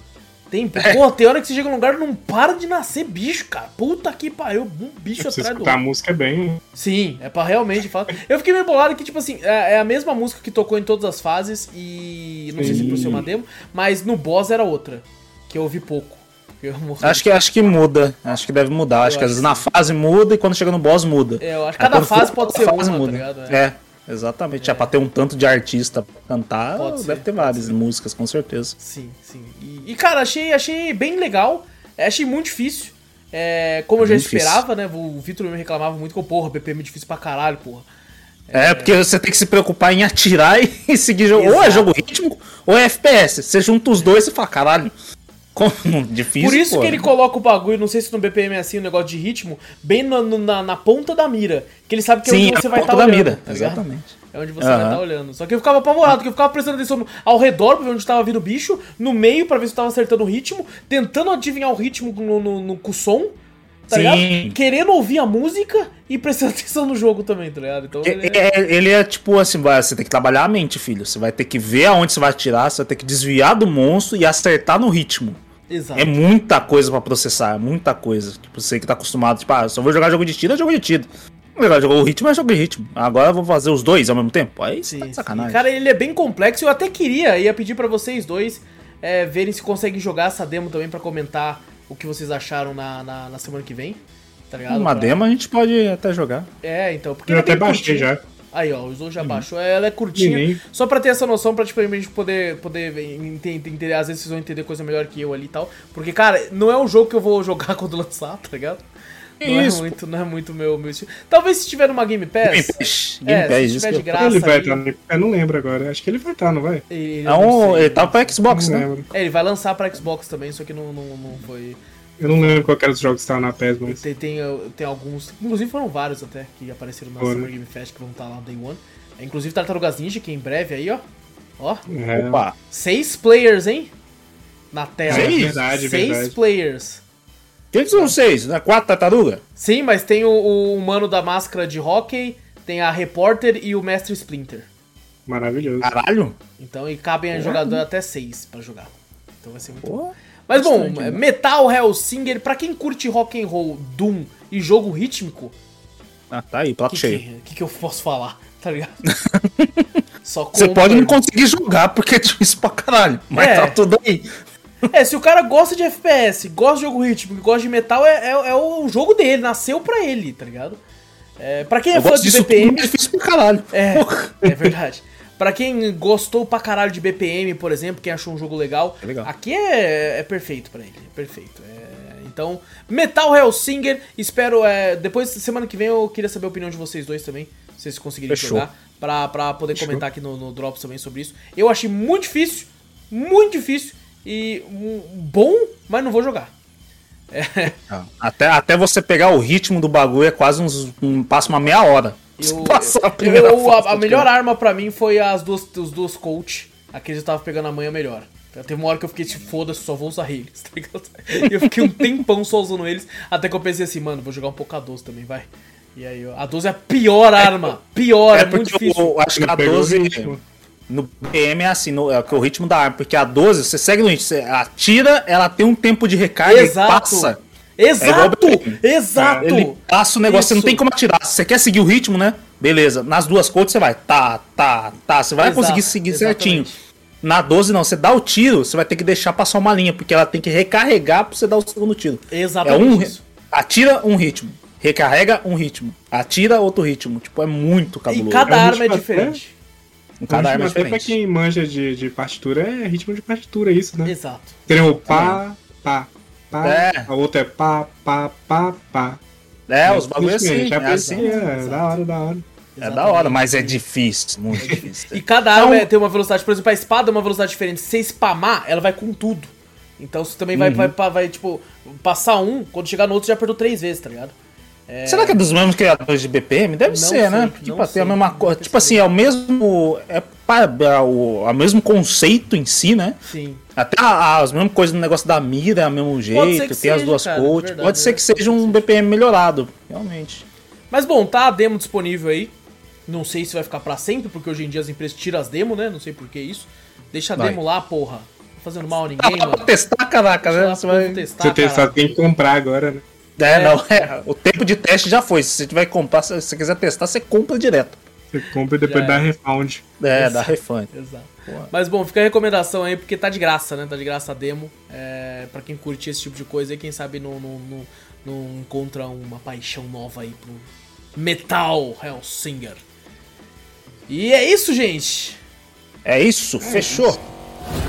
Tem, É. porra, tem hora que você chega num lugar e não para de nascer bicho, cara. Puta que pariu, um bicho você atrás do escutar a outro. música é bem. Sim, é pra realmente falar. Eu fiquei meio bolado que, tipo assim, é, é a mesma música que tocou em todas as fases e. Não sei se por ser uma demo, mas no boss era outra. Que eu ouvi pouco. Eu. *laughs* Acho que, acho que muda, acho que deve mudar. Acho que às vezes na fase muda e quando chega no boss muda. É, eu acho que Aí cada fase for pode ser fase uma, tá ligado? É. É, exatamente. É. pra ter um tanto de artista pra cantar, Pode deve ser, ter várias músicas, com certeza. Sim, sim. E, cara, achei, achei bem legal. É, Achei muito difícil. É, como eu já Muito difícil. esperava, né? O Vitor me reclamava muito que, porra, BPM é difícil pra caralho, porra. É, porque você tem que se preocupar em atirar *laughs* e seguir jogo. Ou é jogo ritmo, ou é FPS. Você junta os dois e fala, caralho, como *laughs* difícil. Por isso pô. que ele coloca o bagulho, não sei se no BPM é assim, o negócio de ritmo, bem no- na, na ponta da mira. Que ele sabe que é Sim, onde você a vai ponta estar da olhando. mira, tá exatamente. É onde você vai Aham. estar olhando. Só que eu ficava apavorado, porque eu ficava prestando atenção ao redor pra ver onde tava vindo o bicho, no meio pra ver se eu tava acertando o ritmo, tentando adivinhar o ritmo no, no, no- com o som, tá? Querendo ouvir a música e prestando *laughs* atenção no jogo também, tá ligado? Então ele É- é- Ele é tipo assim, vai- você tem que trabalhar a mente, filho. Você vai ter que ver aonde você vai atirar, você vai ter que desviar do monstro e acertar no ritmo. Exato. É muita coisa pra processar, é muita coisa. Tipo, você que tá acostumado, tipo, ah, só vou jogar jogo de tiro, é jogo de tiro. Legal, jogou o ritmo, é jogo de ritmo. Agora eu vou fazer os dois ao mesmo tempo? Aí Sim, tá de sim. sacanagem. Cara, ele é bem complexo. Eu até queria, ia pedir pra vocês dois é, verem se conseguem jogar essa demo também pra comentar o que vocês acharam na, na, na semana que vem. Tá ligado? Uma Pra- demo a gente pode até jogar. É, então. Porque Eu é até baixei curtinho. já. Aí, ó, o Zou já baixou. Ela é curtinha. Nem- Só pra ter essa noção, pra tipo, a gente poder, poder ente- entender. Às vezes vocês vão entender coisa melhor que eu ali e tal. Porque, cara, não é um jogo que eu vou *laughs* jogar quando lançar, tá ligado? Que *laughs* não isso, é muito, não é muito meu, meu estilo. Talvez se tiver numa Game Pass. Game Pass. Game É, Pass, se de graça. ele vai estar. Eu não lembro agora. Acho que ele vai estar, não vai? ele, É um, sei. ele tá pra Xbox, né? lembro. É, ele vai lançar pra Xbox também, só que não, não, não foi. Eu não lembro qual era os jogos que estavam na PES, mas. Tem, tem, tem alguns. Inclusive foram vários até que apareceram na. Summer Game Fest que vão estar lá no Day One. É, inclusive Tartarugas Ninja, que em breve aí, ó. Ó. É, Opa. Seis players, hein? Na tela. É Seis? verdade, Seis verdade. players. Quem que são vocês? Né? Quatro tartaruga? Sim, mas tem o, o humano da máscara de hockey, tem a repórter e o mestre Splinter. Maravilhoso. Caralho. Então, e cabem a jogador até seis pra jogar. Então vai ser muito bom. Mas bom, bastante, né? Metal Hellsinger, pra quem curte rock and roll, Doom e jogo rítmico, Ah, tá aí, o prato que, cheio. que, que, que eu posso falar? *laughs* Tá ligado? *laughs* Só Você pode não conseguir jogar porque é difícil pra caralho. Mas É. tá tudo aí. É, se o cara gosta de FPS, gosta de jogo rítmico, gosta de metal, é, é, é o jogo dele, nasceu pra ele, tá ligado? É, pra quem é Eu fã de BPM, é difícil pra caralho. É, é verdade. Pra quem gostou pra caralho de BPM, por exemplo, quem achou um jogo legal, É legal. aqui é, é perfeito pra ele, é perfeito. É, então, Metal Hellsinger, espero, é, depois, semana que vem, eu queria saber a opinião de vocês dois também, se vocês conseguirem Fechou. jogar, pra, pra poder comentar aqui no, no Drops também sobre isso. Eu achei muito difícil, muito difícil, e um, bom, mas não vou jogar. Ah, Até, até você pegar o ritmo do bagulho é quase uns. Um, passa uma meia hora. Eu, a primeira eu- a, a tá melhor arma pra mim foi as duas, os dois coach. Aqueles eu tava pegando a manha melhor. Teve uma hora que eu fiquei tipo, foda-se, só vou usar eles, *laughs* tá ligado? E eu fiquei um tempão só usando eles, até que eu pensei assim, mano, vou jogar um pouco a 12 também, vai. E aí, ó, a 12 é a pior arma, pior, é, É muito difícil. eu, acho que a pegou o 12. No PM é assim, no, é o ritmo da arma. Porque a 12, você segue no ritmo. Você atira, ela tem um tempo de recarga Exato. e passa. Exato, igual o BPM. exato. Ele passa o negócio, você não Isso. tem como atirar. Se você quer seguir o ritmo, né? Beleza. Nas duas coisas você vai, tá, tá, tá. Você vai Exato, conseguir seguir certinho. exatamente. Na 12 não, você dá o tiro, você vai ter que deixar passar uma linha, porque ela tem que recarregar pra você dar o segundo tiro. É Exatamente um. isso. Atira um ritmo. Recarrega um ritmo. Atira outro ritmo. Tipo, é muito E cabuloso. cada É um arma é ritmo diferente. Cada arma é até pra diferente. quem manja de, de partitura, é ritmo de partitura isso, né? Exato. Tem o pá, pá, pá, É. a outra é pá, pá, pá, pá. É, os bagulhos assim. já É assim. é, da hora, da hora. É da hora, mas é difícil, muito difícil. E cada arma Então- é- tem uma velocidade, por exemplo, a espada é uma velocidade diferente. Se você spamar, ela vai com tudo. Então você também vai, Uhum. vai, vai, vai, tipo, passar um, quando chegar no outro já perdeu três vezes, tá ligado? Será que é dos mesmos criadores de BPM? Deve Não ser, sei, né? Tipo, tem sei, a mesma coisa. Tipo assim, é o mesmo. É, é o, é o mesmo conceito em si, né? Sim. Até a- as mesmas coisas no negócio da mira, é o mesmo jeito, tem as seja, duas cara, coach. verdade, Pode ser né? que seja um BPM melhorado, realmente. Mas bom, tá a demo disponível aí. Não sei se vai ficar pra sempre, porque hoje em dia as empresas tiram as demos, né? Não sei por que isso. Deixa a Vai. demo lá, porra. Não tá fazendo mal a Ah, ninguém, pra mano. testar, caraca, né? Você vai... testar, Você caralho. tem que comprar agora, né? É, É. não, é. O tempo de teste já foi. Se você tiver que comprar, se você quiser testar, você compra direto. Você compra e depois Já dá é. refund. É, dá refund. Exato. Porra. Mas bom, fica a recomendação aí, porque tá de graça, né? Tá de graça a demo. É, pra quem curte esse tipo de coisa e quem sabe não, não, não, não encontra uma paixão nova aí pro Metal Hellsinger. E é isso, gente. É isso, fechou.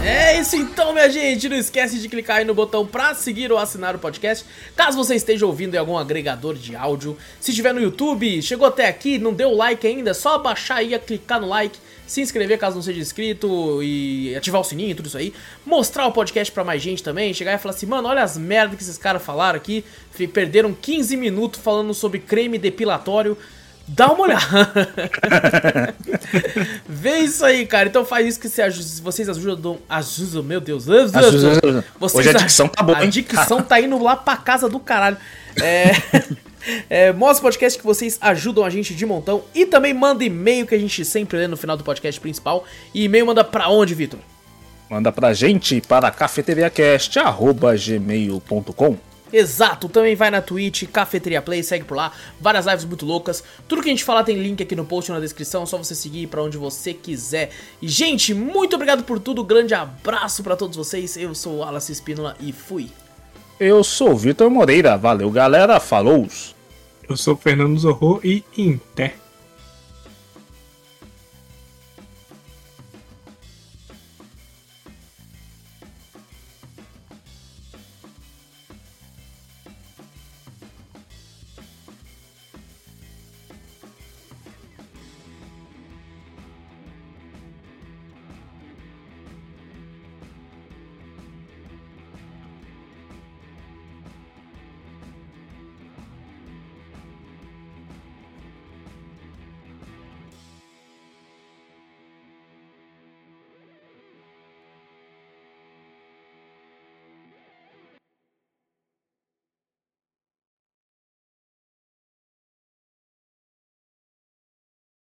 É isso então, minha gente. Não esquece de clicar aí no botão pra seguir ou assinar o podcast. Caso você esteja ouvindo em algum agregador de áudio. Se estiver no YouTube, chegou até aqui, não deu like ainda, é só baixar aí, clicar no like, se inscrever caso não seja inscrito e ativar o sininho tudo isso aí. Mostrar o podcast pra mais gente também. Chegar e falar assim, mano, olha as merdas que esses caras falaram aqui. Perderam 15 minutos falando sobre creme depilatório. Dá uma olhada. *laughs* Vê isso aí, cara. Então faz isso que se vocês ajudam. Ajudam, meu Deus. Ajudam. Vocês Hoje a dicção tá boa, A hein? dicção tá indo lá pra casa do caralho. É. *laughs* É, mostra o podcast que vocês ajudam a gente de montão. E também manda e-mail que a gente sempre lê no final do podcast principal. E e-mail manda pra onde, Vitor? Manda pra gente para cafeteriacast.gmail.com Exato, também vai na Twitch, Cafeteria Play, segue por lá, várias lives muito loucas. Tudo que a gente falar tem link aqui no post na descrição, só você seguir para onde você quiser. E gente, muito obrigado por tudo, grande abraço para todos vocês. Eu sou o Wallace Espínola e fui. Eu sou o Vitor Moreira, valeu galera, falou! Eu sou o Fernando Zorro e Inter.